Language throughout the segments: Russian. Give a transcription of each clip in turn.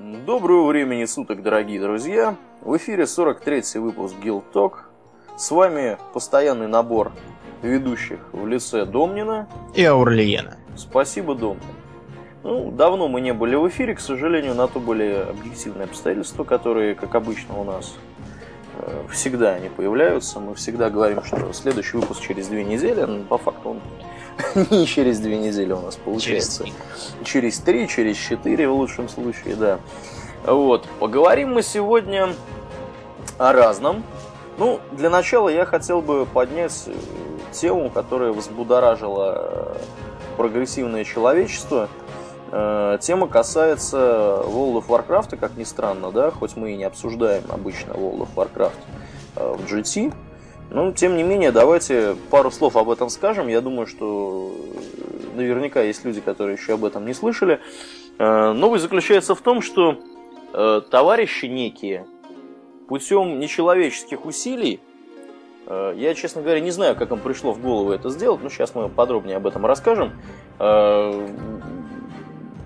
Доброго времени суток, дорогие друзья! В эфире 43-й выпуск Guild Talk. С вами постоянный набор ведущих в лице Домнина и Аурлиена. Спасибо, Домнин. Ну, давно мы не были в эфире, к сожалению, на то были объективные обстоятельства, которые, как обычно, у нас э, всегда они появляются. Мы всегда говорим, что следующий выпуск через две недели, но по факту он не через две недели у нас получается. Через три, через четыре в лучшем случае, да. Вот. Поговорим мы сегодня о разном. Ну, для начала я хотел бы поднять э, тему, которая взбудоражила прогрессивное человечество. Э, тема касается World of Warcraft, как ни странно, да, хоть мы и не обсуждаем обычно World of Warcraft э, в GT, ну, тем не менее, давайте пару слов об этом скажем. Я думаю, что наверняка есть люди, которые еще об этом не слышали. Э, новость заключается в том, что э, товарищи некие путем нечеловеческих усилий, э, я, честно говоря, не знаю, как им пришло в голову это сделать, но сейчас мы подробнее об этом расскажем.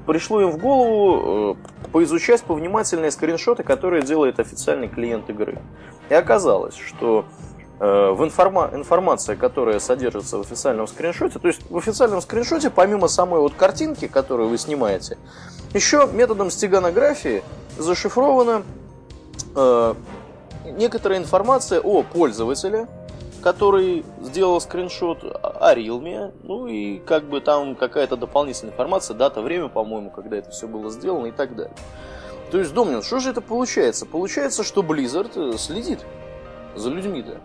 Пришло им в голову поизучать повнимательные скриншоты, которые делает официальный клиент игры. И оказалось, что Э, в информа информация, которая содержится в официальном скриншоте, то есть в официальном скриншоте, помимо самой вот картинки, которую вы снимаете, еще методом стеганографии зашифрована э, некоторая информация о пользователе, который сделал скриншот, о Realme, ну и как бы там какая-то дополнительная информация, дата, время, по-моему, когда это все было сделано и так далее. То есть, Домнин, что же это получается? Получается, что Blizzard следит за людьми-то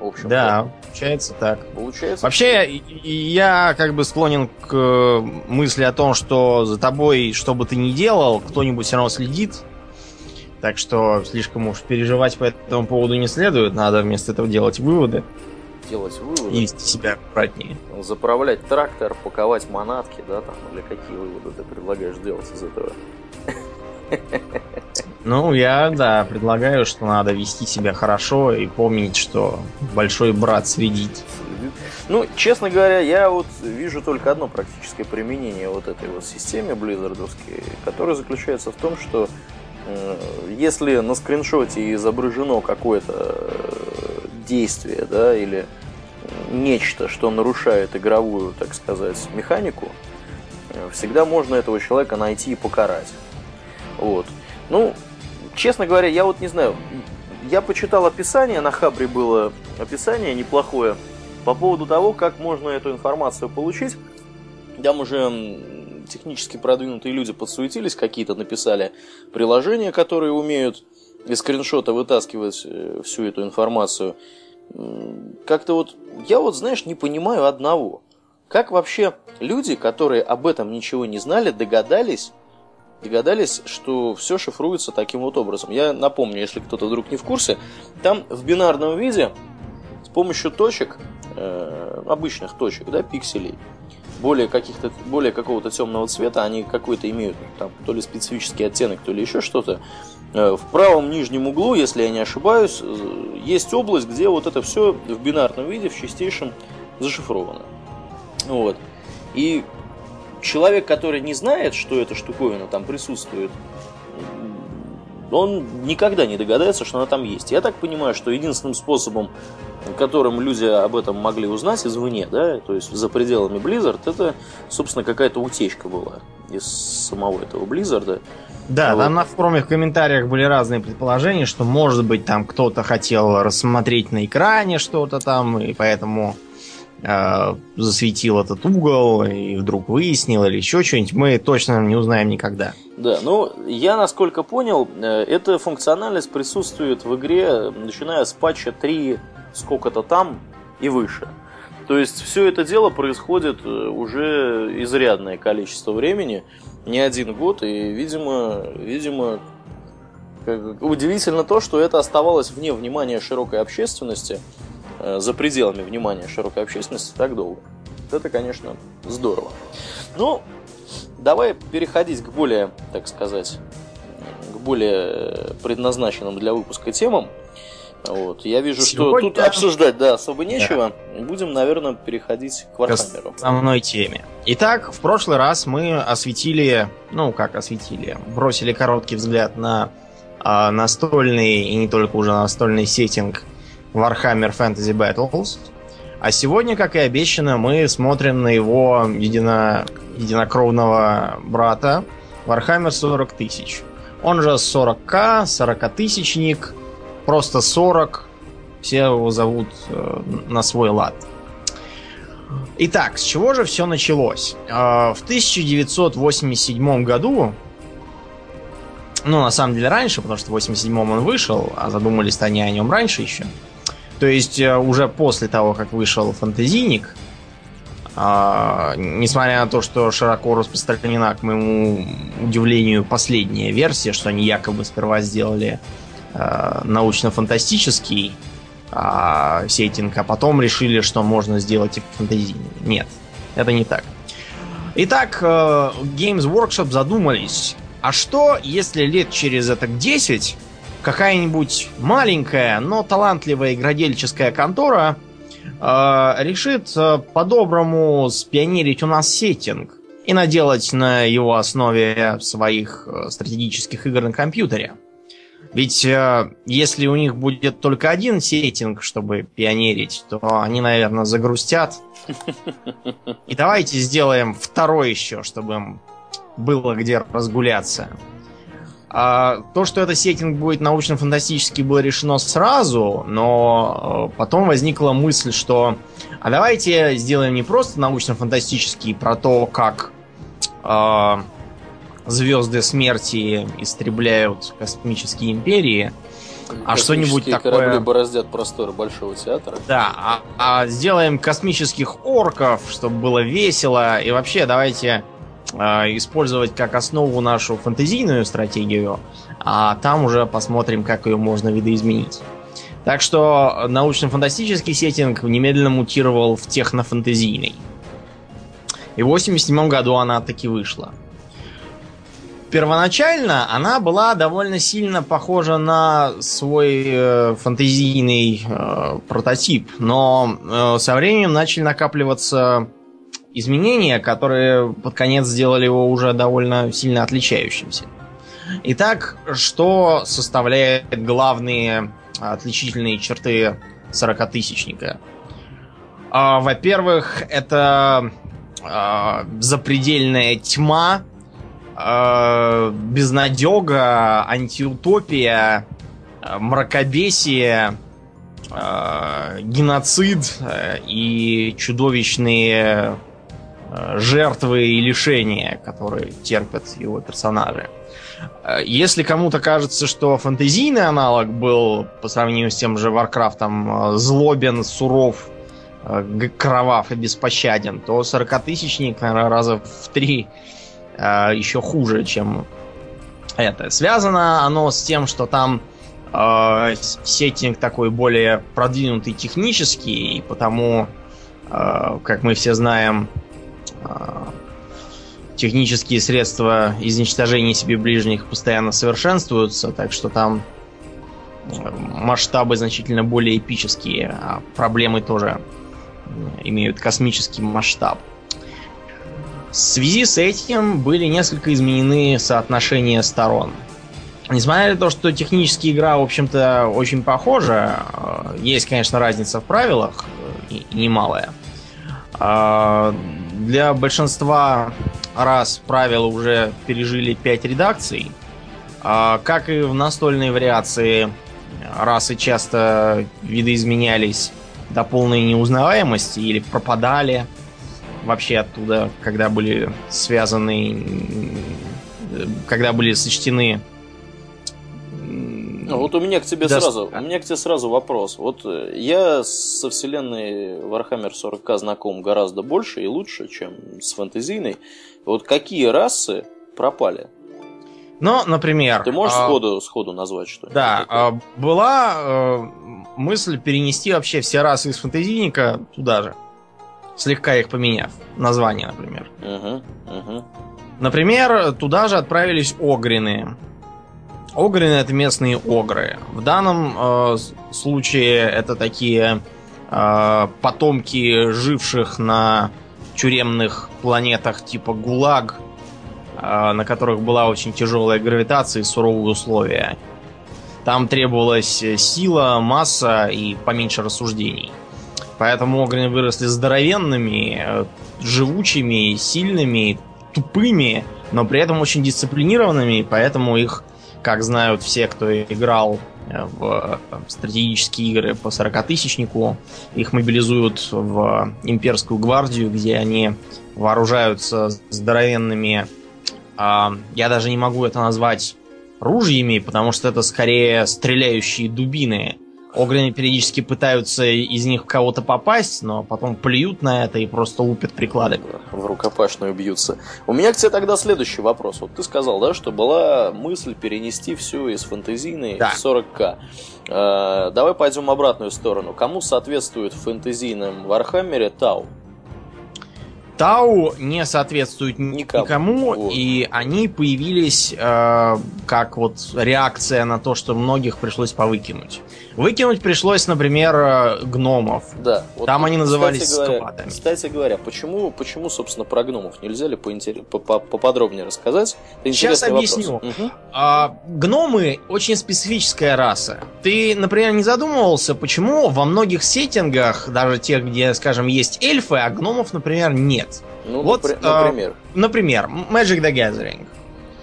в общем. Да, получается так. Получается. Вообще, я как бы склонен к э, мысли о том, что за тобой, что бы ты ни делал, кто-нибудь все равно следит. Так что слишком уж переживать по этому поводу не следует. Надо вместо этого делать выводы. Делать выводы. И вести себя аккуратнее. Заправлять трактор, паковать манатки, да, там, или какие выводы ты предлагаешь делать из этого? Ну, я, да, предлагаю, что надо вести себя хорошо и помнить, что большой брат следит. Ну, честно говоря, я вот вижу только одно практическое применение вот этой вот системе близзардовской, которое заключается в том, что э, если на скриншоте изображено какое-то э, действие, да, или нечто, что нарушает игровую, так сказать, механику, э, всегда можно этого человека найти и покарать. Вот. Ну, честно говоря, я вот не знаю. Я почитал описание, на Хабре было описание неплохое по поводу того, как можно эту информацию получить. Там уже технически продвинутые люди подсуетились, какие-то написали приложения, которые умеют из скриншота вытаскивать э, всю эту информацию. Как-то вот, я вот, знаешь, не понимаю одного. Как вообще люди, которые об этом ничего не знали, догадались, догадались, что все шифруется таким вот образом. Я напомню, если кто-то вдруг не в курсе, там в бинарном виде с помощью точек, э, обычных точек, да, пикселей, более каких-то, более какого-то темного цвета, они какой-то имеют там то ли специфический оттенок, то ли еще что-то. Э, в правом нижнем углу, если я не ошибаюсь, э, есть область, где вот это все в бинарном виде, в чистейшем зашифровано. Вот. И человек, который не знает, что эта штуковина там присутствует, он никогда не догадается, что она там есть. Я так понимаю, что единственным способом, которым люди об этом могли узнать извне, да, то есть за пределами Blizzard, это, собственно, какая-то утечка была из самого этого Blizzard. Да, вот. там на форуме в комментариях были разные предположения, что, может быть, там кто-то хотел рассмотреть на экране что-то там, и поэтому э, засветил этот угол и вдруг выяснил или еще что-нибудь, мы точно не узнаем никогда. Да, ну я насколько понял, э, эта функциональность присутствует в игре, начиная с патча 3 сколько-то там и выше. То есть все это дело происходит э, уже изрядное количество времени, не один год, и, видимо, видимо, удивительно то, что это оставалось вне внимания широкой общественности, за пределами внимания широкой общественности так долго. Это, конечно, здорово. Ну, давай переходить к более, так сказать, к более предназначенным для выпуска темам. Вот. Я вижу, Сегодня... что тут обсуждать, да, особо нечего. Да. Будем, наверное, переходить к Вархаммеру. К основной теме. Итак, в прошлый раз мы осветили, ну как осветили, бросили короткий взгляд на э, настольный и не только уже настольный сеттинг Warhammer Fantasy Battles. А сегодня, как и обещано, мы смотрим на его едино... единокровного брата Warhammer 40 тысяч. Он же 40к, 40-тысячник, просто 40. Все его зовут э, на свой лад. Итак, с чего же все началось? Э, в 1987 году, ну, на самом деле раньше, потому что в 87 он вышел, а задумались-то они о нем раньше еще. То есть э, уже после того, как вышел фантазийник, а, несмотря на то, что широко распространена, к моему удивлению, последняя версия, что они якобы сперва сделали а, научно-фантастический а, сеттинг, а потом решили, что можно сделать и фантазийный. Нет, это не так. Итак, э, Games Workshop задумались, а что, если лет через это 10 какая-нибудь маленькая, но талантливая игродельческая контора э, решит э, по-доброму спионерить у нас сеттинг и наделать на его основе своих э, стратегических игр на компьютере. Ведь э, если у них будет только один сеттинг, чтобы пионерить, то они, наверное, загрустят. И давайте сделаем второй еще, чтобы им было где разгуляться. А, то, что это сеттинг будет научно-фантастический, было решено сразу, но э, потом возникла мысль, что а давайте сделаем не просто научно-фантастический про то, как э, звезды смерти истребляют космические империи, а что-нибудь такое... корабли бороздят просторы Большого театра. Да, а, а сделаем космических орков, чтобы было весело, и вообще давайте использовать как основу нашу фэнтезийную стратегию, а там уже посмотрим, как ее можно видоизменить. Так что научно-фантастический сеттинг немедленно мутировал в технофантазийный. И в 87 году она таки вышла. Первоначально она была довольно сильно похожа на свой э, фантазийный э, прототип, но э, со временем начали накапливаться изменения, которые под конец сделали его уже довольно сильно отличающимся. Итак, что составляет главные отличительные черты 40-тысячника? А, во-первых, это а, запредельная тьма, а, безнадега, антиутопия, мракобесие, геноцид и чудовищные жертвы и лишения, которые терпят его персонажи. Э, если кому-то кажется, что фэнтезийный аналог был по сравнению с тем же Варкрафтом э, злобен, суров, кровав и беспощаден, то 40-тысячник, наверное, раза в три еще хуже, чем это. Связано оно с тем, что там э, сеттинг такой более продвинутый технический, и потому, э, как мы все знаем, технические средства изничтожения себе ближних постоянно совершенствуются, так что там э, масштабы значительно более эпические, а проблемы тоже имеют космический масштаб. В связи с этим были несколько изменены соотношения сторон. Несмотря на то, что технически игра, в общем-то, очень похожа, э, есть, конечно, разница в правилах, э, и немалая. Для большинства раз правила уже пережили 5 редакций. А, как и в настольной вариации, расы часто видоизменялись до полной неузнаваемости или пропадали вообще оттуда, когда были связаны, когда были сочтены ну, вот у меня к тебе да, сразу, у меня к тебе сразу вопрос. Вот э, я со вселенной Warhammer 40к знаком гораздо больше и лучше, чем с фэнтезийной. Вот какие расы пропали? Ну, например... Ты можешь а... сходу, сходу назвать что-нибудь? Да, а, была э, мысль перенести вообще все расы из фэнтезийника туда же. Слегка их поменяв. Название, например. Угу, угу. Например, туда же отправились огрины Огрины это местные огры. В данном э, случае это такие э, потомки живших на тюремных планетах типа ГУЛАГ, э, на которых была очень тяжелая гравитация и суровые условия. Там требовалась сила, масса и поменьше рассуждений. Поэтому огрины выросли здоровенными, э, живучими, сильными, тупыми, но при этом очень дисциплинированными, поэтому их, как знают все, кто играл э, в э, стратегические игры по 40-тысячнику, их мобилизуют в имперскую гвардию, где они вооружаются здоровенными... А, я даже не могу это назвать ружьями, потому что это скорее стреляющие дубины, Огрины периодически пытаются из них кого-то попасть, но потом плюют на это и просто лупят прикладами. В рукопашную бьются. У меня к тебе тогда следующий вопрос. Вот ты сказал, да, что была мысль перенести все из фэнтезийной да. в 40к. Э, давай пойдем в обратную сторону. Кому соответствует в фэнтезийном Вархаммере Тау? Тау не соответствуют никому, никому вот. и они появились э, как вот реакция на то, что многих пришлось повыкинуть. Выкинуть пришлось, например, э, гномов. Да. Вот Там они назывались кстати говоря, скватами. Кстати говоря, почему, почему, собственно, про гномов? Нельзя ли поинтер... поподробнее рассказать? Это Сейчас объясню. Угу. А, гномы очень специфическая раса. Ты, например, не задумывался, почему во многих сеттингах, даже тех, где, скажем, есть эльфы, а гномов, например, нет? Ну, вот, например. А, например, Magic the Gathering.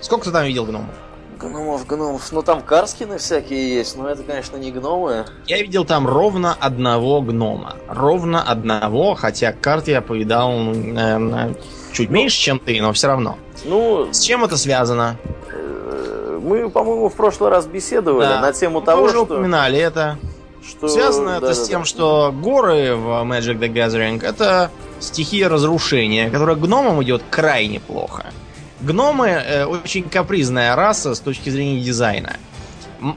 Сколько ты там видел гномов? Гномов, гномов. Ну там карскины всякие есть, но это, конечно, не гномы. Я видел там ровно одного гнома. Ровно одного, хотя карт я повидал, наверное, чуть ну, меньше, чем ты, но все равно. Ну. С чем это связано? Э, мы, по-моему, в прошлый раз беседовали да. на тему Мы того, уже что... упоминали это. Что... Связано да, это да, с тем, да. что горы в Magic the Gathering это стихия разрушения, которая гномам идет крайне плохо. Гномы э, очень капризная раса с точки зрения дизайна.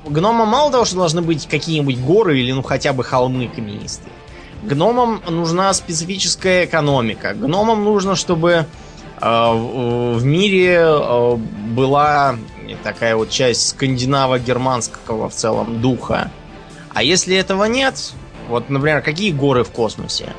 Гномам мало того, что должны быть какие-нибудь горы или ну хотя бы холмы каменистые. Гномам нужна специфическая экономика. Гномам нужно, чтобы э, в, мире э, была такая вот часть скандинаво-германского в целом духа. А если этого нет, вот, например, какие горы в космосе?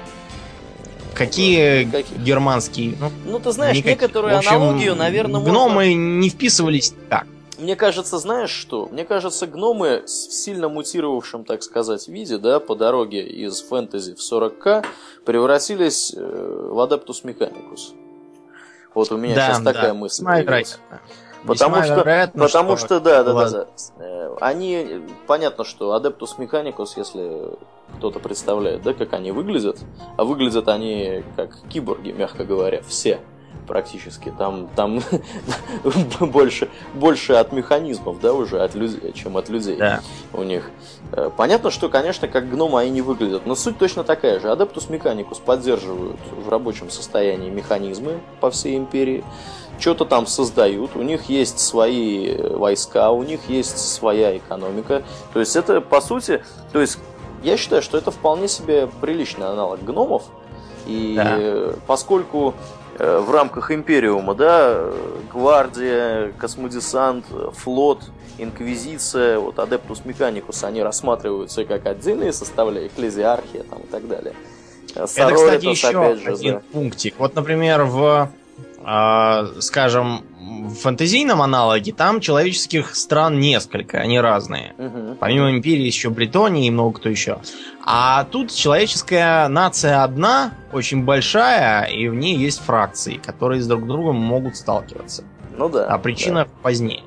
Какие Никаких. германские? Ну, ну ты знаешь, никаких. некоторую общем, аналогию, наверное, гномы можно... не вписывались так. Мне кажется, знаешь что? Мне кажется, гномы в сильно мутировавшем, так сказать, виде, да, по дороге из фэнтези в 40к превратились э, в Adeptus Mechanicus. Вот у меня да, сейчас да. такая мысль. Появилась. Потому что, потому что, что да, да, да, да. Э, они, понятно, что Adeptus Mechanicus, если кто-то представляет, да, как они выглядят, а выглядят они как киборги, мягко говоря, все практически. Там, там больше, больше от механизмов, да, уже от людей, чем от людей да. у них. Э, понятно, что, конечно, как гномы они не выглядят, но суть точно такая же. Adeptus Mechanicus поддерживают в рабочем состоянии механизмы по всей империи что-то там создают, у них есть свои войска, у них есть своя экономика. То есть это, по сути, то есть я считаю, что это вполне себе приличный аналог гномов. И да. поскольку э, в рамках Империума, да, гвардия, космодесант, флот, инквизиция, вот Адептус Механикус, они рассматриваются как отдельные составляющие, экклезиархия там и так далее. Сороритас, это, кстати, еще же, один да. пунктик. Вот, например, в э, скажем, в фэнтезийном аналоге там человеческих стран несколько, они разные. Угу. Помимо империи еще Бретонии и много кто еще. А тут человеческая нация одна, очень большая, и в ней есть фракции, которые с друг другом могут сталкиваться. Ну да. А причина да. позднее.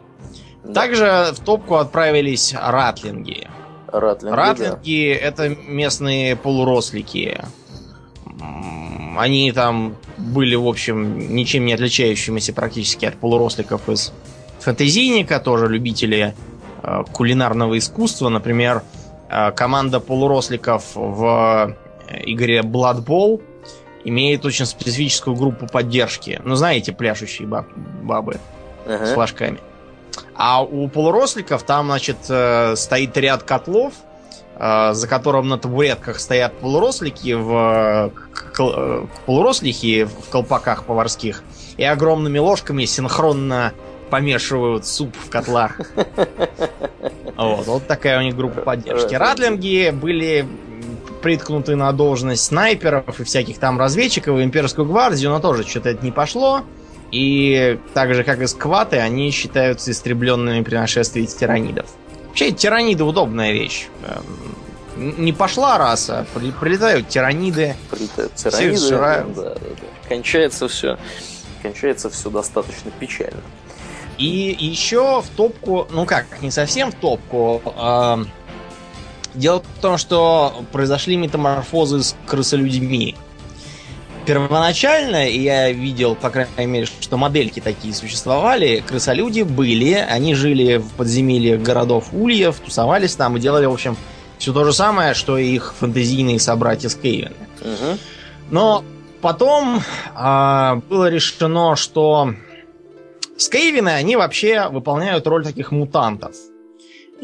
Да. Также в топку отправились ратлинги. Ратлинги, ратлинги да. это местные полурослики. Они там были, в общем, ничем не отличающимися практически от полуросликов из фэнтезийника, тоже любители э, кулинарного искусства. Например, э, команда полуросликов в э, игре Blood Bowl имеет очень специфическую группу поддержки. Ну, знаете, пляшущие баб бабы uh-huh. с флажками. А у полуросликов там, значит, э, стоит ряд котлов, за которым на табуретках стоят полурослики в полурослихи в колпаках поварских и огромными ложками синхронно помешивают суп в котлах. Вот, вот такая у них группа поддержки. Радлинги были приткнуты на должность снайперов и всяких там разведчиков имперскую гвардию, но тоже что-то это не пошло. И так же, как и скваты, они считаются истребленными при нашествии тиранидов. Вообще, тираниды удобная вещь. Эм, не пошла раса, прилетают тираниды. Прилетают тираниды, да, да, да. Кончается все. Кончается все достаточно печально. И еще в топку, ну как, не совсем в топку. Э, дело в том, что произошли метаморфозы с крысолюдьми. Первоначально я видел, по крайней мере, что модельки такие существовали. Крысолюди были, они жили в подземельях городов Ульев, тусовались там и делали, в общем, все то же самое, что и их фэнтезийные собратья с Кейвен. Угу. Но потом а, было решено, что Скейвины, они вообще выполняют роль таких мутантов.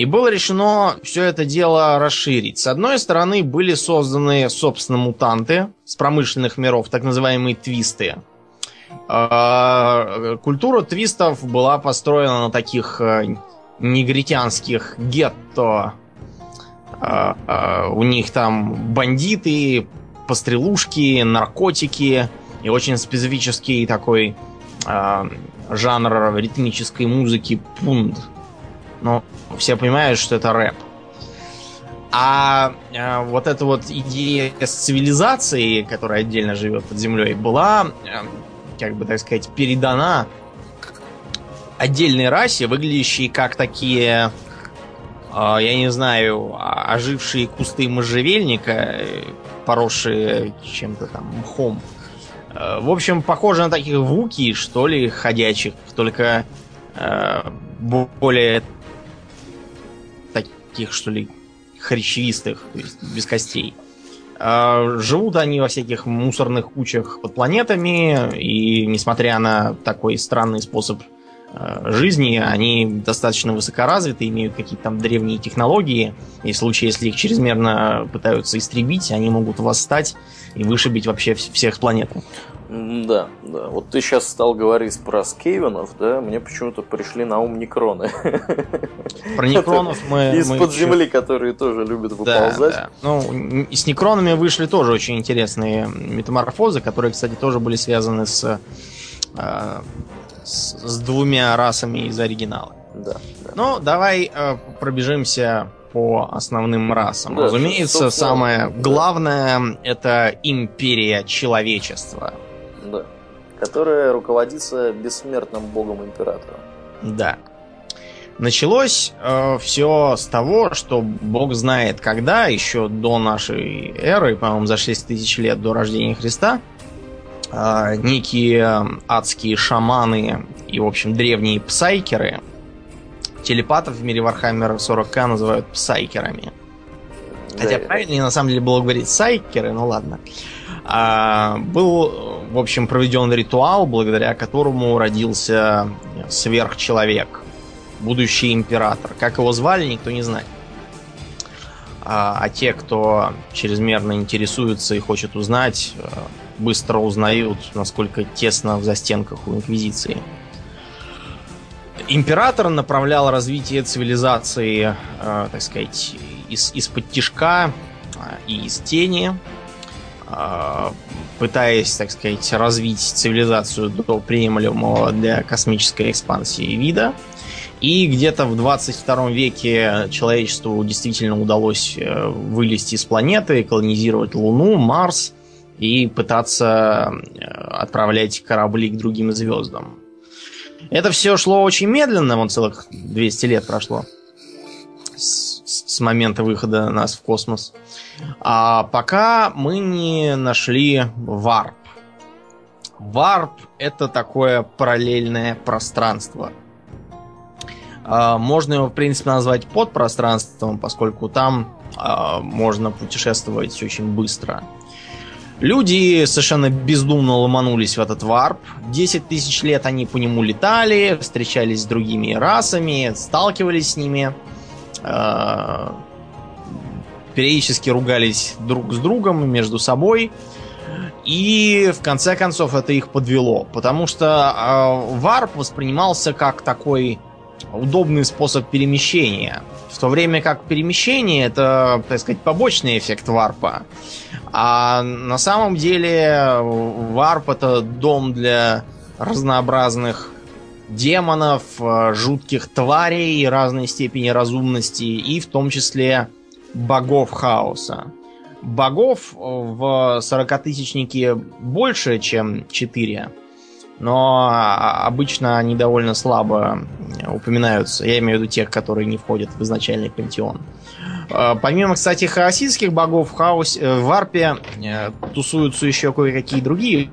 И было решено все это дело расширить. С одной стороны, были созданы, собственно, мутанты с промышленных миров, так называемые твисты. А, культура твистов была построена на таких э, негритянских гетто. А, а, у них там бандиты, пострелушки, наркотики и очень специфический такой жанр ритмической музыки пунд. Но все понимают, что это рэп. А э, вот эта вот идея с цивилизацией, которая отдельно живет под землей, была, э, как бы так сказать, передана отдельной расе, выглядящей как такие, э, я не знаю, ожившие кусты можжевельника, э, поросшие чем-то там мхом. Э, в общем, похоже на таких вуки, что ли, ходячих, только э, более таких, что ли, хрящевистых, то есть без костей. Э, живут они во всяких мусорных кучах под планетами, и несмотря на такой странный способ э, жизни, они достаточно высокоразвиты, имеют какие-то там древние технологии, и в случае, если их чрезмерно пытаются истребить, они могут восстать и вышибить вообще всех с планеты. Да, да. Вот ты сейчас стал говорить про скейвенов, да, мне почему-то пришли на ум некроны. Про некронов мы... Из-под земли, которые тоже любят выползать. Да, Ну, с некронами вышли тоже очень интересные метаморфозы, которые, кстати, тоже были связаны с, э, с, с двумя расами из оригинала. Да. да. Ну, давай э, пробежимся по основным расам. Да, Разумеется, самое главное это империя человечества. Да. Которая руководится бессмертным богом-императором. Да. Началось э, все с того, что бог знает когда, еще до нашей эры, по-моему, за 6 тысяч лет до рождения Христа, э, некие адские шаманы и, в общем, древние псайкеры телепатов в мире Warhammer 40к называют псайкерами. Хотя да, правильнее на самом деле было говорить сайкеры, ну ладно. А, был, в общем, проведен ритуал, благодаря которому родился сверхчеловек, будущий император. Как его звали, никто не знает. А, а те, кто чрезмерно интересуется и хочет узнать, э, быстро узнают, насколько тесно в застенках у Инквизиции. Император направлял развитие цивилизации, э, так сказать, из, из-под тишка э, и из тени, пытаясь, так сказать, развить цивилизацию до приемлемого для космической экспансии вида. И где-то в 22 веке человечеству действительно удалось э, вылезти с планеты, колонизировать Луну, Марс и пытаться э, отправлять корабли к другим звездам. Это все шло очень медленно, вон целых 200 лет прошло с, с момента выхода нас в космос. А пока мы не нашли варп. Варп это такое параллельное пространство. А, можно его, в принципе, назвать подпространством, поскольку там а, можно путешествовать очень быстро. Люди совершенно бездумно ломанулись в этот варп. 10 тысяч лет они по нему летали, встречались с другими расами, сталкивались с ними. Периодически ругались друг с другом между собой. И в конце концов это их подвело, потому что э, варп воспринимался как такой удобный способ перемещения. В то время как перемещение это, так сказать, побочный эффект варпа. А на самом деле варп это дом для разнообразных демонов, э, жутких тварей разной степени разумности и в том числе богов хаоса. Богов в сорокатысячнике больше, чем 4, но обычно они довольно слабо упоминаются. Я имею в виду тех, которые не входят в изначальный пантеон. Э, помимо, кстати, хаоситских богов в, хаосе, э, в Варпе тусуются еще кое-какие другие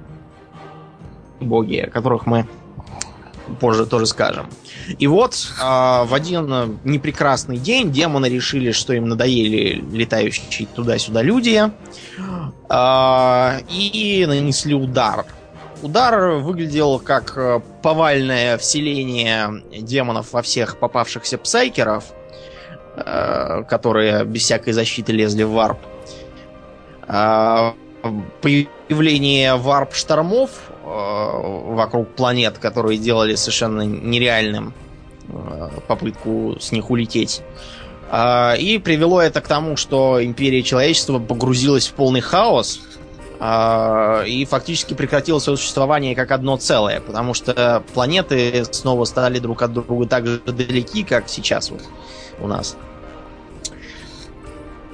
боги, которых мы позже тоже скажем. И вот э, в один непрекрасный день демоны решили, что им надоели летающие туда-сюда люди, э, и нанесли удар. Удар выглядел как э, повальное вселение демонов во всех попавшихся псайкеров, э, которые без всякой защиты лезли в варп. Э, появление варп-штормов Э, вокруг планет, которые делали совершенно нереальным э, попытку с них улететь. А, и привело это к тому, что империя человечества погрузилась в полный хаос а, и фактически прекратила свое существование как одно целое, потому что планеты снова стали друг от друга так же далеки, как сейчас вот у нас.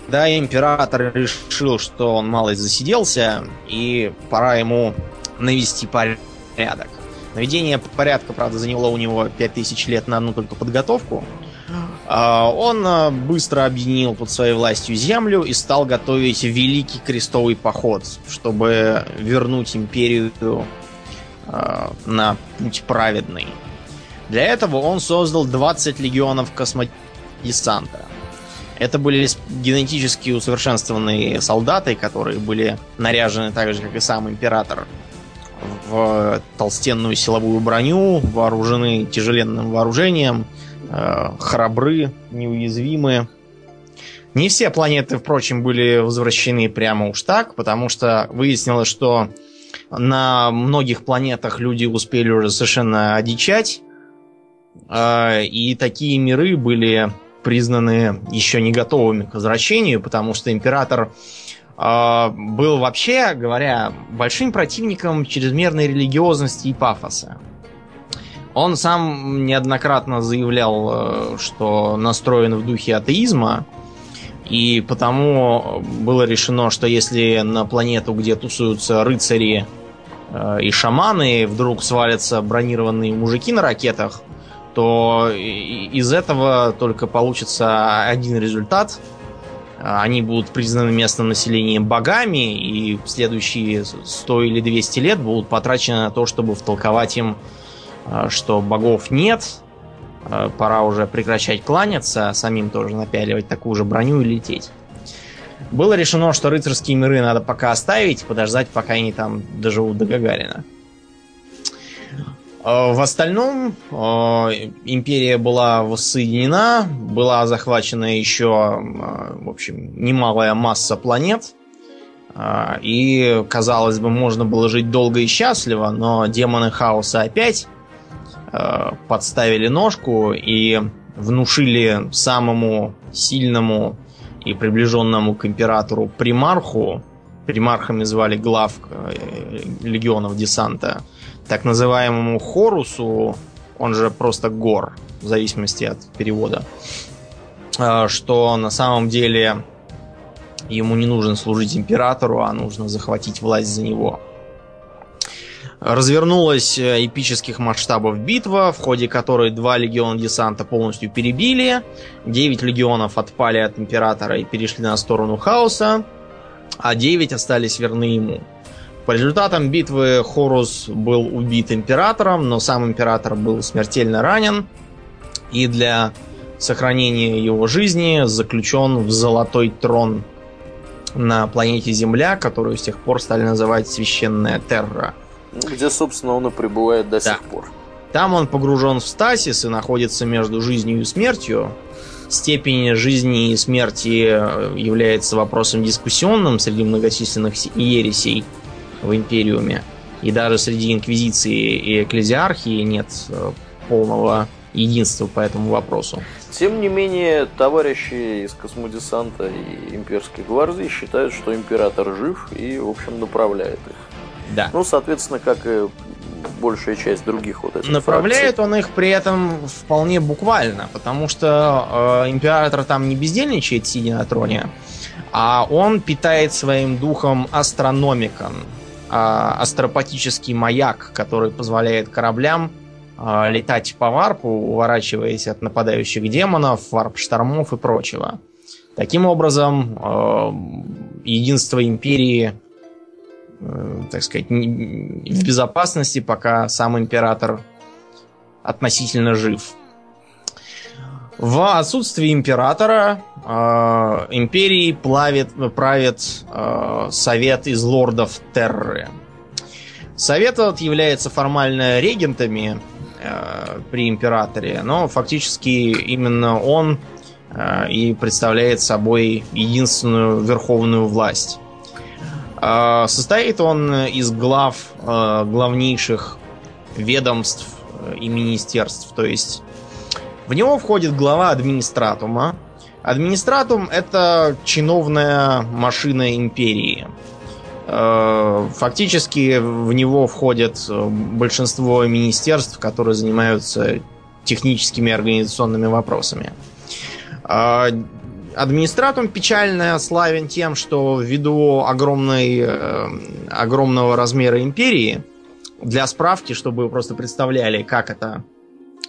Да, император решил, что он малость засиделся, и пора ему навести порядок. Наведение порядка, правда, заняло у него 5000 лет на одну только подготовку. А, он а, быстро объединил под своей властью землю и стал готовить великий крестовый поход, чтобы вернуть империю а, на путь праведный. Для этого он создал 20 легионов космодесанта. Это были генетически усовершенствованные солдаты, которые были наряжены так же, как и сам император, в толстенную силовую броню, вооружены тяжеленным вооружением, э, храбры, неуязвимы. Не все планеты, впрочем, были возвращены прямо уж так, потому что выяснилось, что на многих планетах люди успели уже совершенно одичать, э, и такие миры были признаны еще не готовыми к возвращению, потому что император а, был вообще, говоря, большим противником чрезмерной религиозности и пафоса. Он сам неоднократно заявлял, э, что настроен в духе атеизма, и потому было решено, что если на планету, где тусуются рыцари э, и шаманы, вдруг свалятся бронированные мужики на ракетах, то из этого только получится один результат – они будут признаны местным населением богами, и следующие 100 или 200 лет будут потрачены на то, чтобы втолковать им, а, что богов нет, а, пора уже прекращать кланяться, а самим тоже напяливать такую же броню и лететь. Было решено, что рыцарские миры надо пока оставить, подождать, пока они там доживут до Гагарина. Э, в остальном э, империя была воссоединена, была захвачена еще, э, в общем, немалая масса планет. И, казалось бы, можно было жить долго и счастливо, но демоны хаоса опять подставили ножку и внушили самому сильному и приближенному к императору примарху, примархами звали глав легионов десанта, так называемому Хорусу, он же просто Гор, в зависимости от перевода, а, что на самом деле ему не нужно служить императору, а нужно захватить власть за него. Развернулась э, эпических масштабов битва, в ходе которой два легиона десанта полностью перебили, девять легионов отпали от императора и перешли на сторону хаоса, а девять остались верны ему. По результатам битвы Хорус был убит императором, но сам император был смертельно ранен. И для сохранения его жизни заключен в золотой трон на планете Земля, которую с тех пор стали называть Священная Терра. Где, собственно, он и пребывает до да. сих пор. Там он погружен в стасис и находится между жизнью и смертью. Степень жизни и смерти является вопросом дискуссионным среди многочисленных ересей. В Империуме. И даже среди Инквизиции и Экклезиархии нет э, полного единства по этому вопросу. Тем не менее, товарищи из Космодесанта и Имперской гвардии считают, что император жив и, в общем, направляет их. Да. Ну, соответственно, как и большая часть других вот этих Направляет фракций. он их при этом вполне буквально, потому что э, император там не бездельничает, сидя на троне, а он питает своим духом астрономикон, астропатический маяк, который позволяет кораблям э, летать по варпу, уворачиваясь от нападающих демонов, варп-штормов и прочего. Таким образом, э, единство империи Э, так сказать, в безопасности, пока сам император относительно жив. В отсутствие императора э, империей плавит, правит э, совет из лордов Терры. Совет этот является формально регентами э, при императоре, но фактически именно он э, и представляет собой единственную верховную власть. А, состоит он из глав а, главнейших ведомств э, и министерств. То есть в него входит глава администратума. Администратум это чиновная машина империи. А, фактически в него входят э, большинство министерств, которые занимаются техническими и организационными вопросами. Администратум печально славен тем, что ввиду огромной, э, огромного размера империи, для справки, чтобы вы просто представляли, как это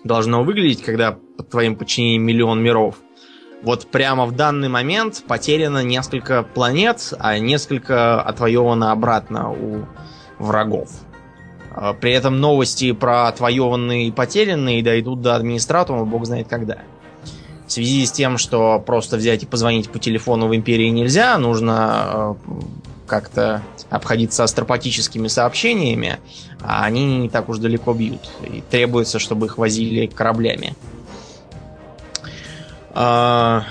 должно выглядеть, когда под твоим подчинением миллион миров. Вот прямо в данный момент потеряно несколько планет, а несколько отвоевано обратно у врагов. А при этом новости про отвоеванные и потерянные дойдут до администратума, бог знает когда. В связи с тем, что просто взять и позвонить по телефону в Империи нельзя, нужно э, как-то обходиться астропатическими сообщениями, а они не так уж далеко бьют. И требуется, чтобы их возили кораблями. Э,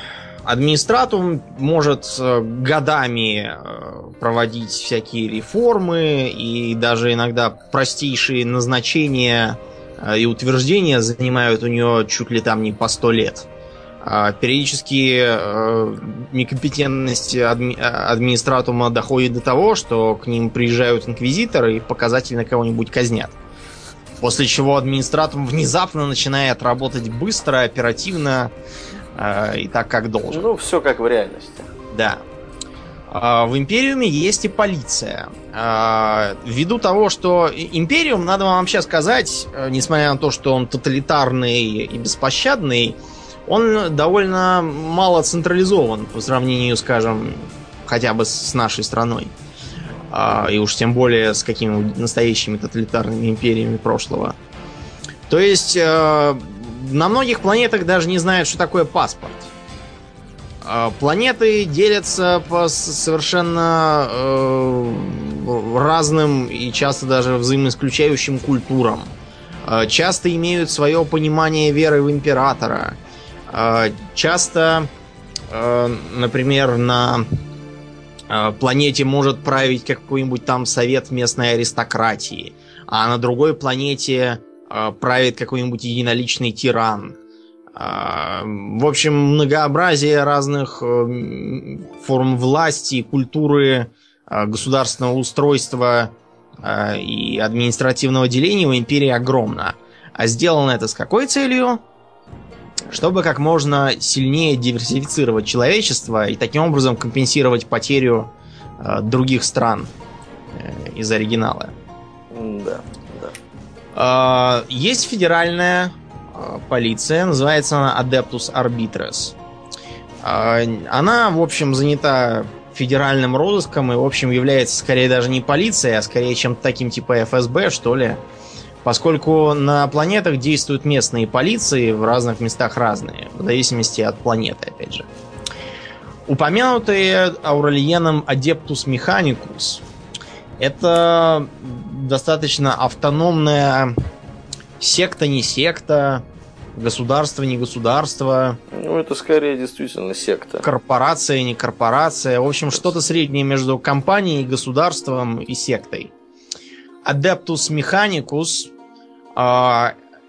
администратум может э, годами проводить всякие реформы и даже иногда простейшие назначения и утверждения занимают у нее чуть ли там не по сто лет. А периодически э, некомпетентность адми- администратума доходит до того, что к ним приезжают инквизиторы и показательно кого-нибудь казнят. После чего администратум внезапно начинает работать быстро, оперативно э, и так, как должен. Ну, все как в реальности. Да. А, в Империуме есть и полиция. А, ввиду того, что Империум, надо вам вообще сказать, э, несмотря на то, что он тоталитарный и беспощадный, он довольно мало централизован по сравнению, скажем, хотя бы с нашей страной. А, и уж тем более с какими настоящими тоталитарными империями прошлого. То есть э, на многих планетах даже не знают, что такое паспорт. Э, планеты делятся по совершенно э, разным и часто даже взаимоисключающим культурам. Э, часто имеют свое понимание веры в императора. А, часто, а, например, на а, планете может править какой-нибудь там совет местной аристократии, а на другой планете правит какой-нибудь единоличный тиран. В общем, многообразие разных э, форм власти, культуры, государственного устройства и административного деления в империи огромно. А сделано это с какой целью? Чтобы как можно сильнее диверсифицировать человечество и таким образом компенсировать потерю э, других стран э, из оригинала. Да, да. Э, есть федеральная э, полиция, называется она Adeptus Arbitres. Э, она, в общем, занята федеральным розыском и, в общем, является скорее даже не полицией, а скорее чем-то таким типа ФСБ, что ли. Поскольку на планетах действуют местные полиции, в разных местах разные, в зависимости от планеты, опять же. Упомянутые Аурельеном Адептус Механикус это достаточно автономная секта, не секта, государство, не государство. Ну, это скорее действительно секта. Корпорация, не корпорация. В общем, что-то среднее между компанией, государством и сектой. Mechanicus э,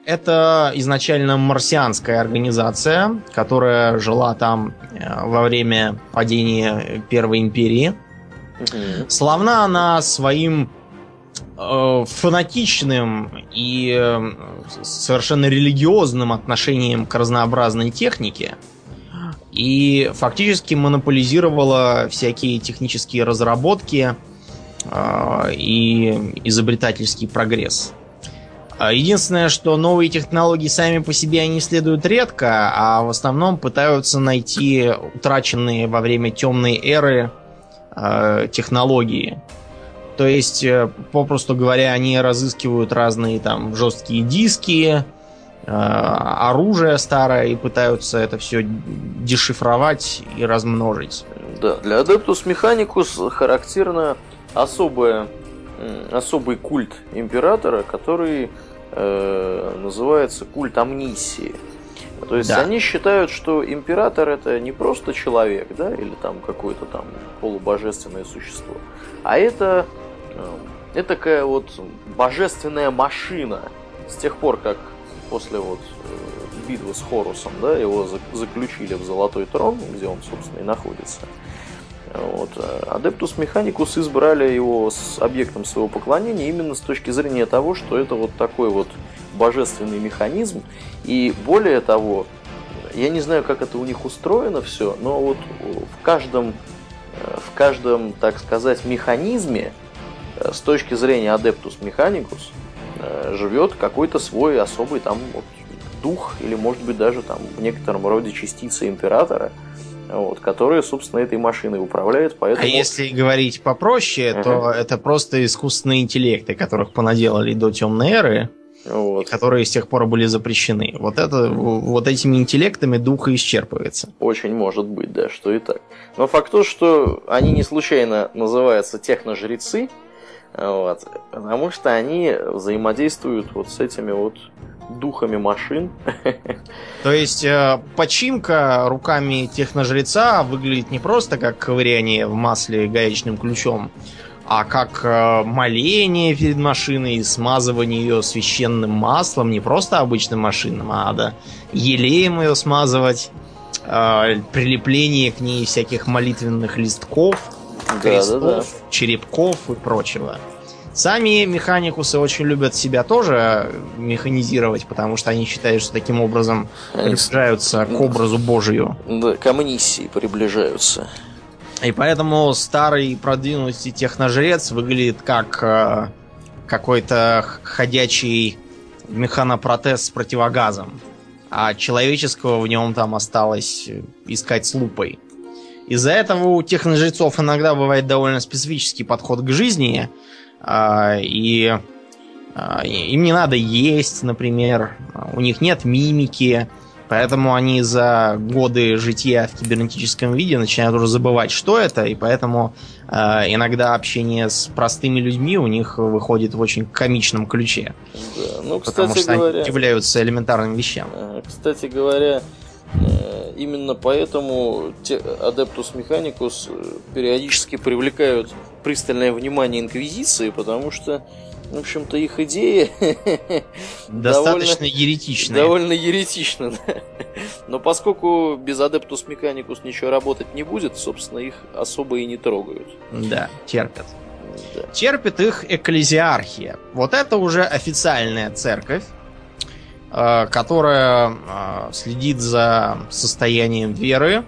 это изначально марсианская организация, которая жила там э, во время падения Первой империи. Угу. Славна она своим э, фанатичным и э, совершенно религиозным отношением к разнообразной технике и фактически монополизировала всякие технические разработки и изобретательский прогресс. А единственное, что новые технологии сами по себе они исследуют редко, а в основном пытаются найти утраченные во время темной эры э, технологии. То есть, э, попросту говоря, они разыскивают разные там жесткие диски, э, оружие старое и пытаются это все дешифровать и размножить. Да, для Adeptus Mechanicus характерно особое особый культ императора, который э, называется культ амнисии. То есть да. они считают, что император это не просто человек, да, или там какое-то там полубожественное существо, а это э, такая вот божественная машина. С тех пор, как после вот э, битвы с Хорусом, да, его заключили в Золотой Трон, где он, собственно, и находится. Вот. Адептус Механикус избрали его с объектом своего поклонения именно с точки зрения того, что это вот такой вот божественный механизм. И более того, я не знаю, как это у них устроено все, но вот в каждом, в каждом, так сказать, механизме э, с точки зрения Адептус Механикус э, живет какой-то свой особый там вот, дух или может быть даже там в некотором роде частица императора – вот, которые, собственно, этой машиной управляют. Поэтому... А если говорить попроще, uh-huh. то это просто искусственные интеллекты, которых понаделали до темной эры, вот. которые с тех пор были запрещены. Вот, это, вот этими интеллектами духа исчерпывается. Очень может быть, да, что и так. Но факт то, что они не случайно называются техножрецы, вот, потому что они взаимодействуют вот с этими вот духами машин. То есть э, починка руками техножреца выглядит не просто как ковыряние в масле гаечным ключом, а как э, моление перед машиной, смазывание ее священным маслом, не просто обычным машинным, а надо елеем ее смазывать, э, прилепление к ней всяких молитвенных листков, да, крестов, да, да. черепков и прочего. Сами механикусы очень любят себя тоже механизировать, потому что они считают, что таким образом приближаются к образу Божию. Да, к амнисии приближаются. И поэтому старый продвинутый техножрец выглядит как э, какой-то ходячий механопротез с противогазом. А человеческого в нем там осталось искать с лупой. Из-за этого у техножрецов иногда бывает довольно специфический подход к жизни – и а, им не надо есть, например, у них нет мимики, поэтому они за годы жития в кибернетическом виде начинают уже забывать, что это, и поэтому а, иногда общение с простыми людьми у них выходит в очень комичном ключе. Да. Ну, кстати потому что говоря, они удивляются элементарным вещам. Кстати говоря, э, именно поэтому Adeptus Mechanicus э, периодически привлекают пристальное внимание Инквизиции, потому что, в общем-то, их идеи достаточно еретичные. Довольно еретично, да. Но поскольку без Adeptus Mechanicus ничего работать не будет, собственно, их особо и не трогают. Да, терпят. Да. Терпит их экклезиархия. Вот это уже официальная церковь, э, которая э, следит за состоянием веры,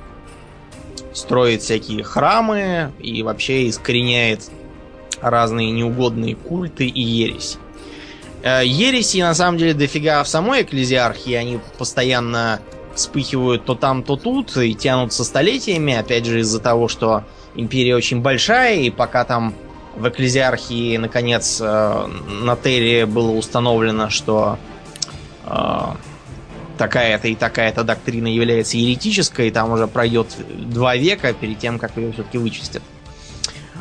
строит всякие храмы и вообще искореняет разные неугодные культы и ереси. Э, ереси, на самом деле, дофига в самой экклезиархии. Они постоянно вспыхивают то там, то тут и тянутся столетиями. Опять же, из-за того, что империя очень большая, и пока там в экклезиархии, наконец, э, на Терре было установлено, что э, такая-то и такая-то доктрина является еретической, и там уже пройдет два века перед тем, как ее все-таки вычистят.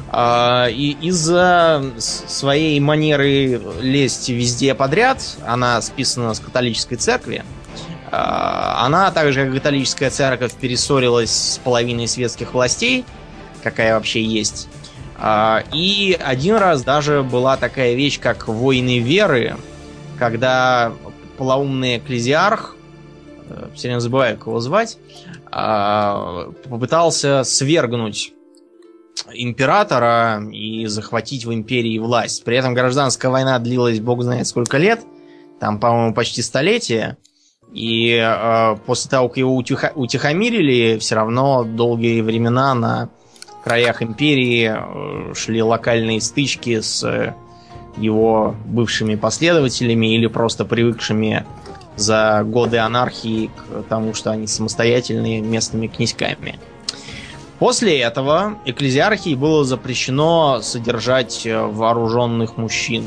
А, и из-за своей манеры лезть везде подряд, она списана с католической церкви, Она, так же как католическая церковь, перессорилась с половиной светских властей, какая вообще есть. И один раз даже была такая вещь, как войны веры, когда полоумный экклезиарх, все время забываю, его звать, попытался свергнуть императора и захватить в империи власть. При этом гражданская война длилась бог знает сколько лет, там, по-моему, почти столетие. И э, после того, как его утихо- утихомирили, все равно долгие времена на краях империи э, шли локальные стычки с э, его бывшими последователями или просто привыкшими за годы анархии к тому, что они самостоятельные местными князьками. После этого экклезиархии было запрещено содержать э, вооруженных мужчин.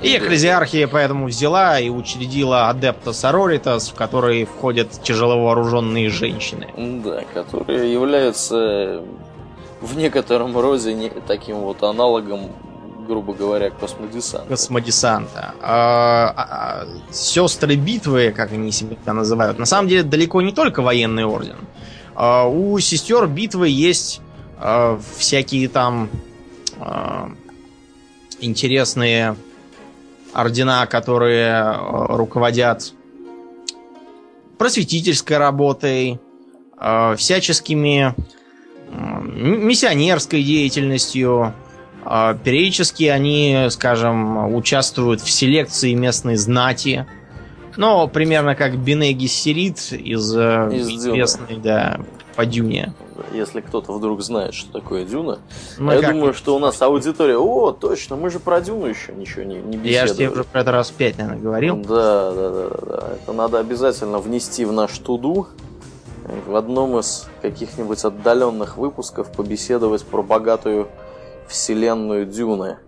И экклезиархия поэтому взяла и учредила адепта Сороритас, в который входят тяжеловооруженные женщины. Да, которые являются в некотором роде таким вот аналогом грубо говоря, космодесанта. Космодесанта. А, сестры битвы, как они себя называют, на самом деле далеко не только военный орден. А, у сестер битвы есть а, всякие там интересные ордена, которые руководят просветительской работой, всяческими миссионерской деятельностью. Периодически они, скажем, участвуют в селекции местной знати. Ну, примерно как Бенеги Сирит из, э, из известной, да, по Дюне. Если кто-то вдруг знает, что такое Дюна. Ну, я думаю, это? что у нас аудитория, о, точно, мы же про Дюну еще ничего не, не беседовали. Я же тебе уже про это раз пять, наверное, говорил. Да, да, да, да. Это надо обязательно внести в наш туду. В одном из каких-нибудь отдаленных выпусков побеседовать про богатую вселенную Дюны.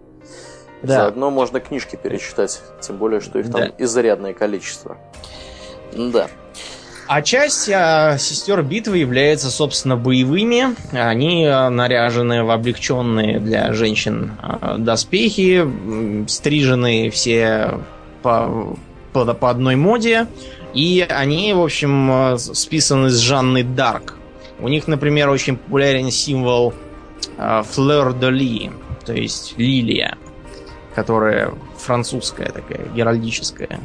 Да. Заодно можно книжки перечитать, тем более, что их там да. изрядное количество. Да. А часть а, сестер битвы является, собственно, боевыми. Они а, наряжены в облегченные для женщин а, доспехи, стрижены все по, по, по одной моде. И они, в общем, а, списаны с Жанны Дарк. У них, например, очень популярен символ Fleur de Lis, то есть лилия которая французская такая, геральдическая.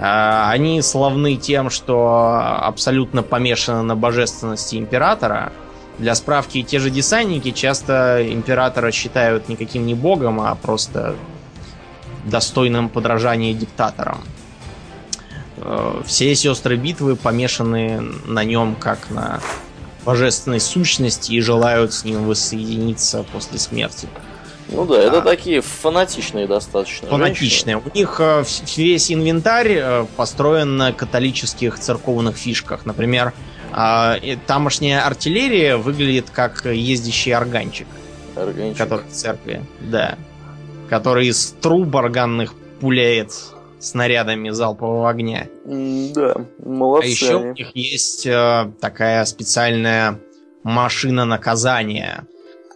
А, они славны тем, что абсолютно помешаны на божественности императора. Для справки, те же десантники часто императора считают никаким не богом, а просто достойным подражания диктатором. Э, все сестры битвы помешаны на нем как на божественной сущности и желают с ним воссоединиться после смерти. Ну да, это такие фанатичные достаточно. Фанатичные. Женщины. У них э, весь инвентарь э, построен на католических церковных фишках. Например, э, тамошняя артиллерия выглядит как ездящий органчик. Органчик. Который в церкви, да. Который из труб органных пуляет снарядами залпового огня. Да, молодцы. А еще у них есть такая специальная машина наказания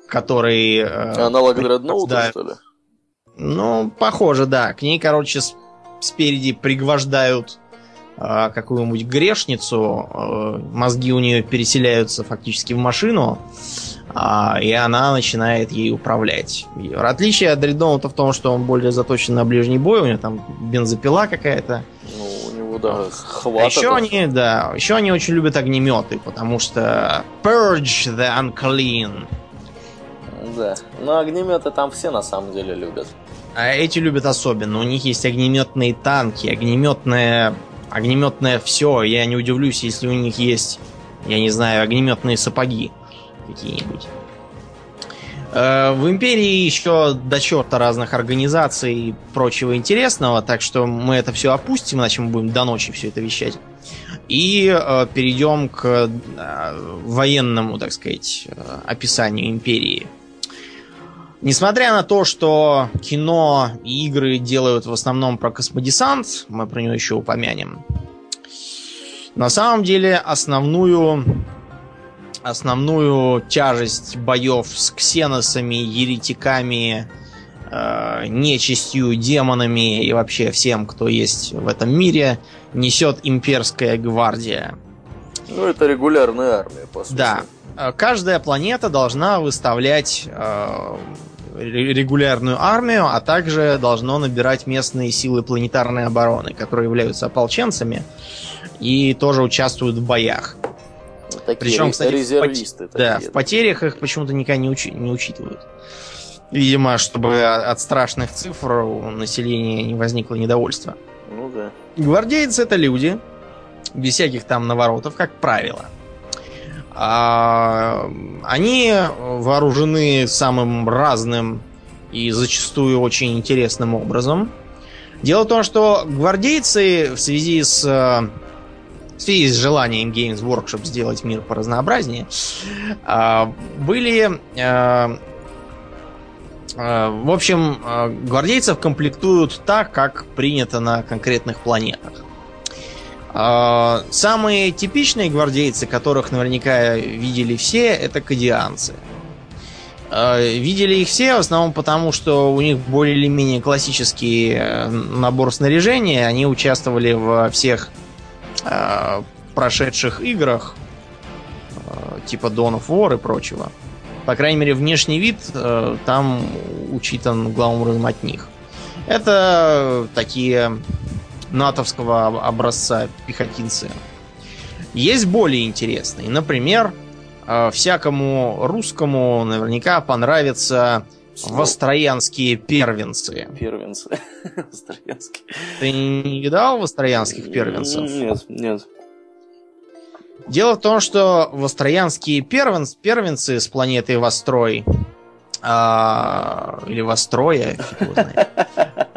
который... Э, Аналог Дредноута, да. что ли? Ну, похоже, да. К ней, короче, спереди пригвождают э, какую-нибудь грешницу, э, мозги у нее переселяются фактически в машину, э, и она начинает ей управлять. Отличие от Дредноута в том, что он более заточен на ближний бой, у него там бензопила какая-то. Ну, у него, да, хватает. А еще они, да, еще они очень любят огнеметы, потому что Purge the Unclean да. Но огнеметы там все на самом деле любят. А эти любят особенно. У них есть огнеметные танки, огнеметное, огнеметное все. Я не удивлюсь, если у них есть, я не знаю, огнеметные сапоги какие-нибудь. Э, в империи еще до черта разных организаций и прочего интересного, так что мы это все опустим, иначе мы будем до ночи все это вещать. И э, перейдем к э, военному, так сказать, э, описанию империи. Несмотря на то, что кино и игры делают в основном про космодесант, мы про него еще упомянем. На самом деле основную основную тяжесть боев с ксеносами, еретиками э, нечистью, демонами и вообще всем, кто есть в этом мире, несет имперская гвардия. Ну, это регулярная армия, по сути. Да. Э, Каждая планета должна выставлять э, ре- регулярную армию, а также должно набирать местные силы планетарной обороны, которые являются ополченцами и тоже участвуют в боях. Такие Причем, кстати, в резервисты. поте- Да, такие, в потерях их почему-то никогда не, учи- не учитывают. Видимо, чтобы от страшных цифр у населения не возникло недовольства. Ну да. Гвардейцы это люди, без всяких там наворотов, как правило. А, они вооружены самым разным и зачастую очень интересным образом. Дело в том, что гвардейцы в связи с э, в связи с желанием Games Workshop сделать мир поразнообразнее, а, были э, э, в общем, гвардейцев комплектуют так, как принято на конкретных планетах. А, Самые типичные гвардейцы, которых наверняка видели все, это кадианцы. А, Видели их все в основном потому, что у них более или менее классический э, набор снаряжения. Они участвовали во всех э, прошедших играх, э, типа Dawn of War и прочего. По крайней мере, внешний вид э, там учитан главным образом от них. Это такие натовского об- образца пехотинцы. Есть более интересные. Например, всякому русскому наверняка понравятся востроянские первенцы. Первенцы. Строянские. Ты не видал востроянских первенцев? Нет, нет. Дело в том, что востроянские первенц, первенцы с планеты Вострой а, или Востроя, фиг его знает.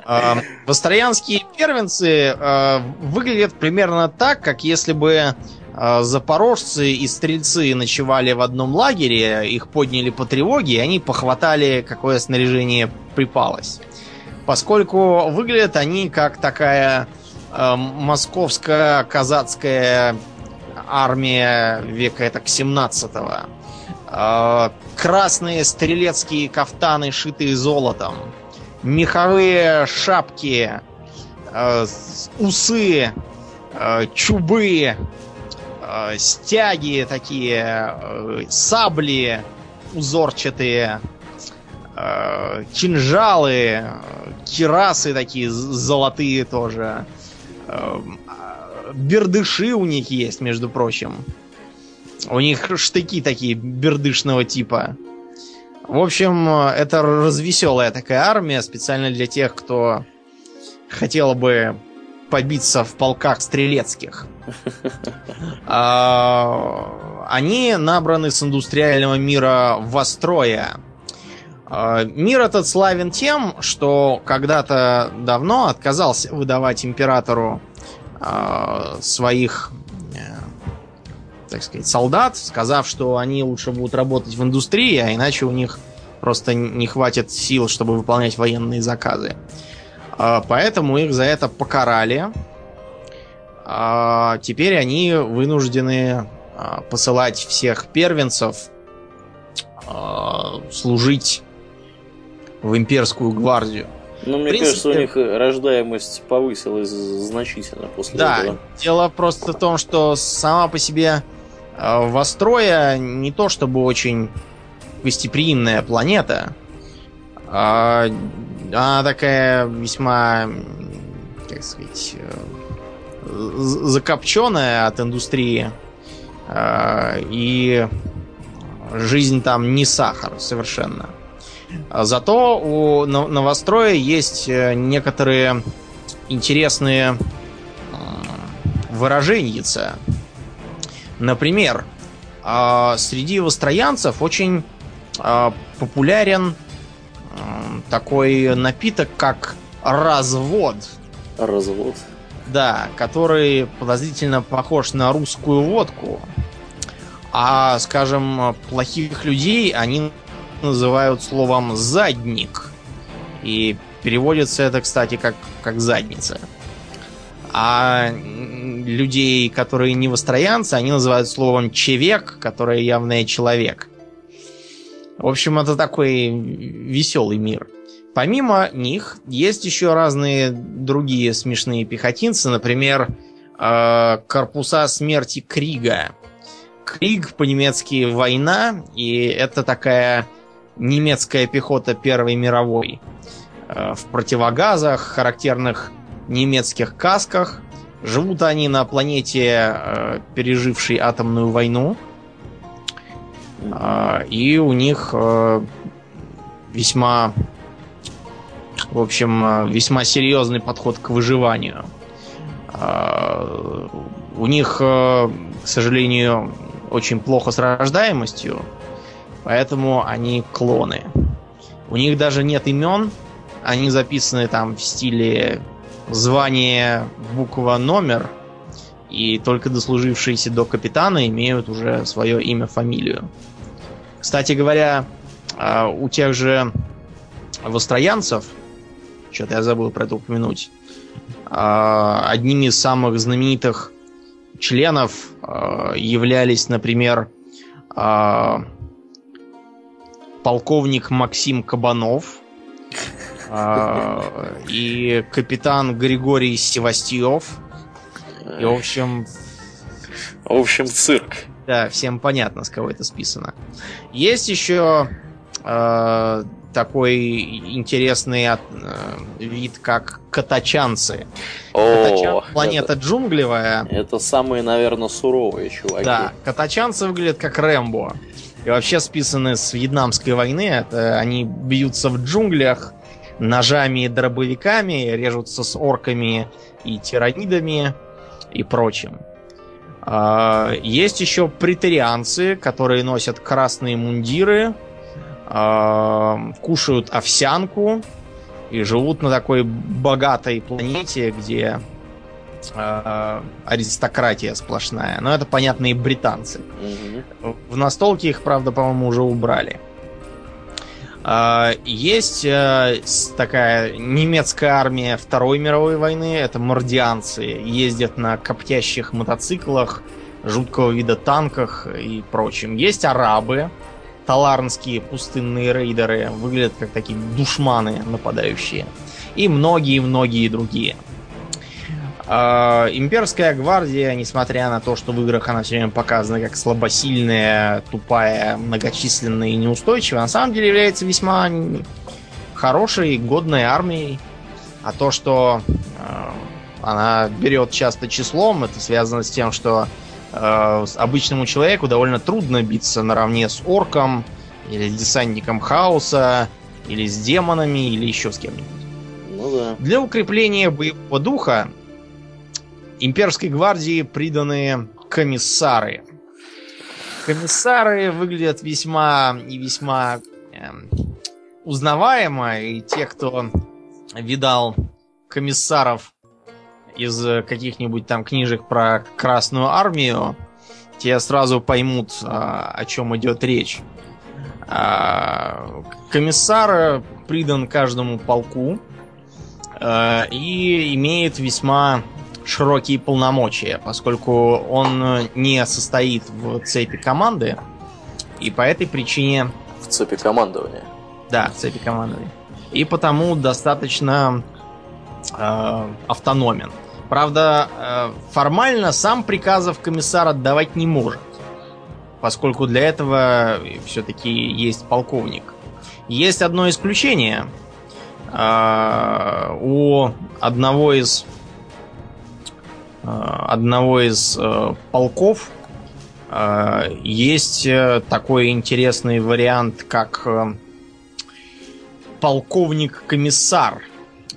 А, Востроянские первенцы а, выглядят примерно так, как если бы запорожцы и стрельцы ночевали в одном лагере, их подняли по тревоге, и они похватали, какое снаряжение припалось. Поскольку выглядят они как такая а, московская казацкая армия века так 17-го. А, Красные стрелецкие кафтаны, шитые золотом. Меховые шапки. а, с- Усы. а, Чубы. А, Стяги такие. а, Сабли узорчатые. а, Кинжалы. Кирасы такие золотые тоже. Эм, а, Бердыши у них есть, между прочим. У них штыки такие бердышного типа. В общем, э, это развеселая такая армия, специально для тех, кто хотел бы побиться в полках стрелецких. А, Они набраны с индустриального мира Востроя. А, Мир этот славен тем, что когда-то давно отказался выдавать императору а, своих, э, так сказать, солдат, сказав, что они лучше будут работать в индустрии, а иначе у них просто не хватит сил, чтобы выполнять военные заказы. Поэтому их за это покарали. А Теперь они вынуждены а, посылать всех первенцев а, служить в имперскую гвардию. Ну, мне принципе- кажется, у них рождаемость повысилась значительно после Да, этого. дело просто в том, что сама по себе э, Востроя не то чтобы очень гостеприимная планета, а она такая весьма, как сказать, э, закопченная от индустрии. э, И жизнь там не сахар совершенно. Зато у Но- новостроя есть э, некоторые интересные выраженьица. Например, среди востроянцев очень популярен такой напиток, как развод. Развод. Да, который подозрительно похож на русскую водку. А, скажем, плохих людей они называют словом задник. И переводится это, кстати, как, как задница. А людей, которые не востроянцы, они называют словом чевек, которое явно человек. В общем, это такой веселый мир. Помимо них есть еще разные другие смешные пехотинцы, например, э, корпуса смерти Крига. Криг по-немецки война, и это такая немецкая пехота Первой мировой. Э, в противогазах, характерных немецких касках. Живут они на планете, э, пережившей атомную войну. Э, и у них э, весьма в общем, э, весьма серьезный подход к выживанию. А, у них, э, к сожалению, очень плохо с рождаемостью, поэтому они клоны. У них даже нет имен, они записаны там в стиле звание, буква, номер, и только дослужившиеся до капитана имеют уже свое имя, фамилию. Кстати говоря, а, у тех же востроянцев что-то я забыл про это упомянуть. А, одними из самых знаменитых членов а, являлись, например, полковник Максим Кабанов и капитан Григорий Севастьев. И, в общем... В общем, цирк. Да, всем понятно, с кого это списано. Есть еще такой интересный от, э, вид, как катачанцы. О, Катачан, планета это, джунглевая. Это самые, наверное, суровые чуваки. Да, катачанцы выглядят как Рэмбо. И вообще списаны с Вьетнамской войны. Это они бьются в джунглях ножами и дробовиками, режутся с орками и тиранидами и прочим. А, есть еще претарианцы, которые носят красные мундиры, кушают овсянку и живут на такой богатой планете, где э, аристократия сплошная. Но это, понятно, и британцы. В настолке их, правда, по-моему, уже убрали. Э, есть э, такая немецкая армия Второй мировой войны. Это мордианцы. Ездят на коптящих мотоциклах, жуткого вида танках и прочим. Есть арабы таларнские пустынные рейдеры выглядят как такие душманы нападающие. И многие-многие другие. Э, Имперская гвардия, несмотря на то, что в играх она все время показана как слабосильная, тупая, многочисленная и неустойчивая, на самом деле является весьма хорошей, годной армией. А то, что э, она берет часто числом, это связано с тем, что э, обычному человеку довольно трудно биться наравне с орком, или с десантником хаоса, или с демонами, или еще с кем-нибудь. Ну да. Для укрепления боевого духа имперской гвардии приданы комиссары. Комиссары выглядят весьма и весьма э, узнаваемо, и те, кто видал комиссаров из э, каких-нибудь там книжек про Красную Армию, те сразу поймут, а, о чем идет речь. А, комиссар придан каждому полку а, и имеет весьма широкие полномочия, поскольку он не состоит в цепи команды, и по этой причине... В цепи командования. Да, в цепи командования. И потому достаточно э, автономен. Правда, э, формально сам приказов комиссар отдавать не может, поскольку для этого все-таки есть полковник. Есть одно исключение. Э, у одного из э, одного из полков есть такой интересный вариант, как полковник-комиссар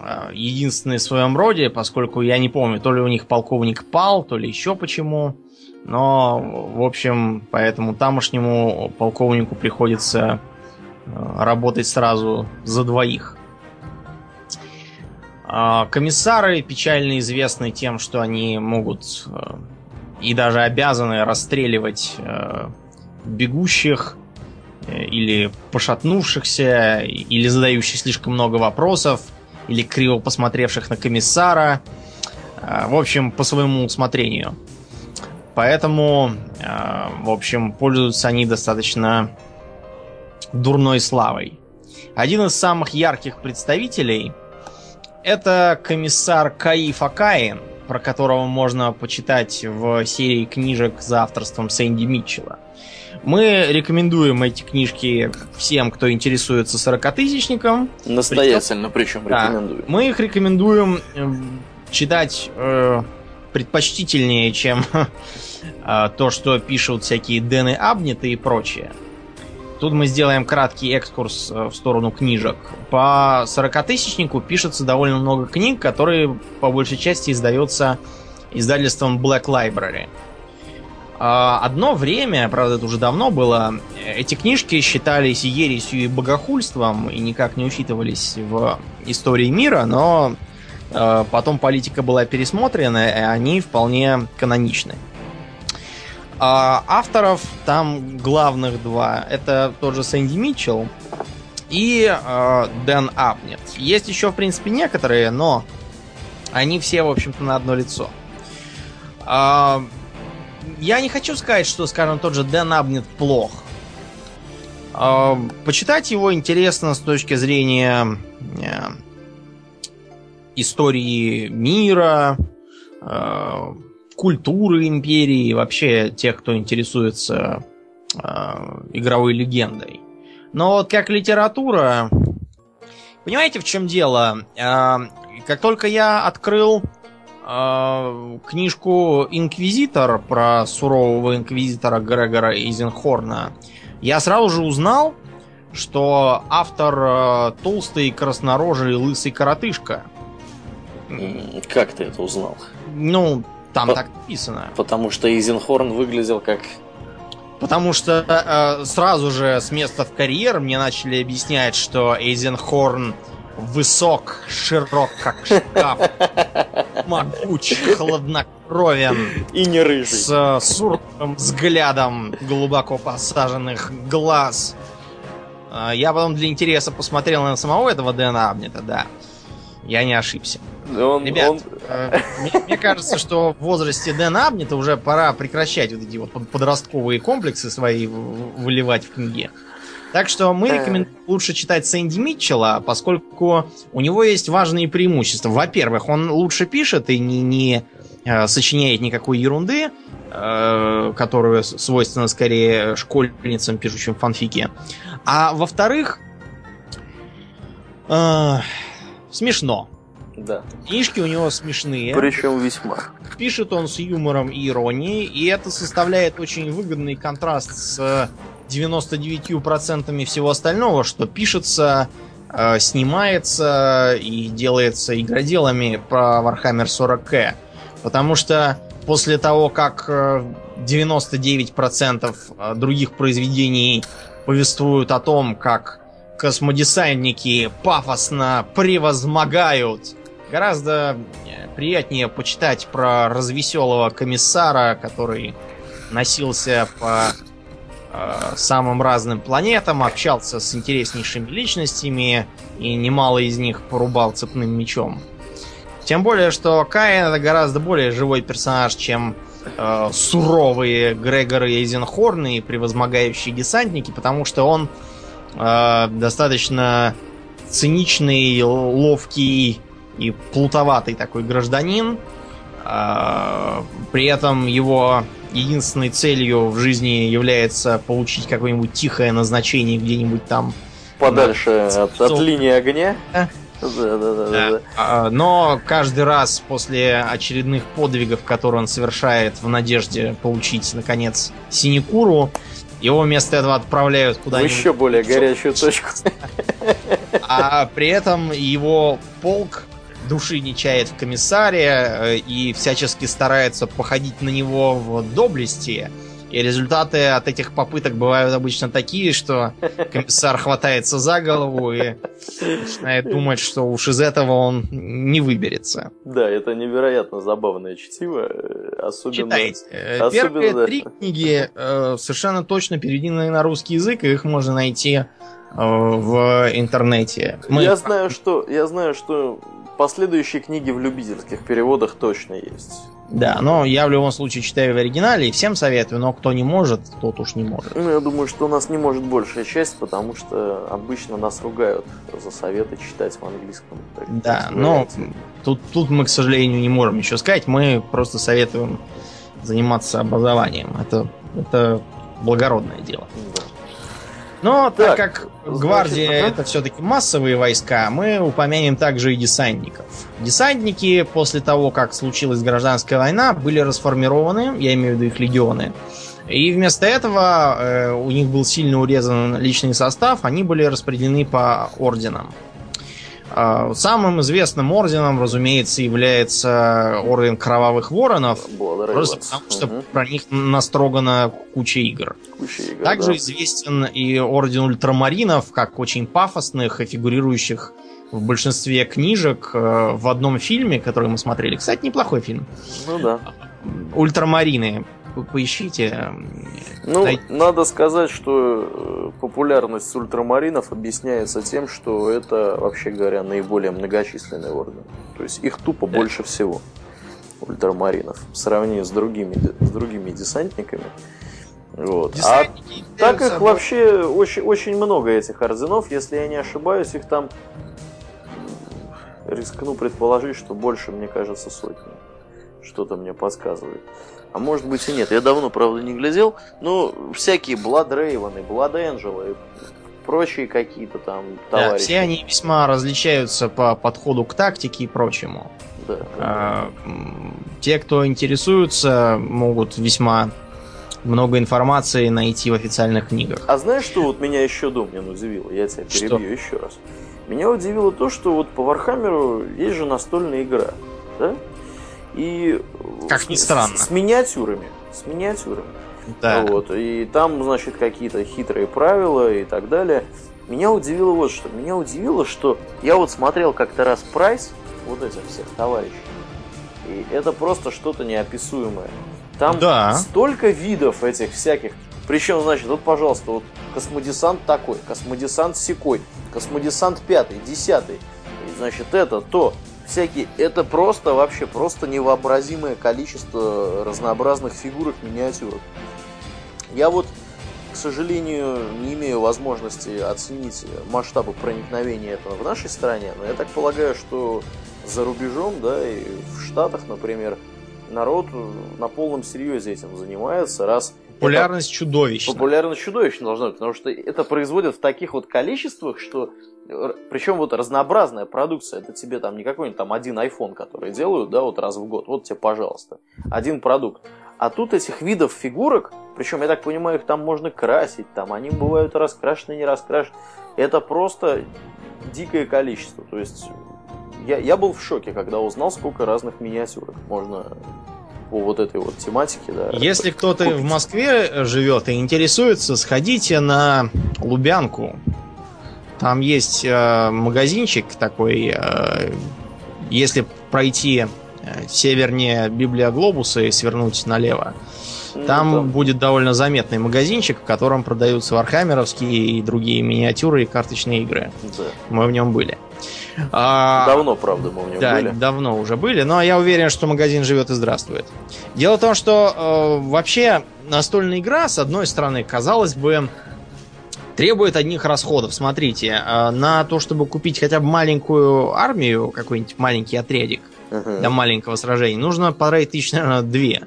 Э, единственный в своем роде, поскольку я не помню, то ли у них полковник пал, то ли еще почему. Но, в общем, поэтому тамошнему полковнику приходится э, работать сразу за двоих. А, комиссары печально известны тем, что они могут э, и даже обязаны расстреливать бегущих или пошатнувшихся, или задающих слишком много вопросов, или криво посмотревших на комиссара. В общем, по своему усмотрению. Поэтому, в общем, пользуются они достаточно дурной славой. Один из самых ярких представителей это комиссар Каиф Акаин, про которого можно почитать в серии книжек за авторством Сэнди Митчелла. Мы рекомендуем эти книжки всем, кто интересуется сорокатысячником. Настоятельно, причем, причем Да. рекомендую. Мы их рекомендуем э, читать э, предпочтительнее, чем э, то, что пишут всякие Дэны Абнеты и прочее. Тут мы сделаем краткий экскурс э, в сторону книжек. По 40-тысячнику пишется довольно много книг, которые по большей части издаются издательством Black Library. А, Одно время, правда, это уже давно было, эти книжки считались ересью и богохульством и никак не учитывались в истории мира, но э, потом политика была пересмотрена, и они вполне каноничны. А авторов там главных два. Это тот же Сэнди Митчелл и э, Дэн Апнет. Есть еще, в принципе, некоторые, но они все, в общем-то, на одно лицо. А, я не хочу сказать, что, скажем, тот же Дэн Абнет плох. А, почитать его интересно с точки зрения э, истории мира, э, культуры империи, вообще тех, кто интересуется э, игровой легендой. Но вот как литература, понимаете, в чем дело? Э, как только я открыл э, книжку «Инквизитор» про сурового инквизитора Грегора Эйзенхорна, я сразу же узнал, что автор э, толстый, краснорожий, лысый коротышка. Как ты это узнал? Ну, там По- так написано. Потому что Изенхорн выглядел как... Потому что э, сразу же с места в карьер мне начали объяснять, что Эйзенхорн высок, широк, как шкаф, могуч, хладнокровен, И не рыжий. с э, суровым взглядом глубоко посаженных глаз. Э, Я потом для интереса посмотрел на самого этого Дэна Абнета, да. Я не ошибся. Он, Ребят, он- э, мне, мне кажется, что в возрасте Дэна Абнета уже пора прекращать вот эти вот под- подростковые комплексы свои выливать в книге. Так что мы Э. рекомендуем лучше читать Сэнди Митчелла, поскольку у него есть важные преимущества. Во-первых, он лучше пишет и не, не э, сочиняет никакой ерунды, э, которую свойственно скорее школьницам, пишущим фанфики. А во-вторых, э, смешно. Да. Книжки у него смешные. Причем весьма. Пишет он с юмором и иронией, и это составляет очень выгодный контраст с 99% всего остального, что пишется, э, снимается и делается игроделами про Warhammer 40k. Потому что после того, как э, 99% э, других произведений повествуют о том, как космодесантники пафосно превозмогают, гораздо э, приятнее почитать про развеселого комиссара, который носился по э, самым разным планетам, общался с интереснейшими личностями и немало из них порубал цепным мечом. Тем более, что Каин это гораздо более живой персонаж, чем э, суровые Грегоры и Эйзенхорны и превозмогающие десантники, потому что он э, достаточно циничный, ловкий и плутоватый такой гражданин. А, При этом его единственной целью в жизни является получить какое-нибудь тихое назначение где-нибудь там. Подальше от, от Стоп. линии огня. Да. Да, да, да, да, да. А, Но каждый раз после очередных подвигов, которые он совершает в надежде получить, наконец, синекуру, его вместо этого отправляют В куда-нибудь еще более горячую точку. А при этом его полк души не чает в комиссаре э, и всячески старается походить на него в доблести. И результаты от этих попыток бывают обычно такие, что комиссар хватается за голову и начинает думать, что уж из этого он не выберется. Да, это невероятно забавное чтиво. э, Особенно... Читайте. Э, особенно, Первые три книги э, совершенно точно переведены на русский язык, и их можно найти э, в интернете. Мы- Я знаю, что я знаю, что последующие книги в любительских переводах точно есть. Да, но я в любом случае читаю в оригинале и всем советую, но кто не может, тот уж не может. Ну, я думаю, что у нас не может большая часть, потому что обычно нас ругают за советы читать в английском. Да, но тут, тут мы, к сожалению, не можем еще сказать. Мы просто советуем заниматься образованием. Это, это благородное дело. Да. Но так, так как значит, гвардия ага. это все-таки массовые войска, мы упомянем также и десантников. Десантники после того, как случилась гражданская война, были расформированы, я имею в виду их легионы. И вместо этого э, у них был сильно урезан личный состав, они были распределены по орденам. А, самым известным орденом, разумеется, является орден Кровавых Воронов. Просто потому, что угу. про них настрогана куча игр. Куча игр Также да. известен и орден Ультрамаринов, как очень пафосных и фигурирующих в большинстве книжек э, в одном фильме, который мы смотрели. Кстати, неплохой фильм. Ну да. Ультрамарины поищите. Ну, Дай... надо сказать, что э, популярность ультрамаринов объясняется тем, что это, вообще говоря, наиболее многочисленный орден. То есть их тупо да. больше всего ультрамаринов в сравнении с другими, с другими десантниками. Вот. а так их собой... вообще очень, очень много этих орденов, если я не ошибаюсь, их там рискну предположить, что больше, мне кажется, сотни. Что-то мне подсказывает. А может быть и нет. Я давно, правда, не глядел. Но всякие Blood Raven, Blood Angel и прочие какие-то там товарищи. Да, все они весьма различаются по подходу к тактике и прочему. Да. А, те, кто интересуются, могут весьма много информации найти в официальных книгах. А знаешь, что вот меня еще Домнин удивило? Я тебя перебью что? еще раз. Меня удивило то, что вот по Вархаммеру есть же настольная игра, да? И как ни странно. С, с миниатюрами. С миниатюрами. Да. Вот. И там, значит, какие-то хитрые правила и так далее. Меня удивило вот что. Меня удивило, что я вот смотрел как-то раз прайс вот этих всех товарищей. И это просто что-то неописуемое. Там да. столько видов этих всяких. Причем, значит, вот, пожалуйста, вот космодесант такой, космодесант секой, космодесант пятый, десятый. Значит, это, то всякие. Это просто, вообще, просто невообразимое количество разнообразных фигурок, миниатюрок. Я вот, к сожалению, не имею возможности оценить масштабы проникновения этого в нашей стране, но я так полагаю, что за рубежом, да, и в Штатах, например, народ на полном серьезе этим занимается, раз Популярность чудовищна. Популярность чудовищна должна быть, потому что это производят в таких вот количествах, что причем вот разнообразная продукция, это тебе там не какой-нибудь там один iPhone, который делают, да, вот раз в год, вот тебе, пожалуйста, один продукт. А тут этих видов фигурок, причем, я так понимаю, их там можно красить, там они бывают раскрашены, не раскрашены. Это просто дикое количество. То есть я, я был в шоке, когда узнал, сколько разных миниатюрок можно по вот этой вот тематике, да. Если кто-то в Москве живет и интересуется, сходите на Лубянку. Там есть э, магазинчик такой, э, если пройти э, севернее Библиоглобуса и свернуть налево, ну, там да. будет довольно заметный магазинчик, в котором продаются вархаммеровские и другие миниатюры и карточные игры. Да. Мы в нем были. А, давно, правда, мы в нем да, были. давно уже были, но я уверен, что магазин живет и здравствует. Дело в том, что э, вообще настольная игра, с одной стороны, казалось бы, требует одних расходов. Смотрите, э, на то, чтобы купить хотя бы маленькую армию, какой-нибудь маленький отрядик uh-huh. для маленького сражения, нужно потратить тысяч, наверное, две.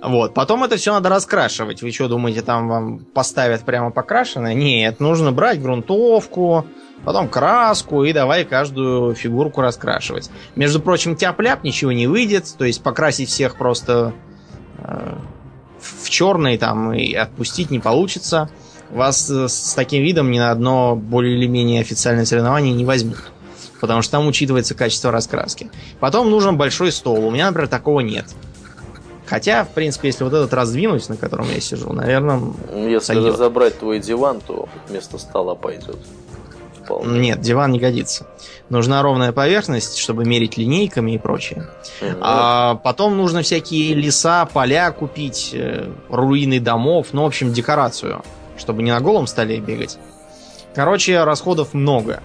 Вот. Потом это все надо раскрашивать. Вы что, думаете, там вам поставят прямо покрашенное? Нет, нужно брать грунтовку, потом краску и давай каждую фигурку раскрашивать. Между прочим, тяп-ляп ничего не выйдет, то есть покрасить всех просто э, в черный там и отпустить не получится вас э, с таким видом ни на одно более или менее официальное соревнование не возьмут. Потому что там учитывается качество раскраски. Потом нужен большой стол. У меня, например, такого нет. Хотя, в принципе, если вот этот раздвинуть, на котором я сижу, наверное... Если сойдет. разобрать твой диван, то вместо стола пойдет. Вполне. Нет, диван не годится. Нужна ровная поверхность, чтобы мерить линейками и прочее. Mm-hmm. А потом нужно всякие леса, поля купить, э, руины домов, ну, в общем, декорацию чтобы не на голом столе бегать. Короче, расходов много.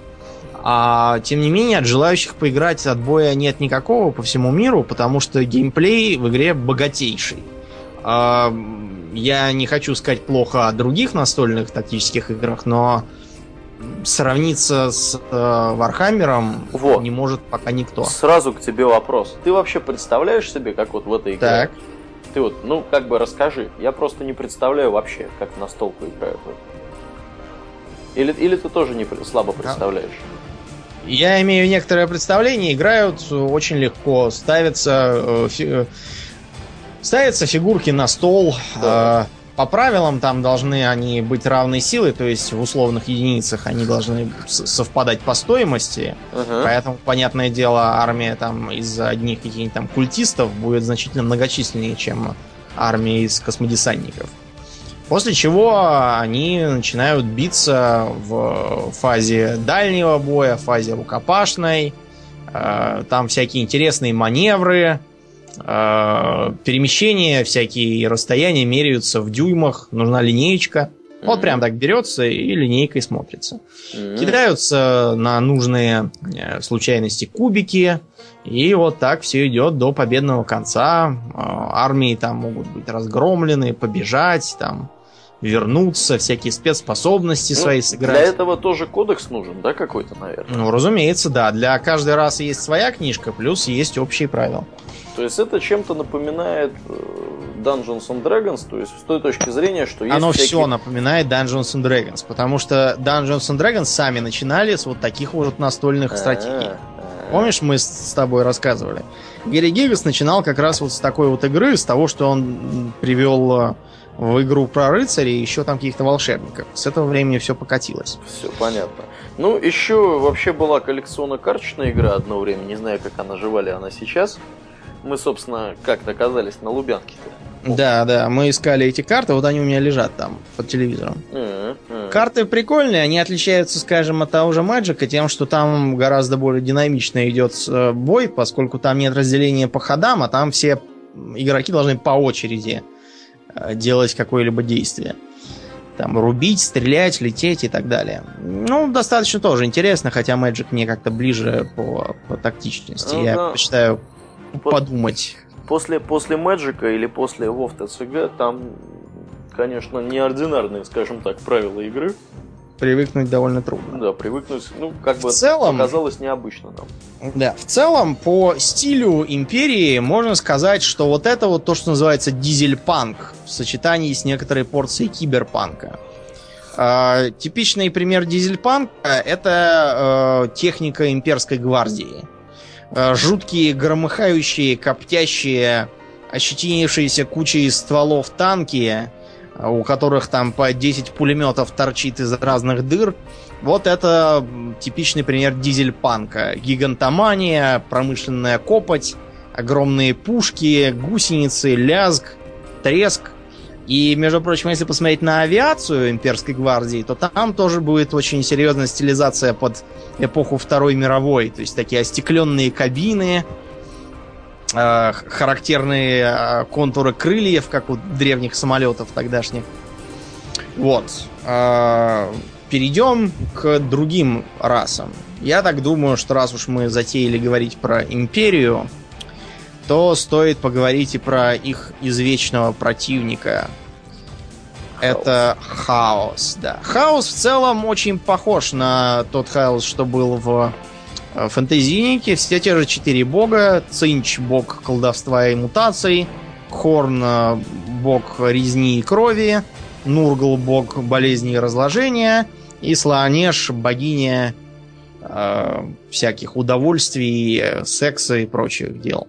А тем не менее, от желающих поиграть отбоя нет никакого по всему миру, потому что геймплей в игре богатейший. А, я не хочу сказать плохо о других настольных тактических играх, но сравниться с э, Вархаммером Вот. не может пока никто. Сразу к тебе вопрос. Ты вообще представляешь себе, как вот в этой игре? Так. Ты вот, ну, как бы расскажи. Я просто не представляю вообще, как настолку играют. Или, или ты тоже не слабо представляешь? Я имею некоторое представление, играют очень легко, ставятся, э, фи- э, ставятся фигурки на стол. Да. По правилам там должны они быть равной силы, то есть в условных единицах они должны совпадать по стоимости. Ага. Поэтому, понятное дело, армия там из одних каких-нибудь там культистов будет значительно многочисленнее, чем армия из космодесантников. После чего они начинают биться в фазе дальнего боя, фазе рукопашной. Э, Там всякие интересные маневры, перемещения, всякие расстояния меряются в дюймах. Нужна линеечка. Вот Мгм. прям так берется и линейкой смотрится. М. Кидаются на нужные э, случайности кубики, и вот так все идет до победного конца. Э, Армии там могут быть разгромлены, побежать, там вернуться, всякие спецспособности Ну, свои Для сыграть. этого тоже кодекс нужен, да, какой-то, наверное? Ну, разумеется, да. Для каждой расы есть своя книжка, плюс есть общие правила. То есть это чем-то напоминает э, Dungeons and Dragons, то есть с той точки зрения, что есть Оно всякие- все напоминает Dungeons and Dragons, потому что Dungeons and Dragons сами начинали с вот таких вот настольных стратегий. А. Помнишь, мы с тобой рассказывали? Гэри Гигас начинал как раз вот с такой вот игры, с того, что он привел э, в игру про рыцарей еще там каких-то волшебников. С этого времени все покатилось. Все понятно. Ну, еще вообще была коллекционно-карточная игра одно время, не знаю, как она жива ли она сейчас. Мы, собственно, как-то оказались на Лубянке-то. Да, да, мы искали эти карты, вот они у меня лежат там под телевизором. М. Карты прикольные, они отличаются, скажем, от того же Мэджика тем, что там гораздо более динамично идет э, бой, поскольку там нет разделения по ходам, а там все игроки должны по очереди э, делать какое-либо действие. Там рубить, стрелять, лететь и так далее. Ну, достаточно тоже интересно, хотя Magic мне как-то ближе по, по тактичности. Ну Я да. Вот подумать. После, после Мэджика или после WoW TCG там, конечно, неординарные, скажем так, правила игры. Привыкнуть довольно трудно. Да, привыкнуть, ну, как бы В целом- показалось необычно нам. Да, в целом, по стилю Империи можно сказать, что вот это вот то, что называется дизель-панк в сочетании с некоторой порцией киберпанка. А, типичный пример дизель-панка это э, техника имперской гвардии. Э, жуткие, громыхающие, коптящие, ощетинившиеся кучей стволов танки, э, у которых там по 10 пулеметов торчит из разных дыр. Вот это типичный пример дизель-панка. Гигантомания, промышленная копоть, огромные пушки, гусеницы, лязг, треск. И, между прочим, если посмотреть на авиацию имперской гвардии, то там тоже будет очень серьезная стилизация под эпоху Второй мировой. То есть такие остекленные кабины, э, характерные э, контуры крыльев, как у древних самолетов тогдашних. Вот. Э, Перейдем к другим расам. Я так думаю, что раз уж мы затеяли говорить про империю, то стоит поговорить и про их извечного противника. Это хаос, да. Хаос в целом очень похож на тот хаос, что был в э, фэнтезийнике. Все те же четыре бога. Цинч — бог колдовства и мутаций. Хорн бог резни и крови. Нургл — бог болезни и разложения. И Слоанеш — богиня э, всяких удовольствий, секса и прочих дел.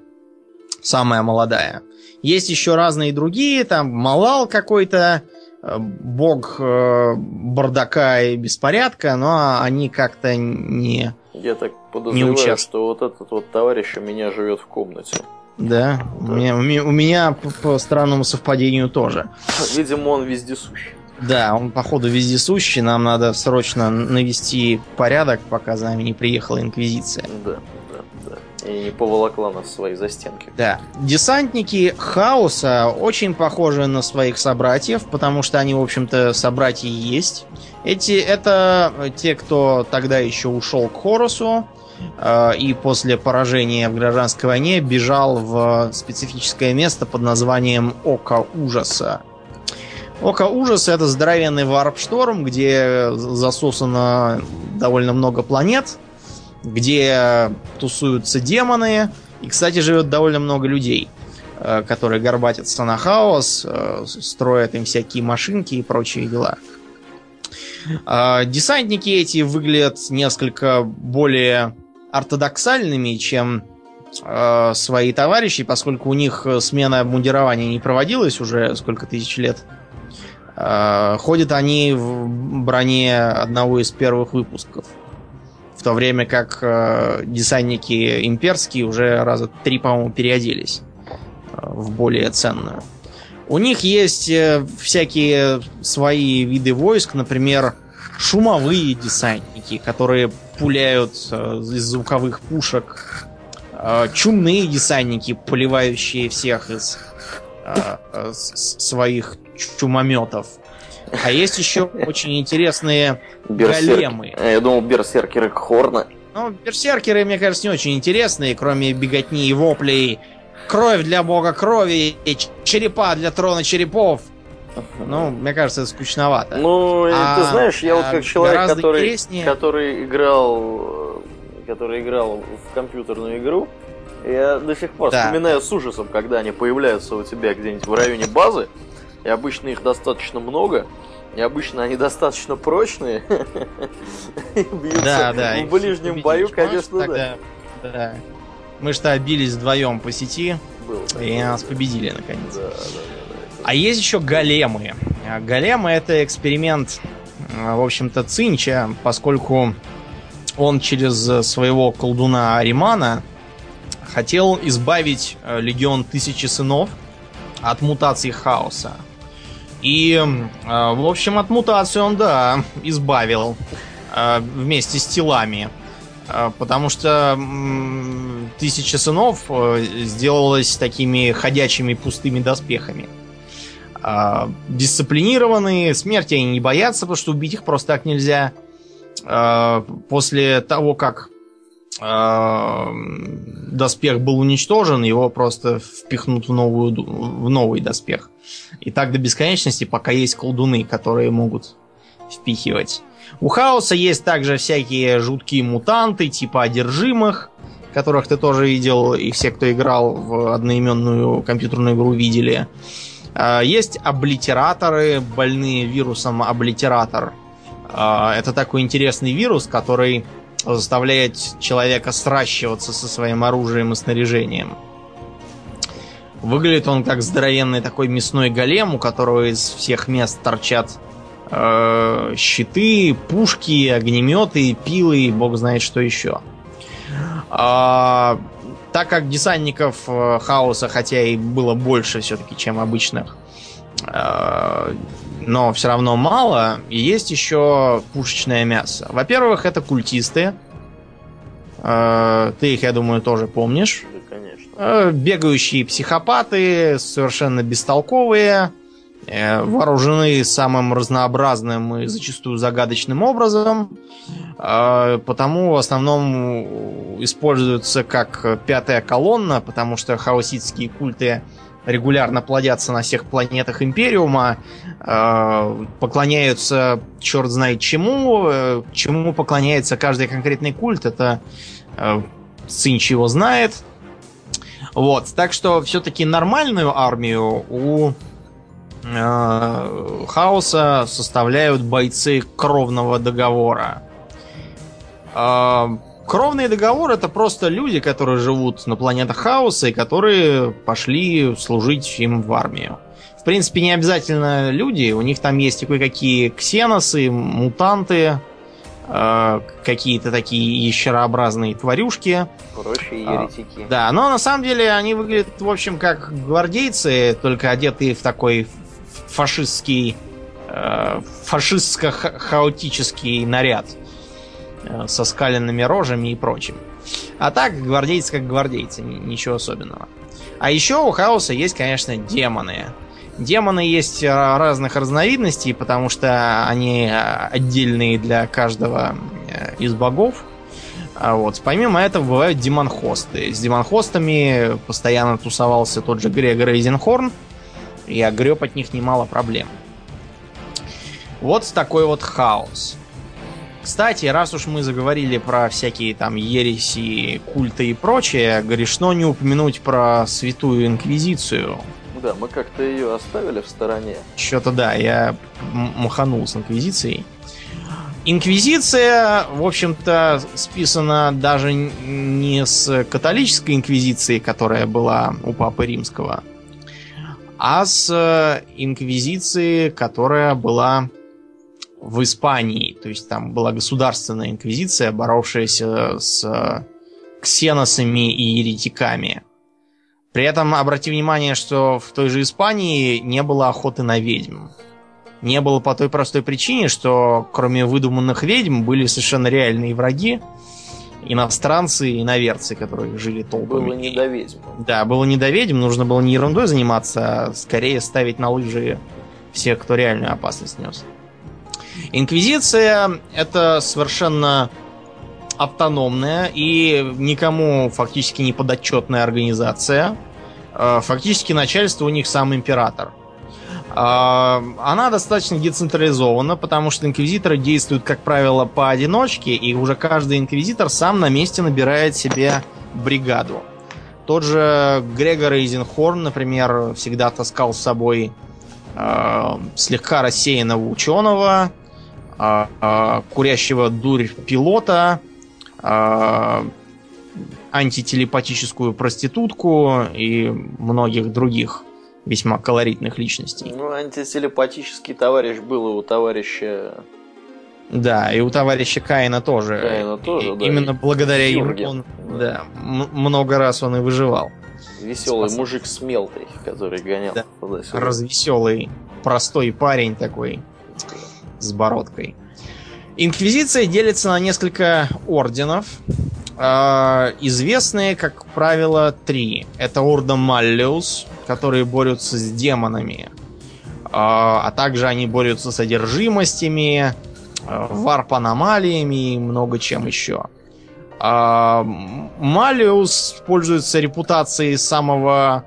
Самая молодая. Есть еще разные другие, там Малал какой-то, э, бог э, бардака и беспорядка, но они как-то не... Я так Не подозреваю, участвую. что вот этот вот товарищ у меня живет в комнате. Да, у меня, у меня- у меня по, по странному совпадению тоже. Видимо, он вездесущий. Да, он, походу, вездесущий. Нам надо срочно навести порядок, пока за нами не приехала Инквизиция. Да, да, да. И не поволокла нас в свои застенки. Да. Десантники хаоса очень похожи на своих собратьев, потому что они, в общем-то, собратья есть. Эти это те, кто тогда еще ушел к Хорусу э, и после поражения в гражданской войне бежал в специфическое место под названием Око Ужаса. Око Ужаса это здоровенный варп-шторм, где засосано довольно много планет, где тусуются демоны, и, кстати, живет довольно много людей, э, которые горбатятся на хаос, э, строят им всякие машинки и прочие дела. А, десантники эти выглядят несколько более ортодоксальными, чем э, свои товарищи, поскольку у них смена обмундирования не проводилась уже сколько тысяч лет. Э, ходят они в броне одного из первых выпусков. В то время как э, десантники имперские уже раза три, по-моему, переоделись э, в более ценную. У них есть э, всякие свои виды войск, например, шумовые десантники, которые пуляют э, из звуковых пушек, э, чумные десантники, поливающие всех из э, э, своих чумометов. А есть еще очень интересные големы. А, Я думал, берсеркеры Хорна. Ну, берсеркеры, мне кажется, не очень интересные, кроме беготни и воплей. Кровь для бога крови и черепа для трона черепов. Ну, мне кажется, это скучновато. Ну, А, ты знаешь, я вот а, как человек, который, интереснее- который играл, э, который играл в компьютерную игру, я до сих пор Да. вспоминаю с ужасом, когда они появляются у тебя где-нибудь в районе базы, и обычно их достаточно много, и обычно они достаточно прочные, и бьются да, да. в ближнем бою, конечно, да. Мы что бились вдвоем по сети, и нас победили наконец. Да, да, да. А есть еще големы. А Големы это эксперимент, а, в общем-то, Цинча, поскольку он через своего колдуна Аримана хотел избавить э, легион Тысячи Сынов от мутаций хаоса. И, э, в общем, от мутации он, да, избавил э, вместе с телами. Э, Потому что Тысяча Сынов э, сделалась такими ходячими пустыми доспехами. А, дисциплинированные, смерти они не боятся, потому что убить их просто так нельзя. А, после того, как а, доспех был уничтожен, его просто впихнут в, новую, в новый доспех. И так до бесконечности, пока есть колдуны, которые могут впихивать. У хаоса есть также всякие жуткие мутанты, типа одержимых, которых ты тоже видел, и все, кто играл в одноименную компьютерную игру, видели. А, Есть облитераторы, больные вирусом облитератор. А, Это такой интересный вирус, который заставляет человека сращиваться со своим оружием и снаряжением. Выглядит он как здоровенный такой мясной голем, у которого из всех мест торчат э, щиты, пушки, огнеметы, пилы и бог знает что еще. А, так как десантников э, хаоса, хотя и было больше все-таки, чем обычных, э, но все равно мало, есть еще пушечное мясо. Во-первых, это культисты. Э, Ты их, я думаю, тоже помнишь. Э, Бегающие психопаты, совершенно бестолковые, э, вооружены самым разнообразным и зачастую загадочным образом, э, потому в основном используются как пятая колонна, потому что хаоситские культы регулярно плодятся на всех планетах Империума, поклоняются черт знает чему, чему поклоняется каждый конкретный культ, это Цинч его знает. Вот, так что все-таки нормальную армию у э, хаоса составляют бойцы кровного договора. Э, кровный договор это просто люди, которые живут на планетах хаоса и которые пошли служить им в армию. В принципе, не обязательно люди, у них там есть кое-какие ксеносы, мутанты, какие-то такие ящерообразные тварюшки. Прочие А, еретики. Да, но на самом деле они выглядят, в общем, как гвардейцы, только одетые в такой фашистский, э, фашистско-хаотический наряд э, со скаленными рожами и прочим. А так, гвардейцы как гвардейцы, ничего особенного. А еще у хаоса есть, конечно, демоны. Демоны есть разных разновидностей, потому что они отдельные для каждого э, из богов. А вот. Помимо этого бывают демонхосты. С демонхостами постоянно тусовался тот же Грегор Эйзенхорн, и огреб от них немало проблем. Вот такой вот хаос. Кстати, раз уж мы заговорили про всякие там ереси, культы и прочее, грешно не упомянуть про Святую Инквизицию. Да, мы как-то ее оставили в стороне. Что-то да, я маханул с Инквизицией. Инквизиция, в общем-то, списана даже не с католической инквизиции, которая была у Папы Римского, а с инквизиции, которая была в Испании. То есть там была государственная инквизиция, боровшаяся с ксеносами и еретиками. При этом обрати внимание, что в той же Испании не было охоты на ведьм. Не было по той простой причине, что кроме выдуманных ведьм были совершенно реальные враги, иностранцы и иноверцы, которые жили толпами. Было не до ведьм. Да, было не до ведьм, нужно было не ерундой заниматься, а скорее ставить на лыжи всех, кто реальную опасность нес. Инквизиция это совершенно автономная и никому фактически не подотчетная организация. Э, фактически начальство у них сам император. Э, она достаточно децентрализована, потому что инквизиторы действуют, как правило, поодиночке, и уже каждый инквизитор сам на месте набирает себе бригаду. Тот же Грегор Эйзенхорн, например, всегда таскал с собой э, слегка рассеянного ученого, а, а, курящего дурь пилота, а, антителепатическую проститутку и многих других весьма колоритных личностей. Ну, антителепатический товарищ был и у товарища... Да, и у товарища Каина тоже. Каина тоже, и, да. Именно благодаря ему он, да, много раз он и выживал. Веселый Спас... мужик с мелтой, который гонял да. туда-сюда. Развеселый, простой парень такой с бородкой. Инквизиция делится на несколько орденов. Э, известные, как правило, три. Это орда Маллиус, которые борются с демонами. Э, а также они борются с одержимостями, э, варп-аномалиями и много чем еще. Малиус пользуется репутацией самого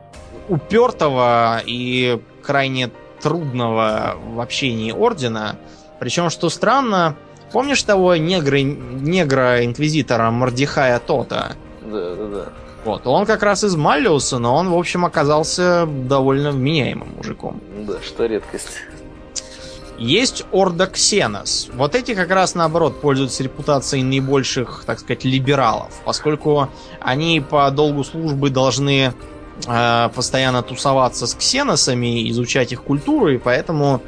упертого и крайне трудного в общении ордена – причем, что странно, помнишь того негра, негра-инквизитора Мордихая Тота? Да, да, да. Вот, он как раз из Маллиуса, но он, в общем, оказался довольно вменяемым мужиком. Да, что редкость. Есть Орда Ксенос. Вот эти как раз наоборот пользуются репутацией наибольших, так сказать, либералов, поскольку они по долгу службы должны э, постоянно тусоваться с ксеносами, изучать их культуру, и поэтому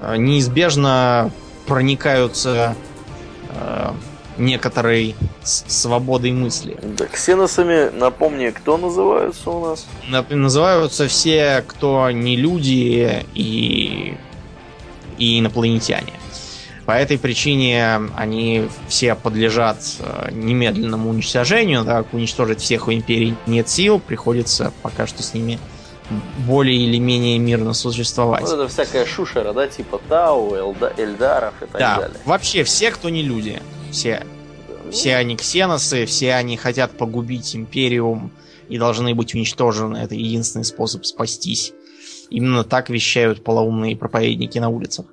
Э, неизбежно проникаются э, некоторой свободой мысли. Да, ксеносами, напомни, кто называются у нас? Называются все, кто не люди и, и инопланетяне. По этой причине они все подлежат э, немедленному уничтожению. Так как уничтожить всех у Империи нет сил, приходится пока что с ними более или менее мирно существовать. Ну, это всякая шушера, да, типа Тау, Элда, Эльдаров и так да, далее. Вообще все, кто не люди. Все. Да, все ну... они ксеносы, все они хотят погубить Империум и должны быть уничтожены. Это единственный способ спастись. Именно так вещают полоумные проповедники на улицах.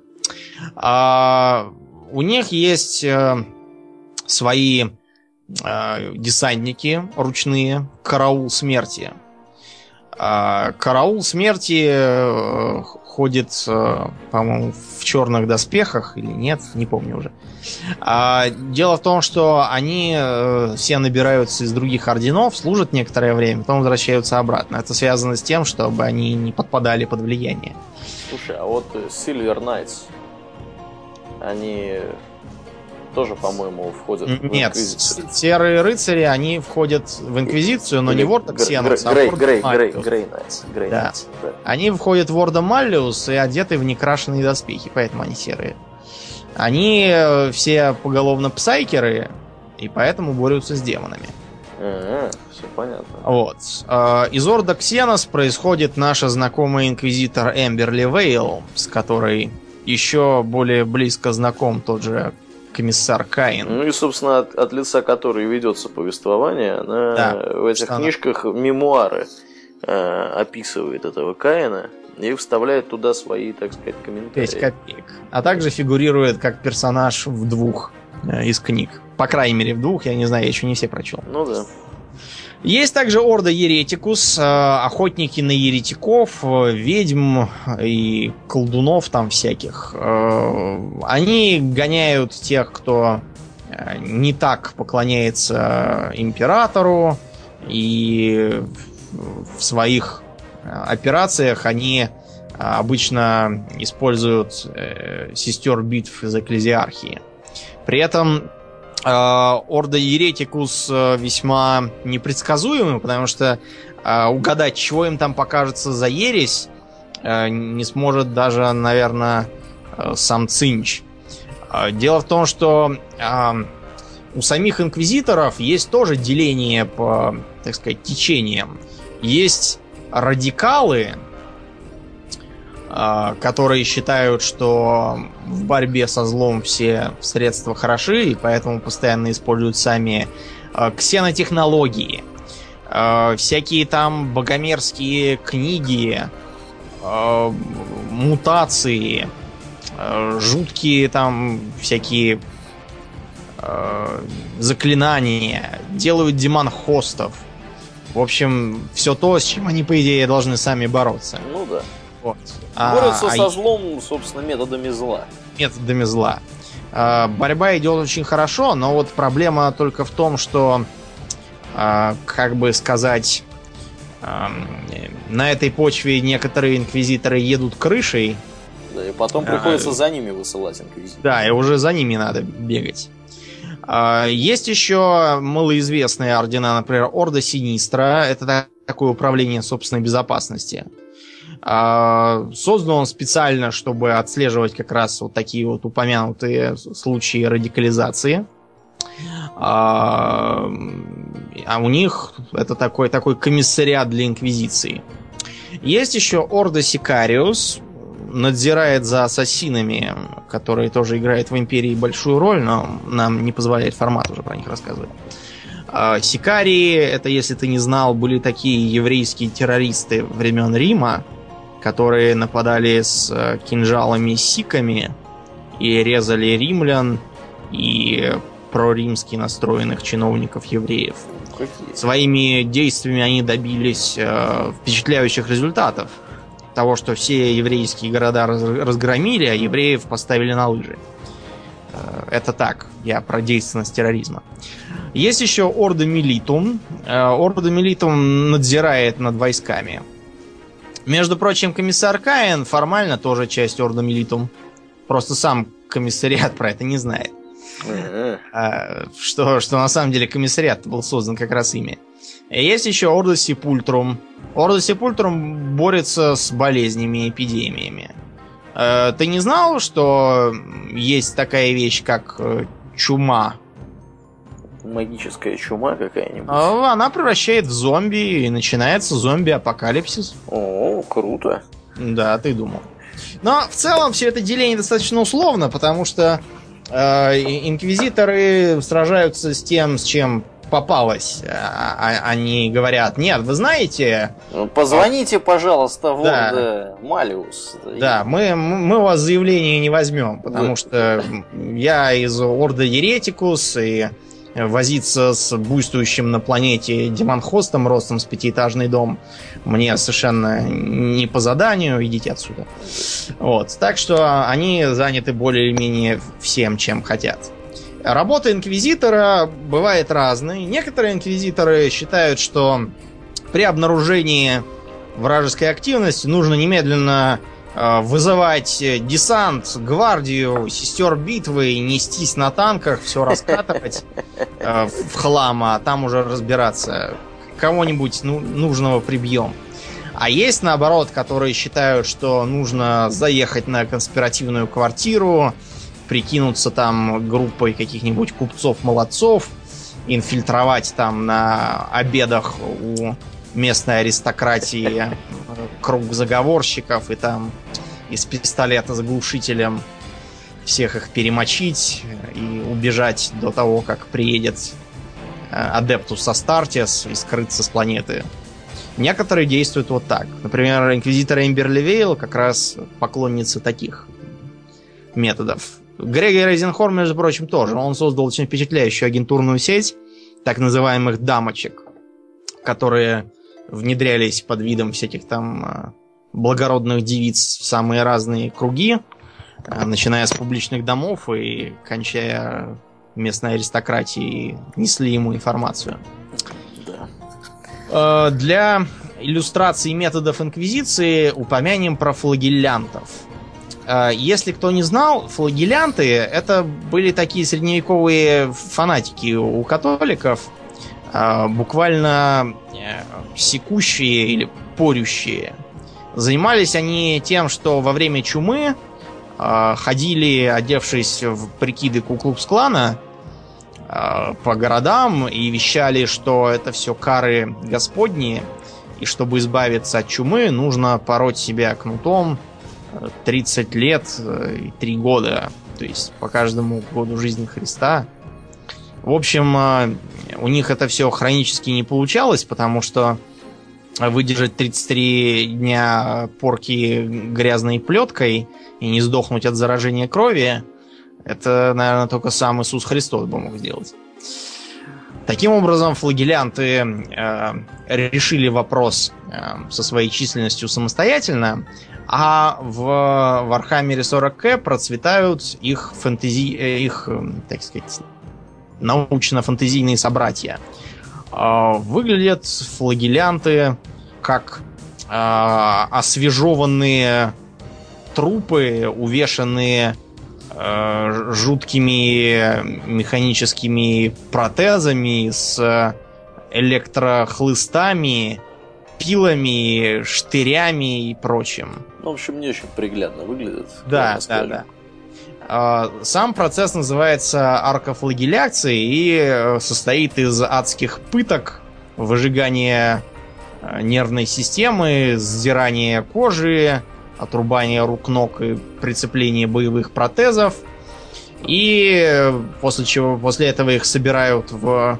А, у них есть э, свои э, десантники ручные, караул смерти а караул смерти э, ходит, э, по-моему, в черных доспехах или нет, не помню уже. А, дело в том, что они э, все набираются из других орденов, служат некоторое время, потом возвращаются обратно. Это связано с тем, чтобы они не подпадали под влияние. Слушай, а вот Silver Knights, они тоже, по-моему, входят в Нет, серые рыцари, они входят в Инквизицию, но Или не в Орда Ксенос, а в Орда Грей, Грей, Грей, Грей да. да. Они входят в Орда Маллиус и одеты в некрашенные доспехи, поэтому они серые. Они э, все поголовно псайкеры, и поэтому борются с демонами. А, все понятно. Вот. Э, Из Орда Ксенос происходит наша знакомая инквизитор Эмберли Вейл, с которой еще более близко знаком тот же комиссар Каин. Ну и, собственно, от, от лица которой ведется повествование, она Да, в этих она- книжках мемуары э, описывает этого Каина и вставляет туда свои, так сказать, 5 комментарии. копеек. А также фигурирует как персонаж в двух э, из книг. По крайней мере, в двух, я не знаю, я еще не все прочел. Ну да. Есть также Орда Еретикус, э, охотники на еретиков, э, ведьм и колдунов там всяких. Э, Они гоняют тех, кто э, не так поклоняется императору, и в своих э, операциях они э, обычно используют э, сестер битв из Экклезиархии. При этом э, Орда Еретикус э, весьма непредсказуемый, потому что э, угадать, чего им там покажется за ересь, э, не сможет даже, наверное, э, сам Цинч. Э, Дело в том, что э, у самих инквизиторов есть тоже деление по, так сказать, течениям. Есть радикалы, э, которые считают, что в борьбе со злом все средства хороши, и поэтому постоянно используют сами э, ксенотехнологии. Э, Всякие там богомерзкие книги, мутации, жуткие там всякие заклинания, делают демон-хостов. В общем, все то, с чем они, по идее, должны сами бороться. Ну да. Вот. А- Борются а со злом, собственно, методами зла. методами зла. А, Борьба идет очень хорошо, но вот проблема только в том, что, а, как бы сказать, на этой почве некоторые инквизиторы едут крышей, Да, и потом А, приходится за ними высылать инквизитора. да, и уже за ними надо бегать. А, Есть еще малоизвестные ордена, например, Орда Синистра. Это та- такое управление собственной безопасности. А, Создан он специально, чтобы отслеживать как раз вот такие вот упомянутые случаи радикализации. А а у них это такой, такой комиссариат для инквизиции. Есть еще Орда Сикариус, надзирает за ассасинами, которые тоже играют в Империи большую роль, но нам не позволяет формат уже про них рассказывать. А, Сикарии, это, если ты не знал, были такие еврейские террористы времен Рима, которые нападали с э, кинжалами и сиками и резали римлян и проримски настроенных чиновников евреев. Своими действиями они добились э, впечатляющих результатов. Того, что все еврейские города раз- разгромили, а евреев поставили на лыжи. Э, это так, я про действенность терроризма. Есть еще Орда Милитум. Э, Орда Милитум надзирает над войсками. Между прочим, комиссар Каин формально тоже часть Орда Милитум. Просто сам комиссариат про это не знает. А, что, что на самом деле комиссариат был создан как раз ими. Есть еще Орда Сепультрум. Орда Сепультрум борется с болезнями и эпидемиями. Э, Ты не знал, что есть такая вещь, как э, чума? Магическая чума какая-нибудь. А, Она превращает в зомби, и начинается зомби-апокалипсис. О, круто. Да, ты думал. Но в целом все это деление достаточно условно, потому что э, инквизиторы сражаются с тем, с чем попалось. А- а- Они говорят, нет, вы знаете, Ну, Позвоните, пожалуйста, в Да. Орда Малиус. да, мы, мы у вас заявление не возьмем, потому Да. что я из Орда Еретикус, и возиться с буйствующим на планете демонхостом ростом с пятиэтажный дом мне совершенно не по заданию, идите отсюда. Вот, так что они заняты более или менее всем, чем хотят. Работа инквизитора бывает разной. Некоторые инквизиторы считают, что при обнаружении вражеской активности нужно немедленно вызывать э, десант, гвардию, сестер битвы, нестись на танках, все раскатывать э, в хлам, а там уже разбираться. Кого-нибудь ну, нужного прибьем. А есть, наоборот, которые считают, что нужно заехать на конспиративную квартиру, прикинуться там группой каких-нибудь купцов-молодцов инфильтровать там на обедах у местной аристократии э, круг заговорщиков и там из пистолета с глушителем всех их перемочить и убежать до того, как приедет Адептус Астартес и скрыться с планеты. Некоторые действуют вот так. Например, инквизитор Эмберли Вейл как раз поклонница таких методов. Грегор Эйзенхорн, между прочим, тоже. Он создал очень впечатляющую агентурную сеть так называемых дамочек, которые внедрялись под видом всяких там э, благородных девиц в самые разные круги, э, начиная с публичных домов и кончая местной аристократией, несли ему информацию. Да. Э, для иллюстрации методов инквизиции упомянем про флагеллянтов. Если кто не знал, флагелянты это были такие средневековые фанатики у католиков, буквально секущие или порющие. Занимались они тем, что во время чумы э, ходили, одевшись в прикиды Куклукс-клана, э, по городам и вещали, что это все кары господни, и чтобы избавиться от чумы, нужно пороть себя кнутом 30 лет и 3 года, то есть по каждому году жизни Христа. В общем, у них это все хронически не получалось, потому что выдержать 33 дня порки грязной плеткой и не сдохнуть от заражения крови, это, наверное, только сам Иисус Христос бы мог сделать. Таким образом, флагелянты э, решили вопрос э, со своей численностью самостоятельно, а в Вархаммере 40к процветают их фэнтези... Э, их, э, так сказать, научно-фантазийные собратья. А, выглядят флагелянты как а, освежеванные трупы, увешанные а, жуткими механическими протезами с электрохлыстами, пилами, штырями и прочим. Ну, в общем, не очень приглядно выглядит. Да, да, да. А, сам процесс называется аркофлагеляцией и э, состоит из адских пыток, выжигания э, нервной системы, сдирания кожи, отрубания рук, ног и прицепления боевых протезов. И после чего после этого их собирают в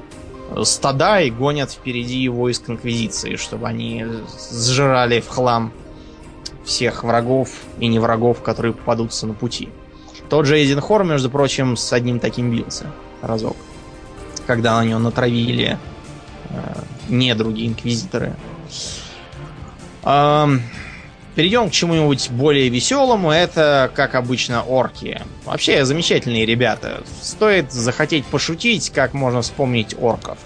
стада и гонят впереди войск Инквизиции, чтобы они сжирали в хлам всех врагов и не врагов, которые попадутся на пути. Тот же Эйзенхор, между прочим, с одним таким бился разок. Когда на него натравили э, недруги инквизиторы. Э, перейдем к чему-нибудь более веселому. Это, как обычно, орки. Вообще, замечательные ребята. Стоит захотеть пошутить, как можно вспомнить орков.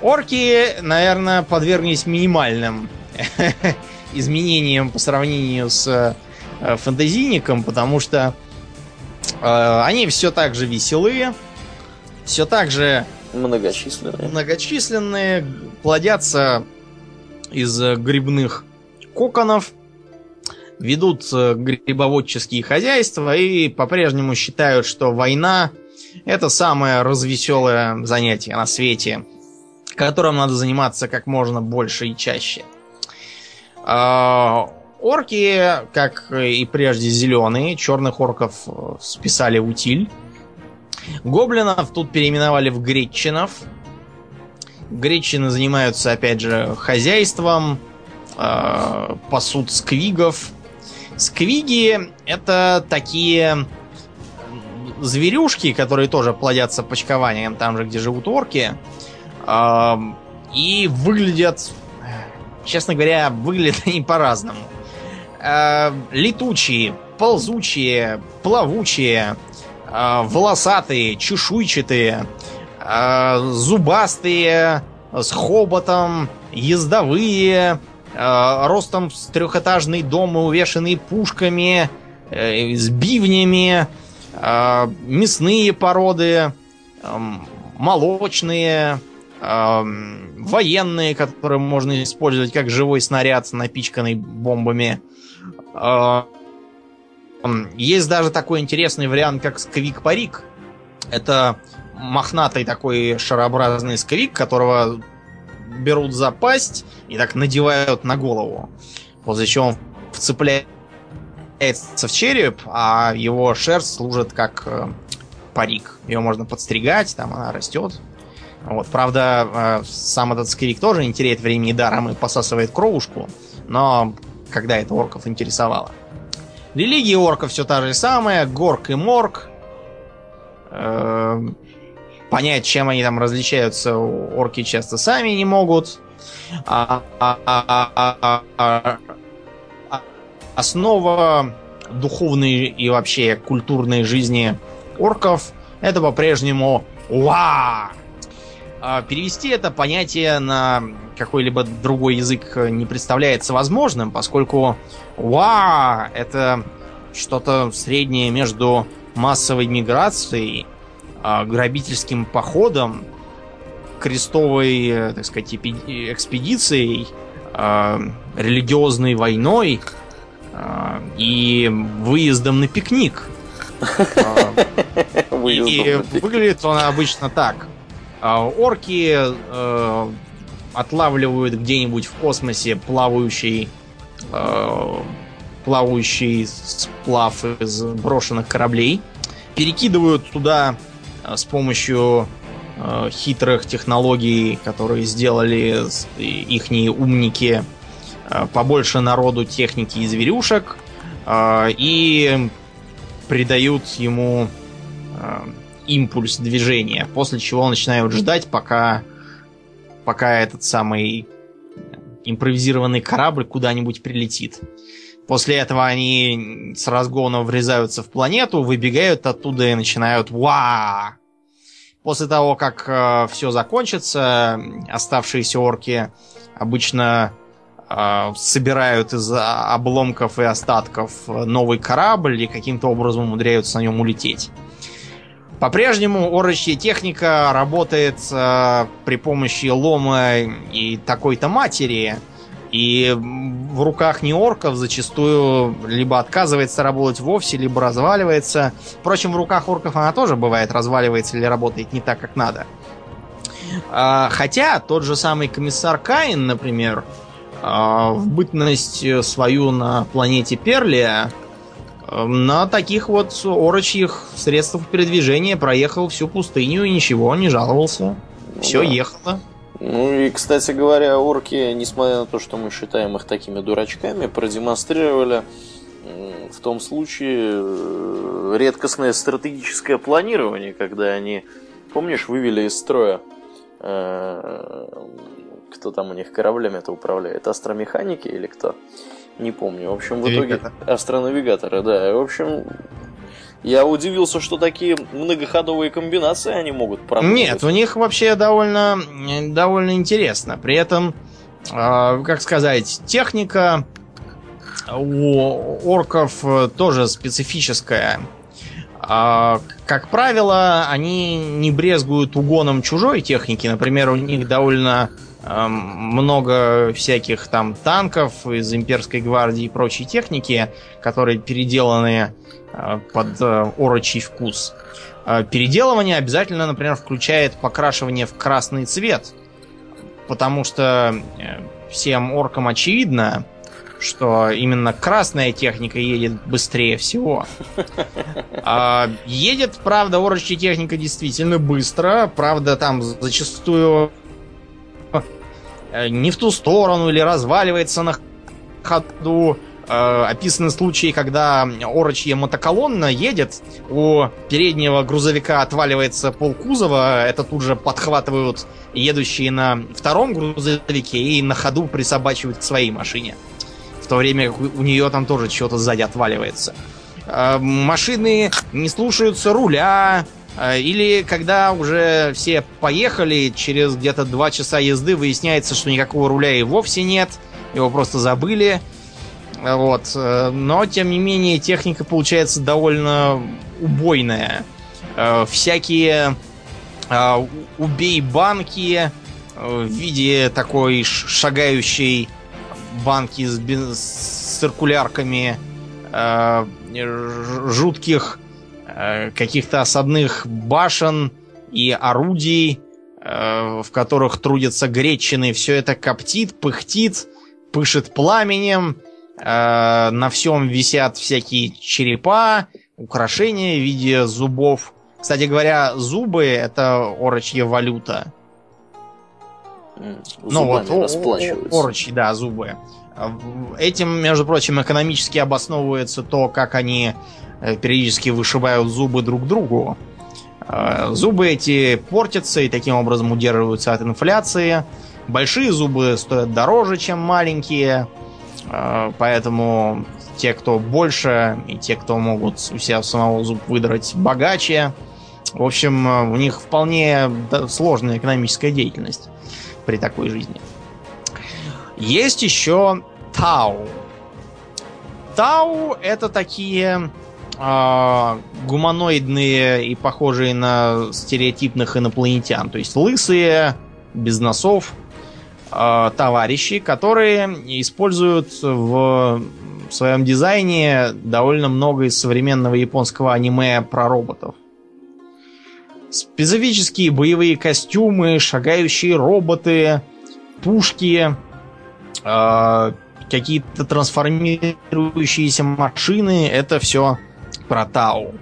Орки, наверное, подверглись минимальным изменениям по сравнению с э, фантазийником, потому что они все так же веселые, все так же многочисленные. многочисленные, плодятся из грибных коконов, ведут э, грибоводческие хозяйства и по-прежнему считают, что война это самое развеселое занятие на свете, которым надо заниматься как можно больше и чаще. А, Орки, как и прежде зеленые, черных орков э, списали утиль. Гоблинов тут переименовали в гречинов. Гречины занимаются, опять же, хозяйством, э, пасут сквигов. Сквиги это такие зверюшки, которые тоже плодятся почкованием там же, где живут орки. Э, и выглядят, честно говоря, выглядят они по-разному э, летучие, ползучие, плавучие, э, волосатые, чешуйчатые, э, зубастые, с хоботом, ездовые, э, ростом с трехэтажный дом и увешанный пушками, э, с бивнями, э, мясные породы, э, молочные, э, военные, которые можно использовать как живой снаряд, напичканный бомбами. А, есть даже такой интересный вариант, как сквик-парик. Это мохнатый такой шарообразный скрик, которого берут за пасть и так надевают на голову. После чего он вцепляется в череп, а его шерсть служит как э, парик. Ее можно подстригать, там она растет. Вот, правда, э, сам этот скрик тоже не теряет времени даром и посасывает кровушку, но когда это орков интересовало. Религия орков все та же самая, горк и морг. Э, понять, чем они там различаются, орки часто сами не могут. А, а, а, а, а, основа духовной и вообще культурной жизни орков это по-прежнему уа. Перевести это понятие на какой-либо другой язык не представляется возможным, поскольку уа это что-то среднее между массовой миграцией а, грабительским походом, крестовой, э, так сказать, экспедицией, а, религиозной войной а, и выездом на пикник. И выглядит он обычно так. Орки э, отлавливают где-нибудь в космосе плавающий э, плавающий сплав из брошенных кораблей, перекидывают туда Э, с помощью э, хитрых технологий, которые сделали их умники, э, побольше народу техники и зверюшек, э, и придают ему импульс движения, после чего начинают ждать, пока, пока этот самый импровизированный корабль куда-нибудь прилетит. После этого они с разгона врезаются в планету, выбегают оттуда и начинают «Ва!». После того, как э, все закончится, оставшиеся орки обычно э, собирают из обломков и остатков новый корабль и каким-то образом умудряются на нем улететь. По-прежнему орочья техника работает э, при помощи лома и такой-то матери – и в руках не орков зачастую либо отказывается работать вовсе, либо разваливается. Впрочем, в руках орков она тоже бывает разваливается или работает не так, как надо. А, хотя тот же самый комиссар Каин, например, а, в бытность свою на планете Перлия на таких вот орочьих средствах передвижения проехал всю пустыню и ничего, не жаловался. Все да. ехало. Ну и, кстати говоря, орки, несмотря на то, что мы считаем их такими дурачками, продемонстрировали в том случае э, редкостное стратегическое планирование, когда они, помнишь, вывели из строя э, кто там у них кораблями это управляет, астромеханики или кто? Не помню. В общем, в итоге астронавигаторы, да. В общем, я удивился, что такие многоходовые комбинации они могут продумать. Нет, у них вообще довольно, довольно интересно. При этом, э, как сказать, техника у орков тоже специфическая. А, как правило, они не брезгуют угоном чужой техники. Например, у них довольно много всяких там танков из имперской гвардии и прочей техники, которые переделаны Э, под э, орочий вкус. Э, переделывание обязательно, например, включает покрашивание в красный цвет, потому что всем оркам очевидно, что именно красная техника едет быстрее всего. А едет, правда, орочья техника действительно быстро. Правда, там зачастую не в ту сторону или разваливается на ходу э, описаны случаи, когда орочья мотоколонна едет, у переднего грузовика отваливается пол кузова, это тут же подхватывают едущие на втором грузовике и на ходу присобачивают к своей машине. В то время как у нее там тоже что-то сзади отваливается. Э, машины не слушаются руля, э, или когда уже все поехали, через где-то два часа езды выясняется, что никакого руля и вовсе нет, его просто забыли. Вот. Э, но, тем не менее, техника получается довольно убойная. Э, всякие э, убей банки в виде такой шагающей банки с, с циркулярками, жутких каких-то осадных башен, и орудий, э, в которых трудятся гречины. Все это коптит, пыхтит, пышет пламенем. Э, на всем висят всякие черепа, украшения в виде зубов. Кстати говоря, зубы это орочья валюта. Ну вот, орочи, да, зубы. Этим, между прочим, экономически обосновывается то, как они э, периодически вышибают зубы друг другу. Э, зубы эти портятся и таким образом удерживаются от инфляции. Большие зубы стоят дороже, чем маленькие. Э, поэтому те, кто больше, и те, кто могут у себя самого зуб выдрать, богаче. В общем, у них вполне сложная экономическая деятельность при такой жизни. Есть еще Тау. Тау это такие э, гуманоидные и похожие на стереотипных инопланетян. То есть лысые, без носов, э, товарищи, которые используют в своем дизайне довольно много из современного японского аниме про роботов. Специфические боевые костюмы, шагающие роботы, пушки, э, какие-то трансформирующиеся машины, это все про Тау.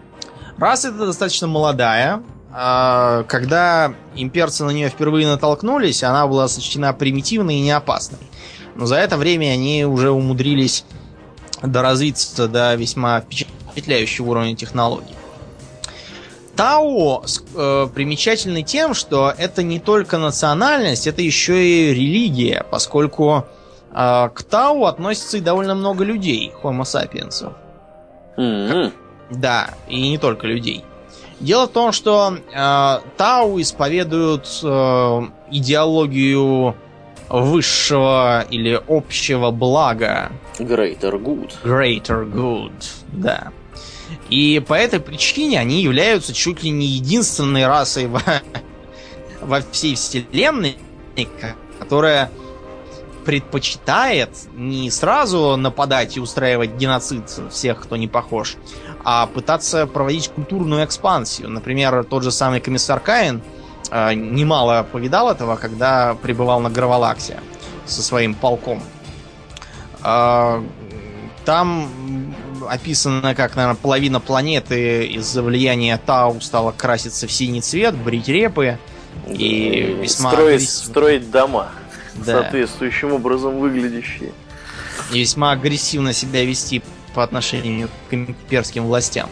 Раз это достаточно молодая, э, когда имперцы на нее впервые натолкнулись, она была сочтена примитивной и неопасной. Но за это время они уже умудрились доразвиться до весьма впечатляющего уровня технологий. Тау э, примечательны тем, что это не только национальность, это еще и религия, поскольку э, к Тау относится и довольно много людей, Homo sapiens. Mm-hmm. Да, и не только людей. Дело в том, что э, Тау исповедуют э, идеологию высшего или общего блага. Greater good. Greater good, да. И по этой причине они являются чуть ли не единственной расой во, во всей вселенной, которая предпочитает не сразу нападать и устраивать геноцид всех, кто не похож, а пытаться проводить культурную экспансию. Например, тот же самый комиссар Каин э, немало повидал этого, когда пребывал на Гравалаксе со своим полком. Э, там описано, как, наверное, половина планеты из-за влияния Тау стала краситься в синий цвет, брить репы и весьма... Строить, строить дома, да. соответствующим образом выглядящие. И весьма агрессивно себя вести по отношению к имперским властям.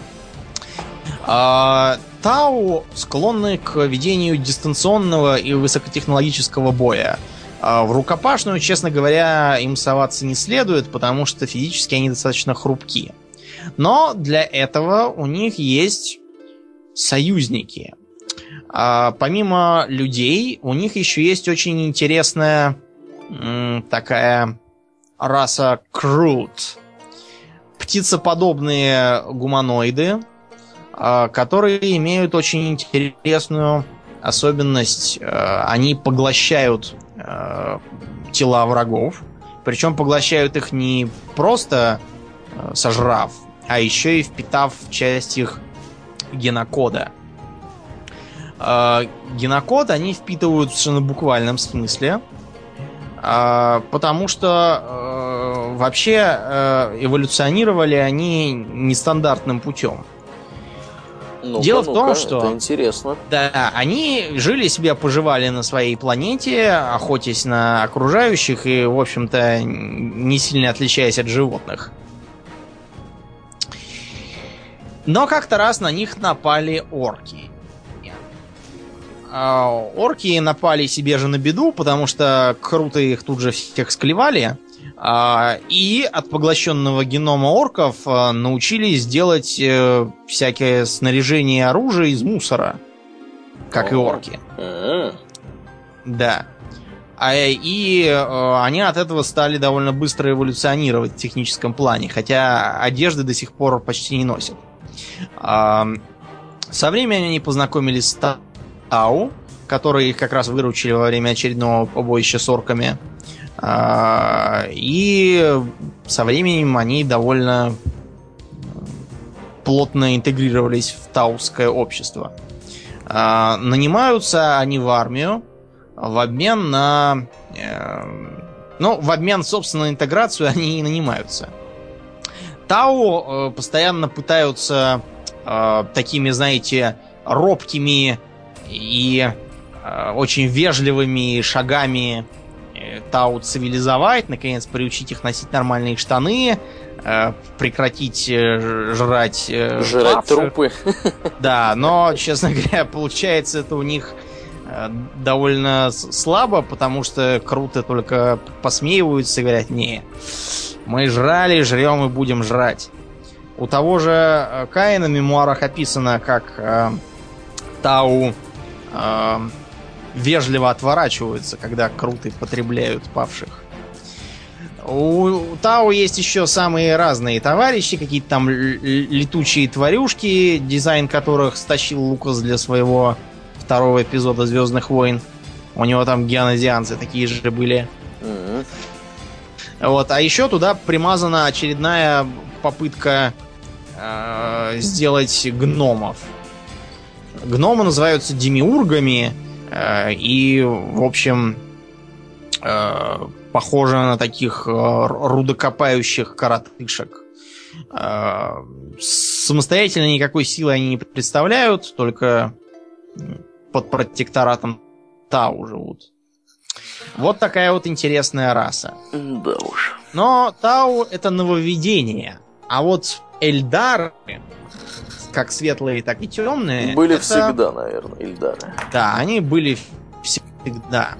А, Тау склонны к ведению дистанционного и высокотехнологического боя. А в рукопашную, честно говоря, им соваться не следует, потому что физически они достаточно хрупкие. Но для этого у них есть союзники. А, помимо людей, у них еще есть очень интересная такая раса крут. Птицеподобные гуманоиды, а, которые имеют очень интересную особенность. А, они поглощают а, тела врагов. Причем поглощают их не просто сожрав, а еще и впитав часть их генокода. Генокод они впитывают в буквальном смысле, потому что вообще э, эволюционировали они нестандартным путем. ну Дело в том, что это интересно. Да, они жили себе, поживали на своей планете, охотясь на окружающих и, в общем-то, не сильно отличаясь от животных. Но как-то раз на них напали орки. А, орки напали себе же на беду, потому что круто их тут же всех склевали. А, и от поглощенного генома орков а, научились делать э, всякое снаряжение и оружие из мусора. Как и орки. Да. А, и э, они от этого стали довольно быстро эволюционировать в техническом плане, хотя одежды до сих пор почти не носят. Со временем они познакомились с Тау, которые их как раз выручили во время очередного побоища с орками. И со временем они довольно плотно интегрировались в тауское общество. э, нанимаются они в армию в обмен на... Э, ну, в обмен, собственно, на интеграцию они и нанимаются. Тау э, постоянно пытаются э, такими, знаете, робкими и очень вежливыми шагами Тау цивилизовать, наконец приучить их носить нормальные штаны, э, прекратить э, жрать... Э, жрать павших. трупы. Да, но, честно говоря, получается это у них довольно слабо, потому что круто только посмеиваются и говорят, не, мы жрали, жрем и будем жрать. У того же Каина в мемуарах описано, как э, Тау э, вежливо отворачиваются, когда круты потребляют павших. У Тау есть еще самые разные товарищи, какие-то там летучие тварюшки, дизайн которых стащил Лукас для своего второго эпизода Звездных войн. У него там геонозианцы такие же были. Mm-hmm. Вот, а еще туда примазана очередная попытка э, сделать гномов. Гномы называются демиургами и, в общем, э, похожи на таких э, рудокопающих коротышек. Э, самостоятельно никакой силы они не представляют, только под протекторатом Тау живут. Вот такая вот интересная раса. Да уж. Но Тау это нововведение. А вот Эльдары, как светлые, так и темные... Были это... всегда, наверное, Эльдары. Да, они были всегда.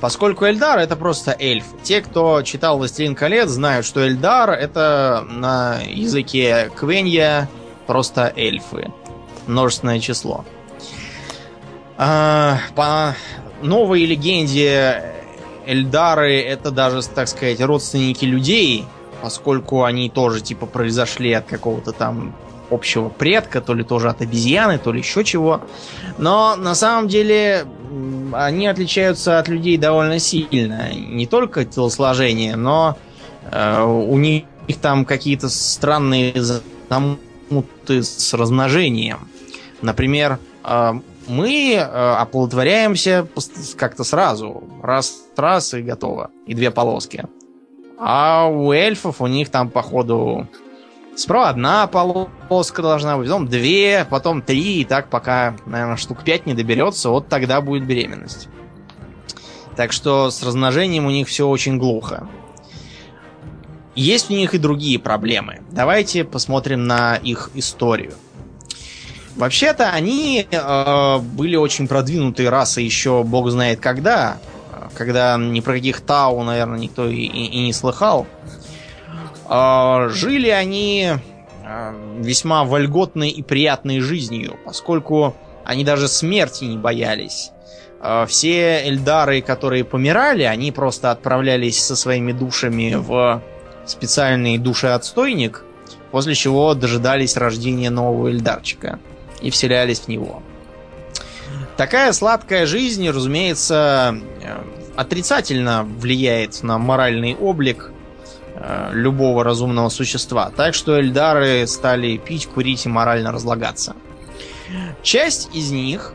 Поскольку Эльдар это просто эльф. Те, кто читал «Властелин колец», знают, что Эльдар это на языке Квенья просто эльфы. Множественное число. А, по новой легенде Эльдары это даже, так сказать, родственники людей, поскольку они тоже типа произошли от какого-то там общего предка, то ли тоже от обезьяны, то ли еще чего. Но на самом деле они отличаются от людей довольно сильно. Не только телосложение, но э, у них там какие-то странные замуты с размножением. Например, э, мы э, оплодотворяемся как-то сразу. Раз, раз и готово. И две полоски. А у эльфов у них там, походу, справа одна полоска должна быть, потом две, потом три, и так пока, наверное, штук пять не доберется, вот тогда будет беременность. Так что с размножением у них все очень глухо. Есть у них и другие проблемы. Давайте посмотрим на их историю. Вообще-то они э, были очень продвинутые расы еще бог знает когда, когда ни про каких Тау, наверное, никто и, и, и не слыхал. Э, жили они э, весьма вольготной и приятной жизнью, поскольку они даже смерти не боялись. Э, все эльдары, которые помирали, они просто отправлялись со своими душами в специальный душеотстойник, после чего дожидались рождения нового эльдарчика и вселялись в него. Такая сладкая жизнь, разумеется, э, отрицательно влияет на моральный облик любого разумного существа. Так что эльдары стали пить, курить и морально разлагаться. Часть из них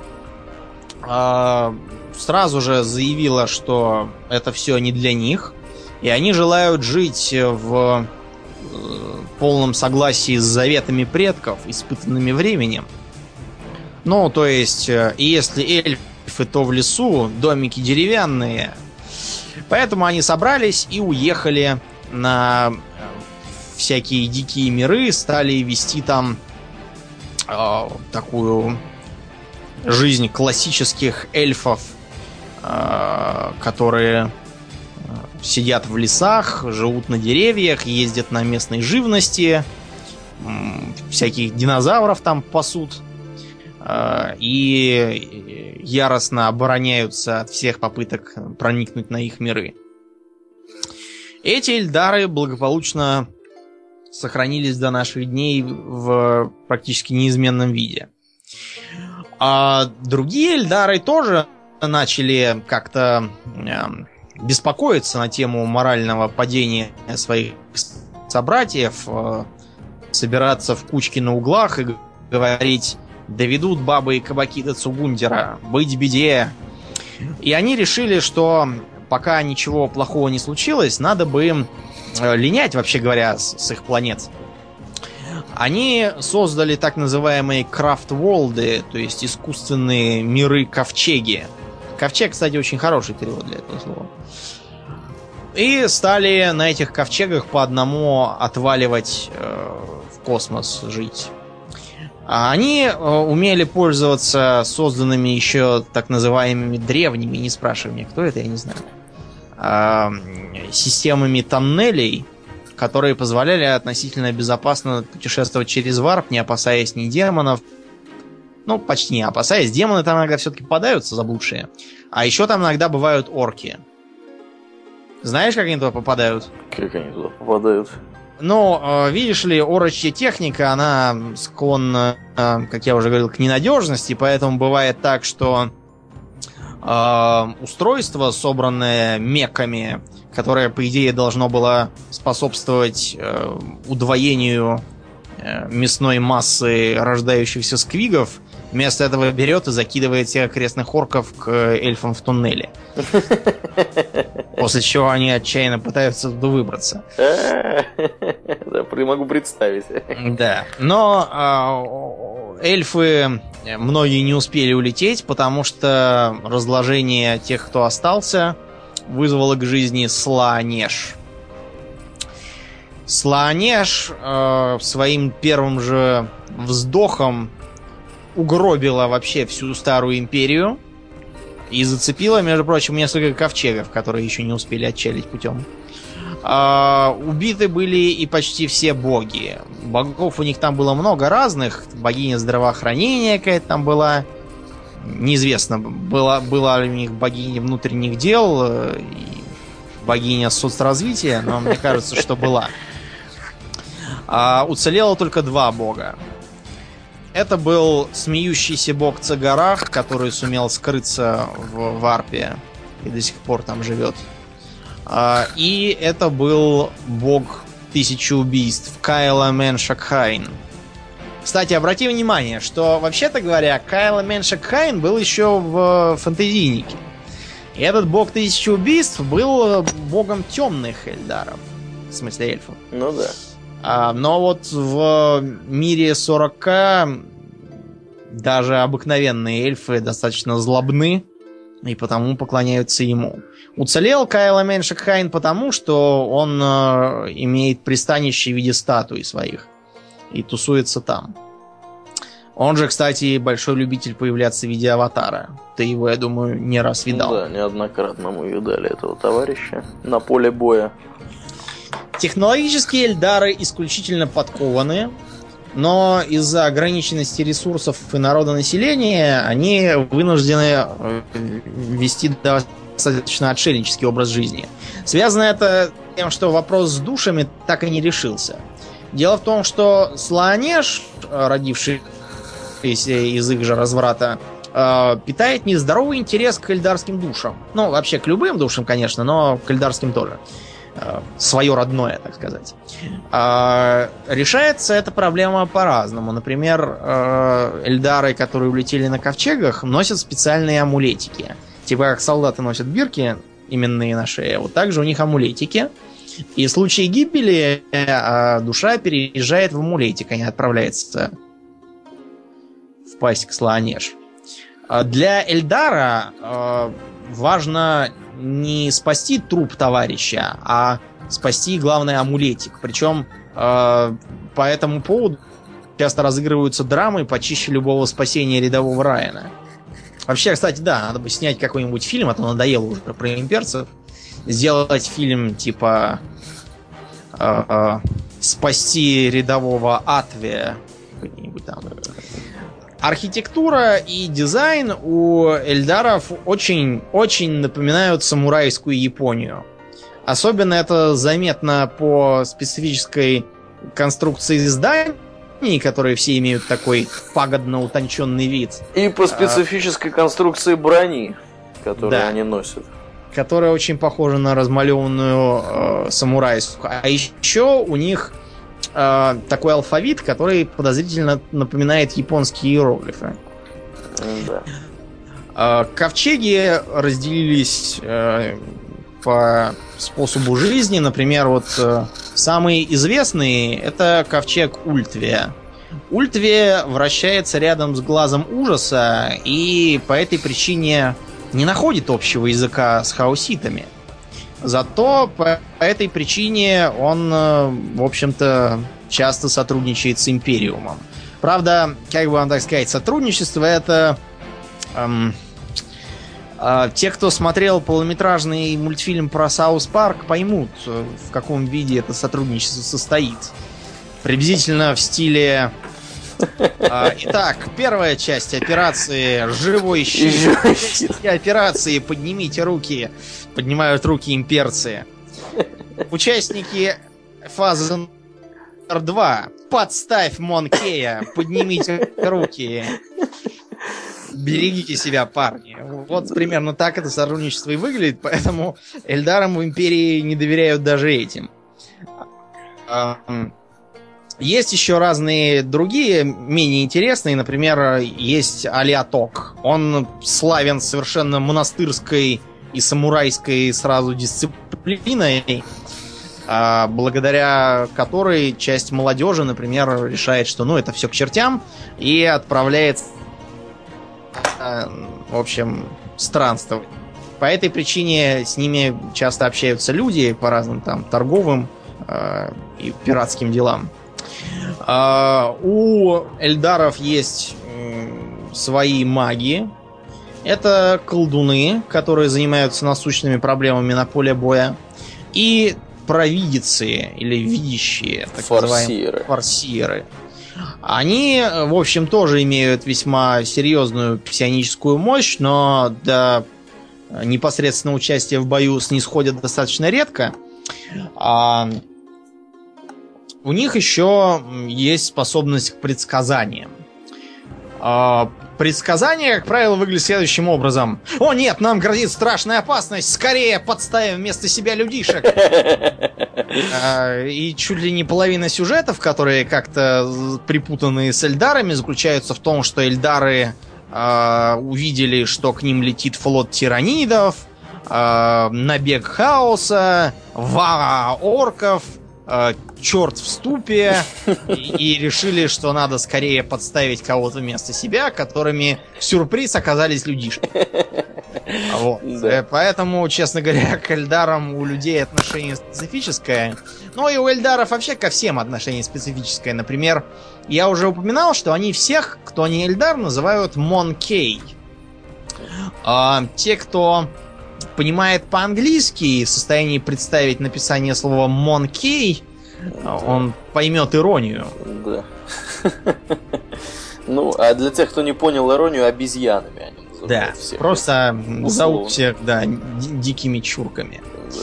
э, сразу же заявила, что это все не для них, и они желают жить в э, полном согласии с заветами предков, испытанными временем. Ну, то есть, э, если эльфы, то в лесу, домики деревянные. Поэтому они собрались и уехали на э, всякие дикие миры, стали вести там э, такую жизнь классических эльфов, э, которые э, сидят в лесах, живут на деревьях, ездят на местной живности, всяких динозавров там пасут. А, и яростно обороняются от всех попыток проникнуть на их миры. Эти эльдары благополучно сохранились до наших дней в практически неизменном виде. А другие эльдары тоже начали как-то э, беспокоиться на тему морального падения своих собратьев, э, собираться в кучки на углах и говорить Доведут бабы и кабаки до Цугундера. Быть беде. И они решили, что пока ничего плохого не случилось, надо бы им э, линять, вообще говоря, с, с их планет. Они создали так называемые крафт-волды, то есть искусственные миры-ковчеги. Ковчег, кстати, очень хороший перевод для этого слова. И стали на этих ковчегах по одному отваливать э, в космос жить. А они э, умели пользоваться созданными еще так называемыми древними, не спрашивай меня, кто это, я не знаю, системами тоннелей, которые позволяли относительно безопасно путешествовать через варп, не опасаясь ни демонов, ну, почти не опасаясь. Демоны там иногда все-таки попадаются заблудшие. А еще там иногда бывают орки. Знаешь, как они туда попадают? Как они туда попадают? Ну, э, видишь ли, орочья техника, она склонна, э, как я уже говорил, к ненадежности, поэтому бывает так, что э, устройство, собранное меками, которое, по идее, должно было способствовать э, удвоению э, мясной массы рождающихся сквигов, вместо этого берет и закидывает всех окрестных орков к эльфам в туннеле. После чего они отчаянно пытаются туда выбраться. Да, могу представить. Да. Но э, эльфы многие не успели улететь, потому что разложение тех, кто остался, вызвало к жизни Слаанеш. Слаанеш э, своим первым же вздохом угробила вообще всю старую империю и зацепила, между прочим, несколько ковчегов, которые еще не успели отчалить путем. А, убиты были и почти все боги. Богов у них там было много разных. Богиня здравоохранения какая-то там была. Неизвестно, была, была ли у них богиня внутренних дел э, и богиня соцразвития, но мне кажется, что была. А, уцелело только два бога. Это был смеющийся бог Цагарах, который сумел скрыться в Варпе и до сих пор там живет. А, и это был бог тысячи убийств Кайла Меншакхайн. Кстати, обрати внимание, что, вообще-то говоря, Каэла Менша Кхейн был еще в фэнтезийнике. И этот бог тысячи убийств был богом темных эльдаров. В смысле эльфов. Ну да. А, но вот в мире 40 даже обыкновенные эльфы достаточно злобны и потому поклоняются ему. Уцелел Каэла Менша Кхейн потому, что он э, имеет пристанище в виде статуи своих и тусуется там. Он же, кстати, большой любитель появляться в виде аватара. Ты его, я думаю, не раз видал. Да, неоднократно мы видали этого товарища на поле боя. Технологические эльдары исключительно подкованные, но из-за ограниченности ресурсов и народонаселения они вынуждены э, вести достаточно отшельнический образ жизни. Связано это тем, что вопрос с душами так и не решился. Дело в том, что Слоанеш, родившийся из их же разврата, э, питает нездоровый интерес к эльдарским душам. Ну, вообще к любым душам, конечно, но к эльдарским тоже. Свое родное, так сказать. А, решается эта проблема по-разному. Например, э, эльдары, которые улетели на ковчегах, носят специальные амулетики. Типа как солдаты носят бирки именные на шее, вот так же у них амулетики. И в случае гибели э, душа переезжает в амулетик, а не отправляется в пасть к Слоанеш. А для Эльдара важно не спасти труп товарища, а спасти, главное, амулетик. Причем э, по этому поводу часто разыгрываются драмы почище любого спасения рядового Райана. Вообще, кстати, да, надо бы снять какой-нибудь фильм, а то надоело уже про имперцев. Сделать фильм типа э, э, «Спасти рядового Атвия». Какой-нибудь там Архитектура и дизайн у Эльдаров очень-очень напоминают самурайскую Японию. Особенно это заметно по специфической конструкции зданий, которые все имеют такой пагодно утонченный вид. И по специфической а, конструкции брони, которую да, они носят. Которая очень похожа на размалеванную э, самурайскую. А еще у них э, такой алфавит, который подозрительно напоминает японские иероглифы. Да. Э, ковчеги разделились э, по способу жизни. Например, вот э, самые известные это ковчег Ультвия. Ультвэ вращается рядом с глазом ужаса и по этой причине не находит общего языка с хаоситами. Зато по этой причине он, э, в общем-то, часто сотрудничает с Империумом. Правда, как бы вам так сказать, сотрудничество это... Эм, э, те, кто смотрел полнометражный мультфильм про Саус Парк, поймут, э, в каком виде это сотрудничество состоит. Приблизительно в стиле а, итак, первая часть операции «Живой щит». Операции «Поднимите руки». Поднимают руки имперцы. Участники фазы номер 2. Подставь Монкея. Поднимите руки. Берегите себя, парни. Вот примерно так это сотрудничество и выглядит, поэтому Эльдарам в Империи не доверяют даже этим. Есть еще разные другие, менее интересные. Например, есть Алиаток. Он славен совершенно монастырской и самурайской сразу дисциплиной, а, благодаря которой часть молодежи, например, решает, что ну это все к чертям, и отправляет, а, в общем, странствовать. По этой причине с ними часто общаются люди по разным там торговым э, и пиратским делам. А, у Эльдаров есть свои маги. Это колдуны, которые занимаются насущными проблемами на поле боя. И провидицы или видящие, так Форсиры. форсиры. Они, в общем, тоже имеют весьма серьезную псионическую мощь, но до непосредственного участия в бою снисходят достаточно редко. А, у них еще есть способность к предсказаниям. А, предсказания, как правило, выглядят следующим образом. О нет, нам грозит страшная опасность, скорее подставим вместо себя людишек. А, и чуть ли не половина сюжетов, которые как-то припутаны с Эльдарами, заключаются в том, что Эльдары а, увидели, что к ним летит флот тиранидов, набег хаоса, вара орков, э, черт в ступе и, и решили, что надо скорее подставить кого-то вместо себя, которыми сюрприз оказались людишки. Вот. Да. Э, Поэтому, честно говоря, к Эльдарам у людей отношение специфическое. Ну и у Эльдаров вообще ко всем отношение специфическое. Например, я уже упоминал, что они всех, кто не Эльдар, называют Монкей. А, те, кто понимает по-английски и в состоянии представить написание слова Монкей, он поймет иронию. Да. Ну, а для тех, кто не понял иронию, обезьянами они Да, называют всех. просто зовут всех, да, ди- дикими чурками. Да.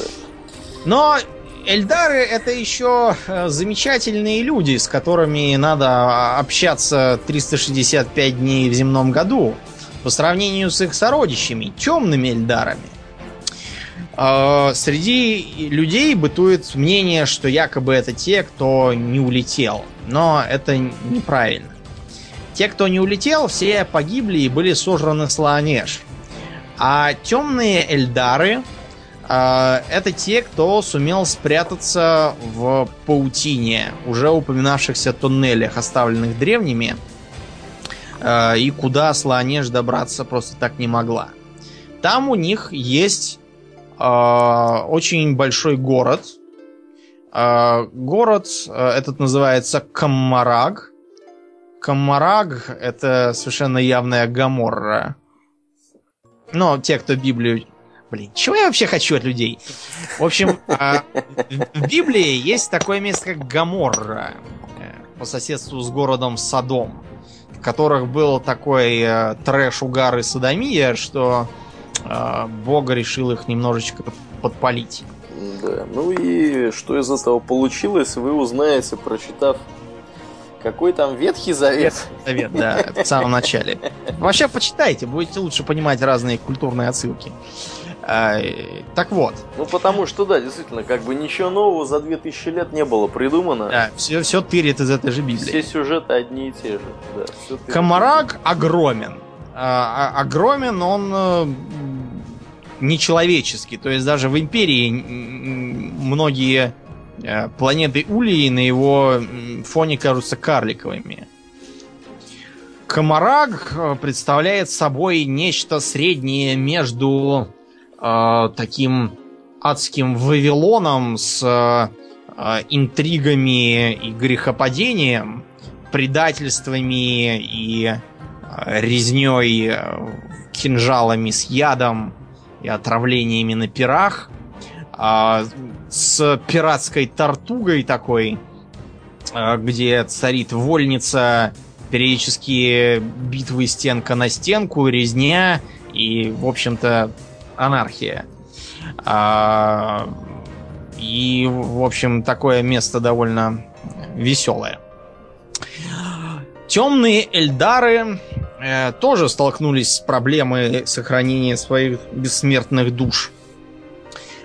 Но Эльдары это еще э, замечательные люди, с которыми надо общаться 365 дней в земном году по сравнению с их сородичами, темными Эльдарами. Э, Среди людей бытует мнение, что якобы это те, кто не улетел. Но это неправильно. Те, кто не улетел, все погибли и были сожраны с Лаонеж. А темные Эльдары а, это те, кто сумел спрятаться в паутине, уже упоминавшихся туннелях, оставленных древними, а, и куда Слоанеж добраться просто так не могла. Там у них есть а, очень большой город. А, город а, этот называется Каммараг. Каммараг это совершенно явная Гаморра. Но те, кто Библию Блин, чего я вообще хочу от людей? В общем, а, в Библии есть такое место, как Гаморра, э, по соседству с городом Содом, в которых был такой э, трэш, угар и садомия, что э, Бога решил их немножечко подпалить. Да. Ну и что из этого получилось, вы узнаете, прочитав какой там Ветхий Завет. Совет, да, в самом начале. Вообще почитайте, будете лучше понимать разные культурные отсылки. А, так вот. Ну, потому что, да, действительно, как бы ничего нового за 2000 лет не было придумано. Да, все, все тырит из этой же Библии. Все сюжеты одни и те же. Да, Комарак огромен. А, а, огромен он э, нечеловеческий. То есть даже в Империи многие э, планеты Улии на его фоне кажутся карликовыми. Комараг э, представляет собой нечто среднее между э, таким адским Вавилоном с э, интригами и грехопадением, предательствами и резней э, кинжалами с ядом и отравлениями на пирах, э, с пиратской тортугой такой, э, где царит вольница, периодические битвы стенка на стенку, резня и, в общем-то, анархия. А, и, в общем, такое место довольно веселое. Темные Эльдары э, тоже столкнулись с проблемой сохранения своих бессмертных душ.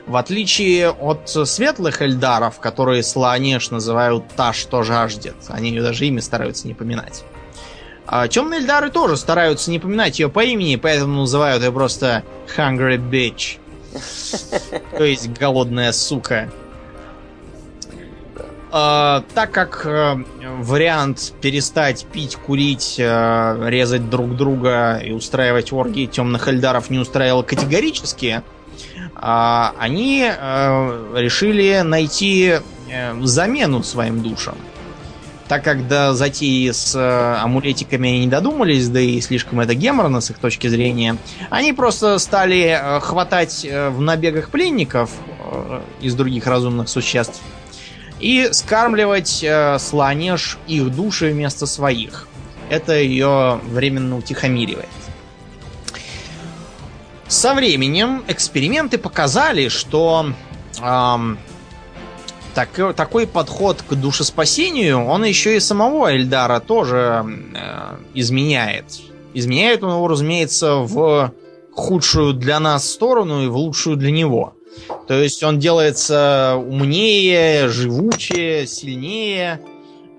В отличие от светлых эльдаров, которые Слоанеш называют «та, что жаждет», они ее даже имя стараются не поминать. А темные эльдары тоже стараются не поминать ее по имени, поэтому называют ее просто Hungry Bitch. То есть голодная сука. Uh, так как uh, вариант перестать пить, курить, uh, резать друг друга и устраивать оргии темных эльдаров не устраивал категорически, они решили найти замену своим душам. Так как до затеи с э, амулетиками они не додумались, да и слишком это геморно с их точки зрения, они просто стали э, хватать э, в набегах пленников э, из других разумных существ и скармливать э, слонеж их души вместо своих. Это ее временно утихомиривает. Со временем эксперименты показали, что эм, так, такой подход к душеспасению, он еще и самого Эльдара тоже э, изменяет. Изменяет он его, разумеется, в худшую для нас сторону и в лучшую для него. То есть он делается умнее, живучее, сильнее.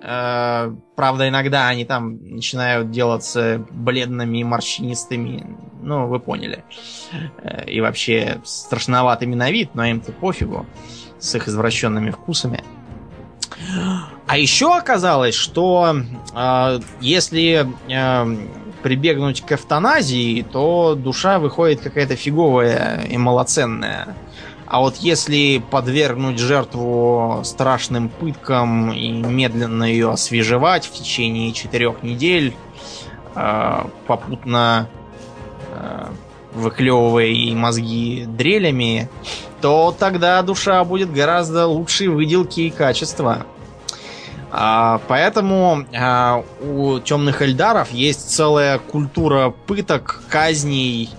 Э, правда, иногда они там начинают делаться бледными и морщинистыми. Ну, вы поняли. Э, и вообще страшноватыми на вид, но им-то пофигу. С их извращенными вкусами. А еще оказалось, что э, если э, прибегнуть к эвтаназии, то душа выходит какая-то фиговая и малоценная. А вот если подвергнуть жертву страшным пыткам и медленно ее освежевать в течение четырех недель, э, попутно э, выклевывая ей мозги дрелями, то тогда душа будет гораздо лучшей выделки и качества. А, поэтому а, у темных эльдаров есть целая культура пыток, казней,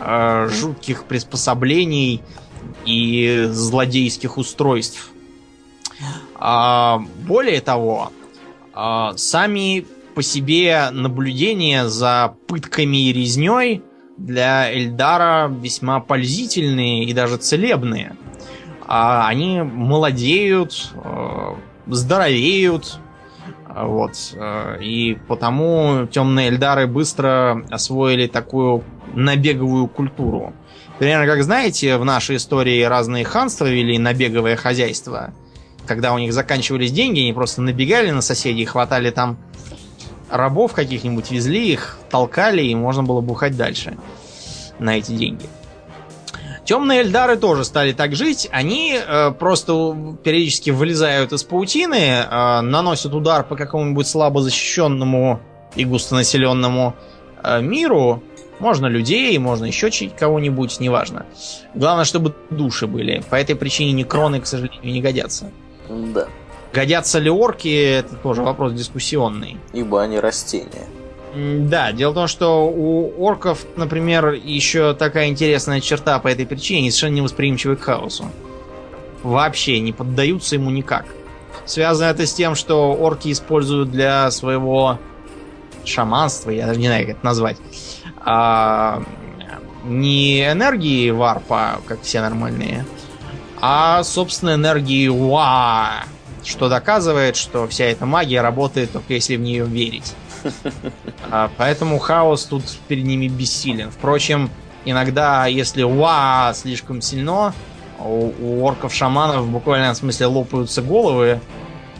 а, жутких приспособлений и злодейских устройств. А, более того, а, сами по себе наблюдения за пытками и резней для Эльдара весьма пользительные и даже целебные. А они молодеют, здоровеют, вот. И потому темные Эльдары быстро освоили такую набеговую культуру. Примерно, как знаете, в нашей истории разные ханства вели набеговое хозяйство. Когда у них заканчивались деньги, они просто набегали на соседей, хватали там рабов каких-нибудь, везли их, толкали, и можно было бухать дальше на эти деньги. Темные эльдары тоже стали так жить. Они э, просто периодически вылезают из паутины, э, наносят удар по какому-нибудь слабо защищенному и густонаселенному э, миру. Можно людей, можно еще кого-нибудь, неважно. Главное, чтобы души были. По этой причине некроны, к сожалению, не годятся. Да. Годятся ли орки, это тоже вопрос дискуссионный. Ибо они растения. Да, дело в том, что у орков, например, еще такая интересная черта по этой причине, они совершенно невосприимчивы к хаосу. Вообще не поддаются ему никак. Связано это с тем, что орки используют для своего шаманства, я даже не знаю, как это назвать, а, не энергии варпа, как все нормальные, а, собственно, энергии уа, что доказывает, что вся эта магия работает только если в нее верить. А, поэтому хаос тут перед ними бессилен. Впрочем, иногда, если уа слишком сильно, у, у орков-шаманов в буквальном смысле лопаются головы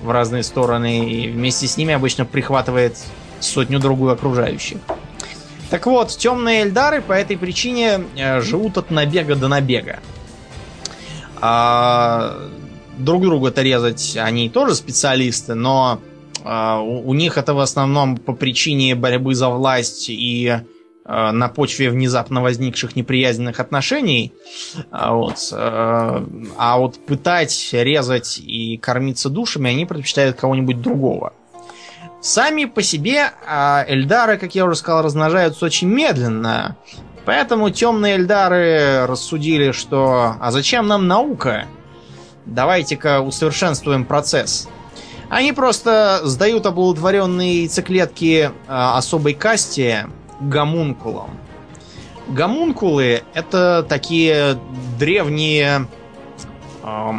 в разные стороны, и вместе с ними обычно прихватывает сотню-другую окружающих. Так вот, темные эльдары по этой причине э, живут от набега до набега. А, друг друга-то резать они тоже специалисты, но а, у, них это в основном по причине борьбы за власть и а, на почве внезапно возникших неприязненных отношений. А, вот, а, а вот пытать, резать и кормиться душами они предпочитают кого-нибудь другого. Сами по себе а эльдары, как я уже сказал, размножаются очень медленно. Поэтому темные эльдары рассудили, что «а зачем нам наука? Давайте-ка усовершенствуем процесс». Они просто сдают оплодотворенные яйцеклетки э, особой касте гомункулам. Гомункулы это такие древние э,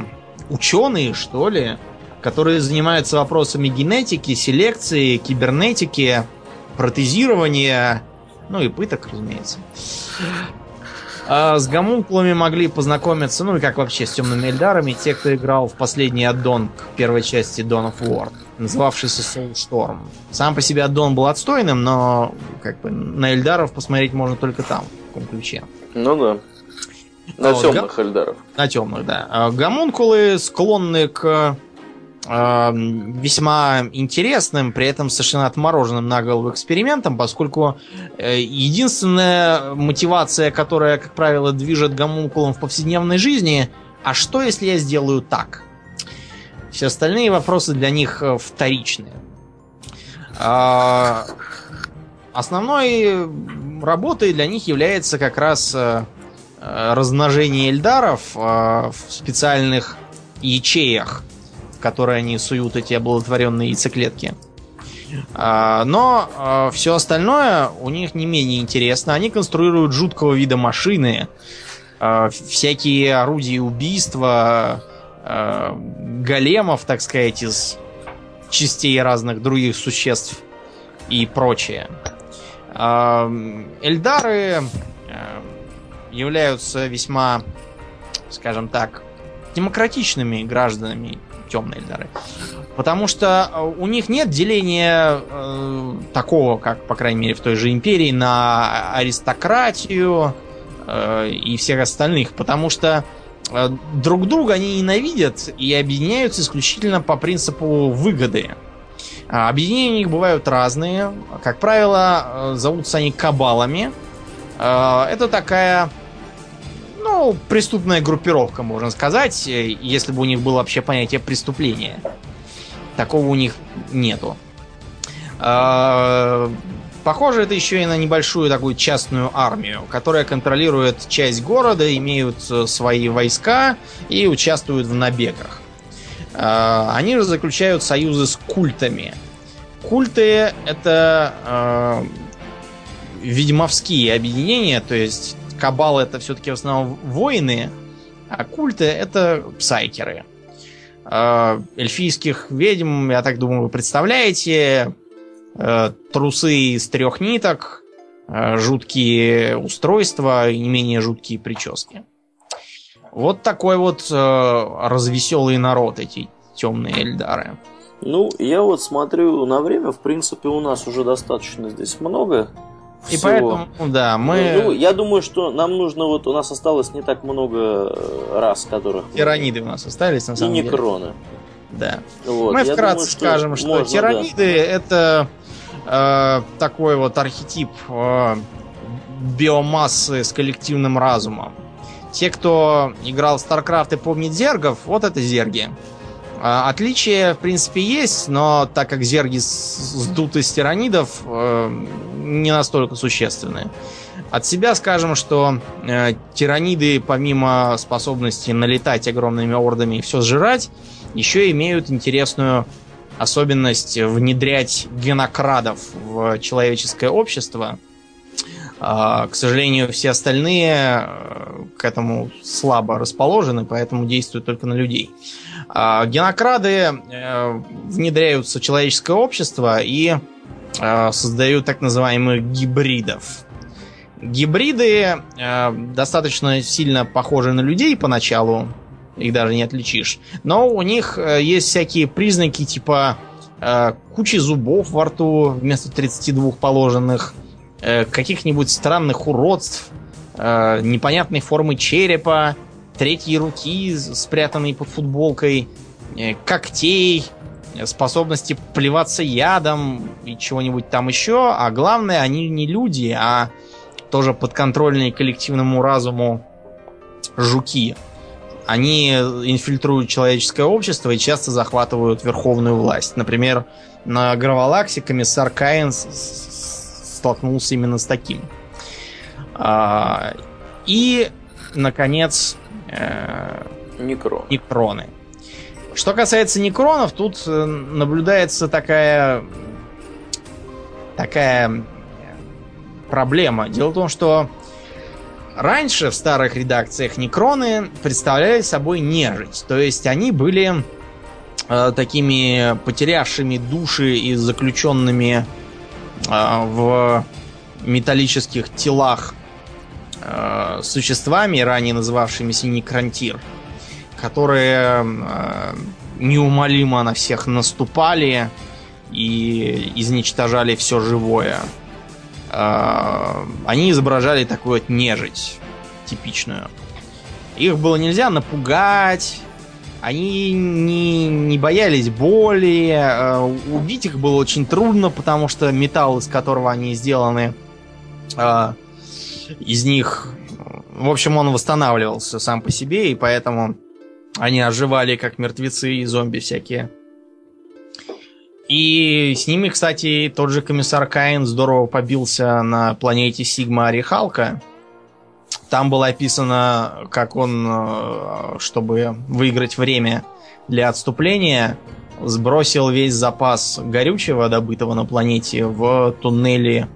ученые, что ли, которые занимаются вопросами генетики, селекции, кибернетики, протезирования ну и пыток, разумеется. А с гомункулами могли познакомиться, ну и как вообще с темными эльдарами, те, кто играл в последний аддон к первой части Dawn of War, называвшийся Soulstorm. Сам по себе аддон был отстойным, но как бы на эльдаров посмотреть можно только там, в таком ключе. Ну да. На вот, темных га... эльдаров. На темных, да. А гомункулы склонны к весьма интересным, при этом совершенно отмороженным на голову экспериментом, поскольку э, единственная мотивация, которая, как правило, движет гомункулом в повседневной жизни, а что, если я сделаю так? Все остальные вопросы для них э, вторичные. А, основной работой для них является как раз э, размножение эльдаров в специальных ячеях которые они суют эти оплодотворенные яйцеклетки. А, но а, все остальное у них не менее интересно. Они конструируют жуткого вида машины, а, всякие орудия убийства, големов, так сказать, из частей разных других существ и прочее. Эльдары являются весьма, скажем так, демократичными гражданами темные Эльдары. Потому что э, у них нет деления э, такого, как, по крайней мере, в той же империи, на аристократию э, и всех остальных. Потому что э, друг друга они ненавидят и объединяются исключительно по принципу выгоды. А объединения у них бывают разные. Как правило, э, зовутся они кабалами. Э, это такая ну, преступная группировка, можно сказать, э, если бы у них было вообще понятие преступления. Такого у них нету. А, похоже, это еще и на небольшую такую частную армию, которая контролирует часть города, имеют э, свои войска и участвуют в набегах. А, они же заключают союзы с культами. Культы это э, ведьмовские объединения, то есть Кабал это все-таки в основном воины, а культы это псайкеры. Э, эльфийских ведьм, я так думаю, вы представляете. Э, трусы из трех ниток, э, жуткие устройства и не менее жуткие прически. Вот такой вот развеселый народ эти темные эльдары. Ну, я вот смотрю на время, в принципе, у нас уже достаточно здесь много и поэтому, да, мы... Ну, я думаю, что нам нужно вот... У нас осталось не так много э, раз, которых... Тираниды у нас остались, на самом и деле. И некроны. Да. Вот. Мы вкратце думаю, скажем, что, можно, тираниды да. это э, такой вот архетип э, биомассы с коллективным разумом. Те, кто играл в StarCraft и помнит зергов, вот это зерги. А, отличия, в принципе, есть, но так как зерги сдуты из тиранидов, э, не настолько существенные. От себя скажем, что э, тираниды, помимо способности налетать огромными ордами и все сжирать, еще имеют интересную особенность внедрять генокрадов в человеческое общество. А, к сожалению, все остальные э, к этому слабо расположены, поэтому действуют только на людей. Генокрады э, внедряются в человеческое общество и э, создают так называемых гибридов. Гибриды достаточно сильно похожи на людей поначалу, их даже не отличишь, но у них есть всякие признаки типа кучи зубов во рту вместо 32 положенных, Э, каких-нибудь странных уродств, э, непонятной формы черепа, третьей руки, спрятанной под футболкой, э, когтей, способности плеваться ядом и чего-нибудь там еще. А главное, они не люди, а тоже подконтрольные коллективному разуму жуки. Они инфильтруют человеческое общество и часто захватывают верховную власть. Например, на Гравалаксе комиссар Каин столкнулся именно с таким. А, и, наконец, э, Некрон. некроны. Что касается некронов, тут э, наблюдается такая такая проблема. Дело в том, что раньше в старых редакциях некроны представляли собой нежить. То есть они были э, такими потерявшими души и заключенными а, в металлических телах э, существами, ранее называвшимися некрантир, которые э, неумолимо на всех наступали и изничтожали все живое. Э, они изображали такую вот нежить типичную. Их было нельзя напугать, они не, не боялись боли, э, убить их было очень трудно, потому что металл, из которого они сделаны, э, из них, в общем, он восстанавливался сам по себе, и поэтому они оживали как мертвецы и зомби всякие. И с ними, кстати, тот же комиссар Каин здорово побился на планете Сигма Орехалка. Там было описано, как он, э, чтобы выиграть время для отступления, сбросил весь запас горючего, добытого на планете, в туннели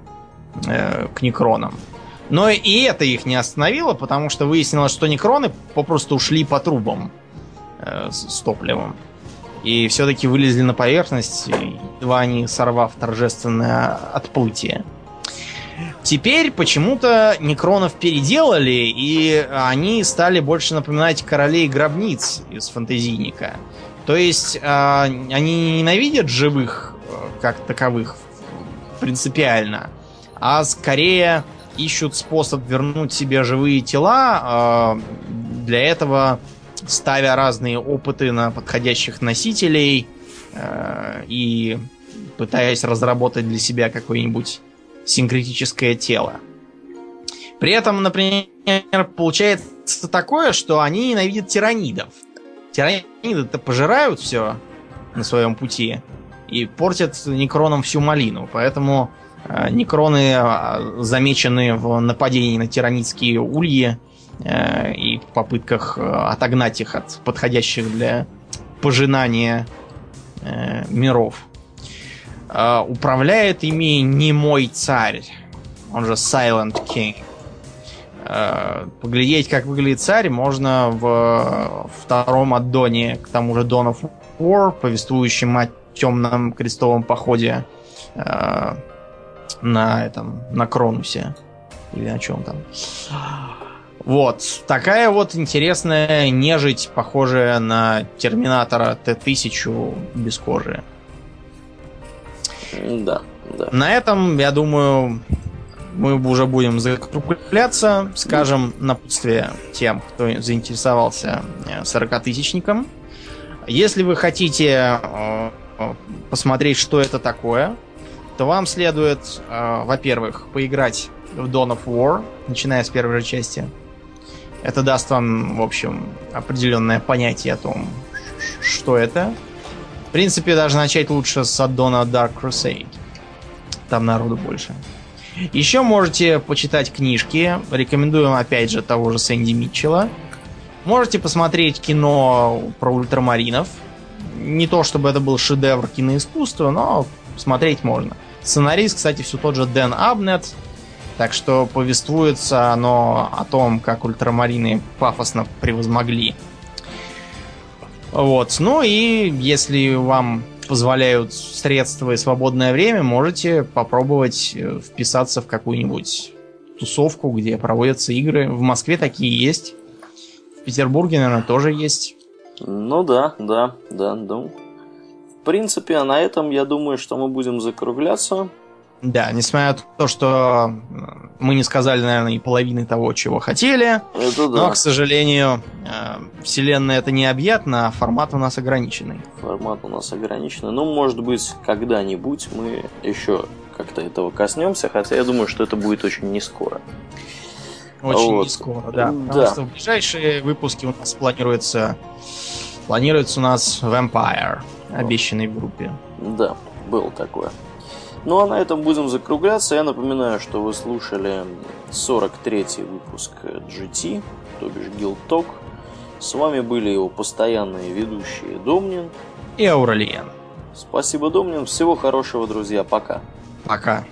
э, к некронам. Но и это их не остановило, потому что выяснилось, что некроны попросту ушли по трубам э, с, топливом. И все-таки вылезли на поверхность, едва не сорвав торжественное отплытие. Теперь почему-то некронов переделали, и они стали больше напоминать королей гробниц из фантазийника. То есть э, они ненавидят живых э, как таковых принципиально, а скорее ищут способ вернуть себе живые тела, э, для этого ставя разные опыты на подходящих носителей э, и пытаясь разработать для себя какой-нибудь синкретическое тело. При этом, например, получается такое, что они ненавидят тиранидов. Тираниды-то пожирают все на своем пути и портят некронам всю малину. Поэтому некроны э, замечены в нападении на тиранидские ульи э, и попытках э, отогнать их от подходящих для пожинания э, миров. Управляет ими не мой царь, он же Silent King. Поглядеть, как выглядит царь, можно в втором аддоне, к тому же Dawn of War, повествующем о темном крестовом походе на этом, на Кронусе. Или на чем там. Вот. Такая вот интересная нежить, похожая на Терминатора Т-1000 без кожи. Да, да. На этом, я думаю, мы уже будем закругляться. Скажем напутствие тем, кто заинтересовался 40-тысячником. Э, Если вы хотите э, посмотреть, что это такое, то вам следует, э, во-первых, поиграть в Dawn of War, начиная с первой же части. Это даст вам, в общем, определенное понятие о том, что это. В принципе, даже начать лучше с аддона Dark Crusade. Там народу больше. Еще можете почитать книжки. Рекомендуем, опять же, того же Сэнди Митчелла. Можете посмотреть кино про ультрамаринов. Не то, чтобы это был шедевр киноискусства, но смотреть можно. Сценарист, кстати, все тот же Дэн Абнет. Так что повествуется оно о том, как ультрамарины пафосно превозмогли. Вот. Ну и если вам позволяют средства и свободное время, можете попробовать э, вписаться в какую-нибудь тусовку, где проводятся игры. В Москве такие есть. В Петербурге, наверное, тоже есть. Ну да, да, да, да. В принципе, а на этом я думаю, что мы будем закругляться. Да, несмотря на то, что мы не сказали, наверное, и половины того, чего хотели. Это да. Но, к сожалению, э, вселенная это необъятна, а формат у нас ограниченный. Формат у нас ограниченный. Ну, может быть, когда-нибудь мы еще как-то этого коснемся, хотя я думаю, что это будет очень не скоро. Очень вот. не скоро, да. Потому да. что в ближайшие выпуски у нас планируется планируется у нас Vampire, обещанный в группе. Да, было такое. Ну а на этом будем закругляться. Я напоминаю, что вы слушали 43-й выпуск GT, то бишь Guild Talk. С вами были его постоянные ведущие Домнин и Ауралиен. Спасибо, Домнин. Всего хорошего, друзья. Пока. Пока.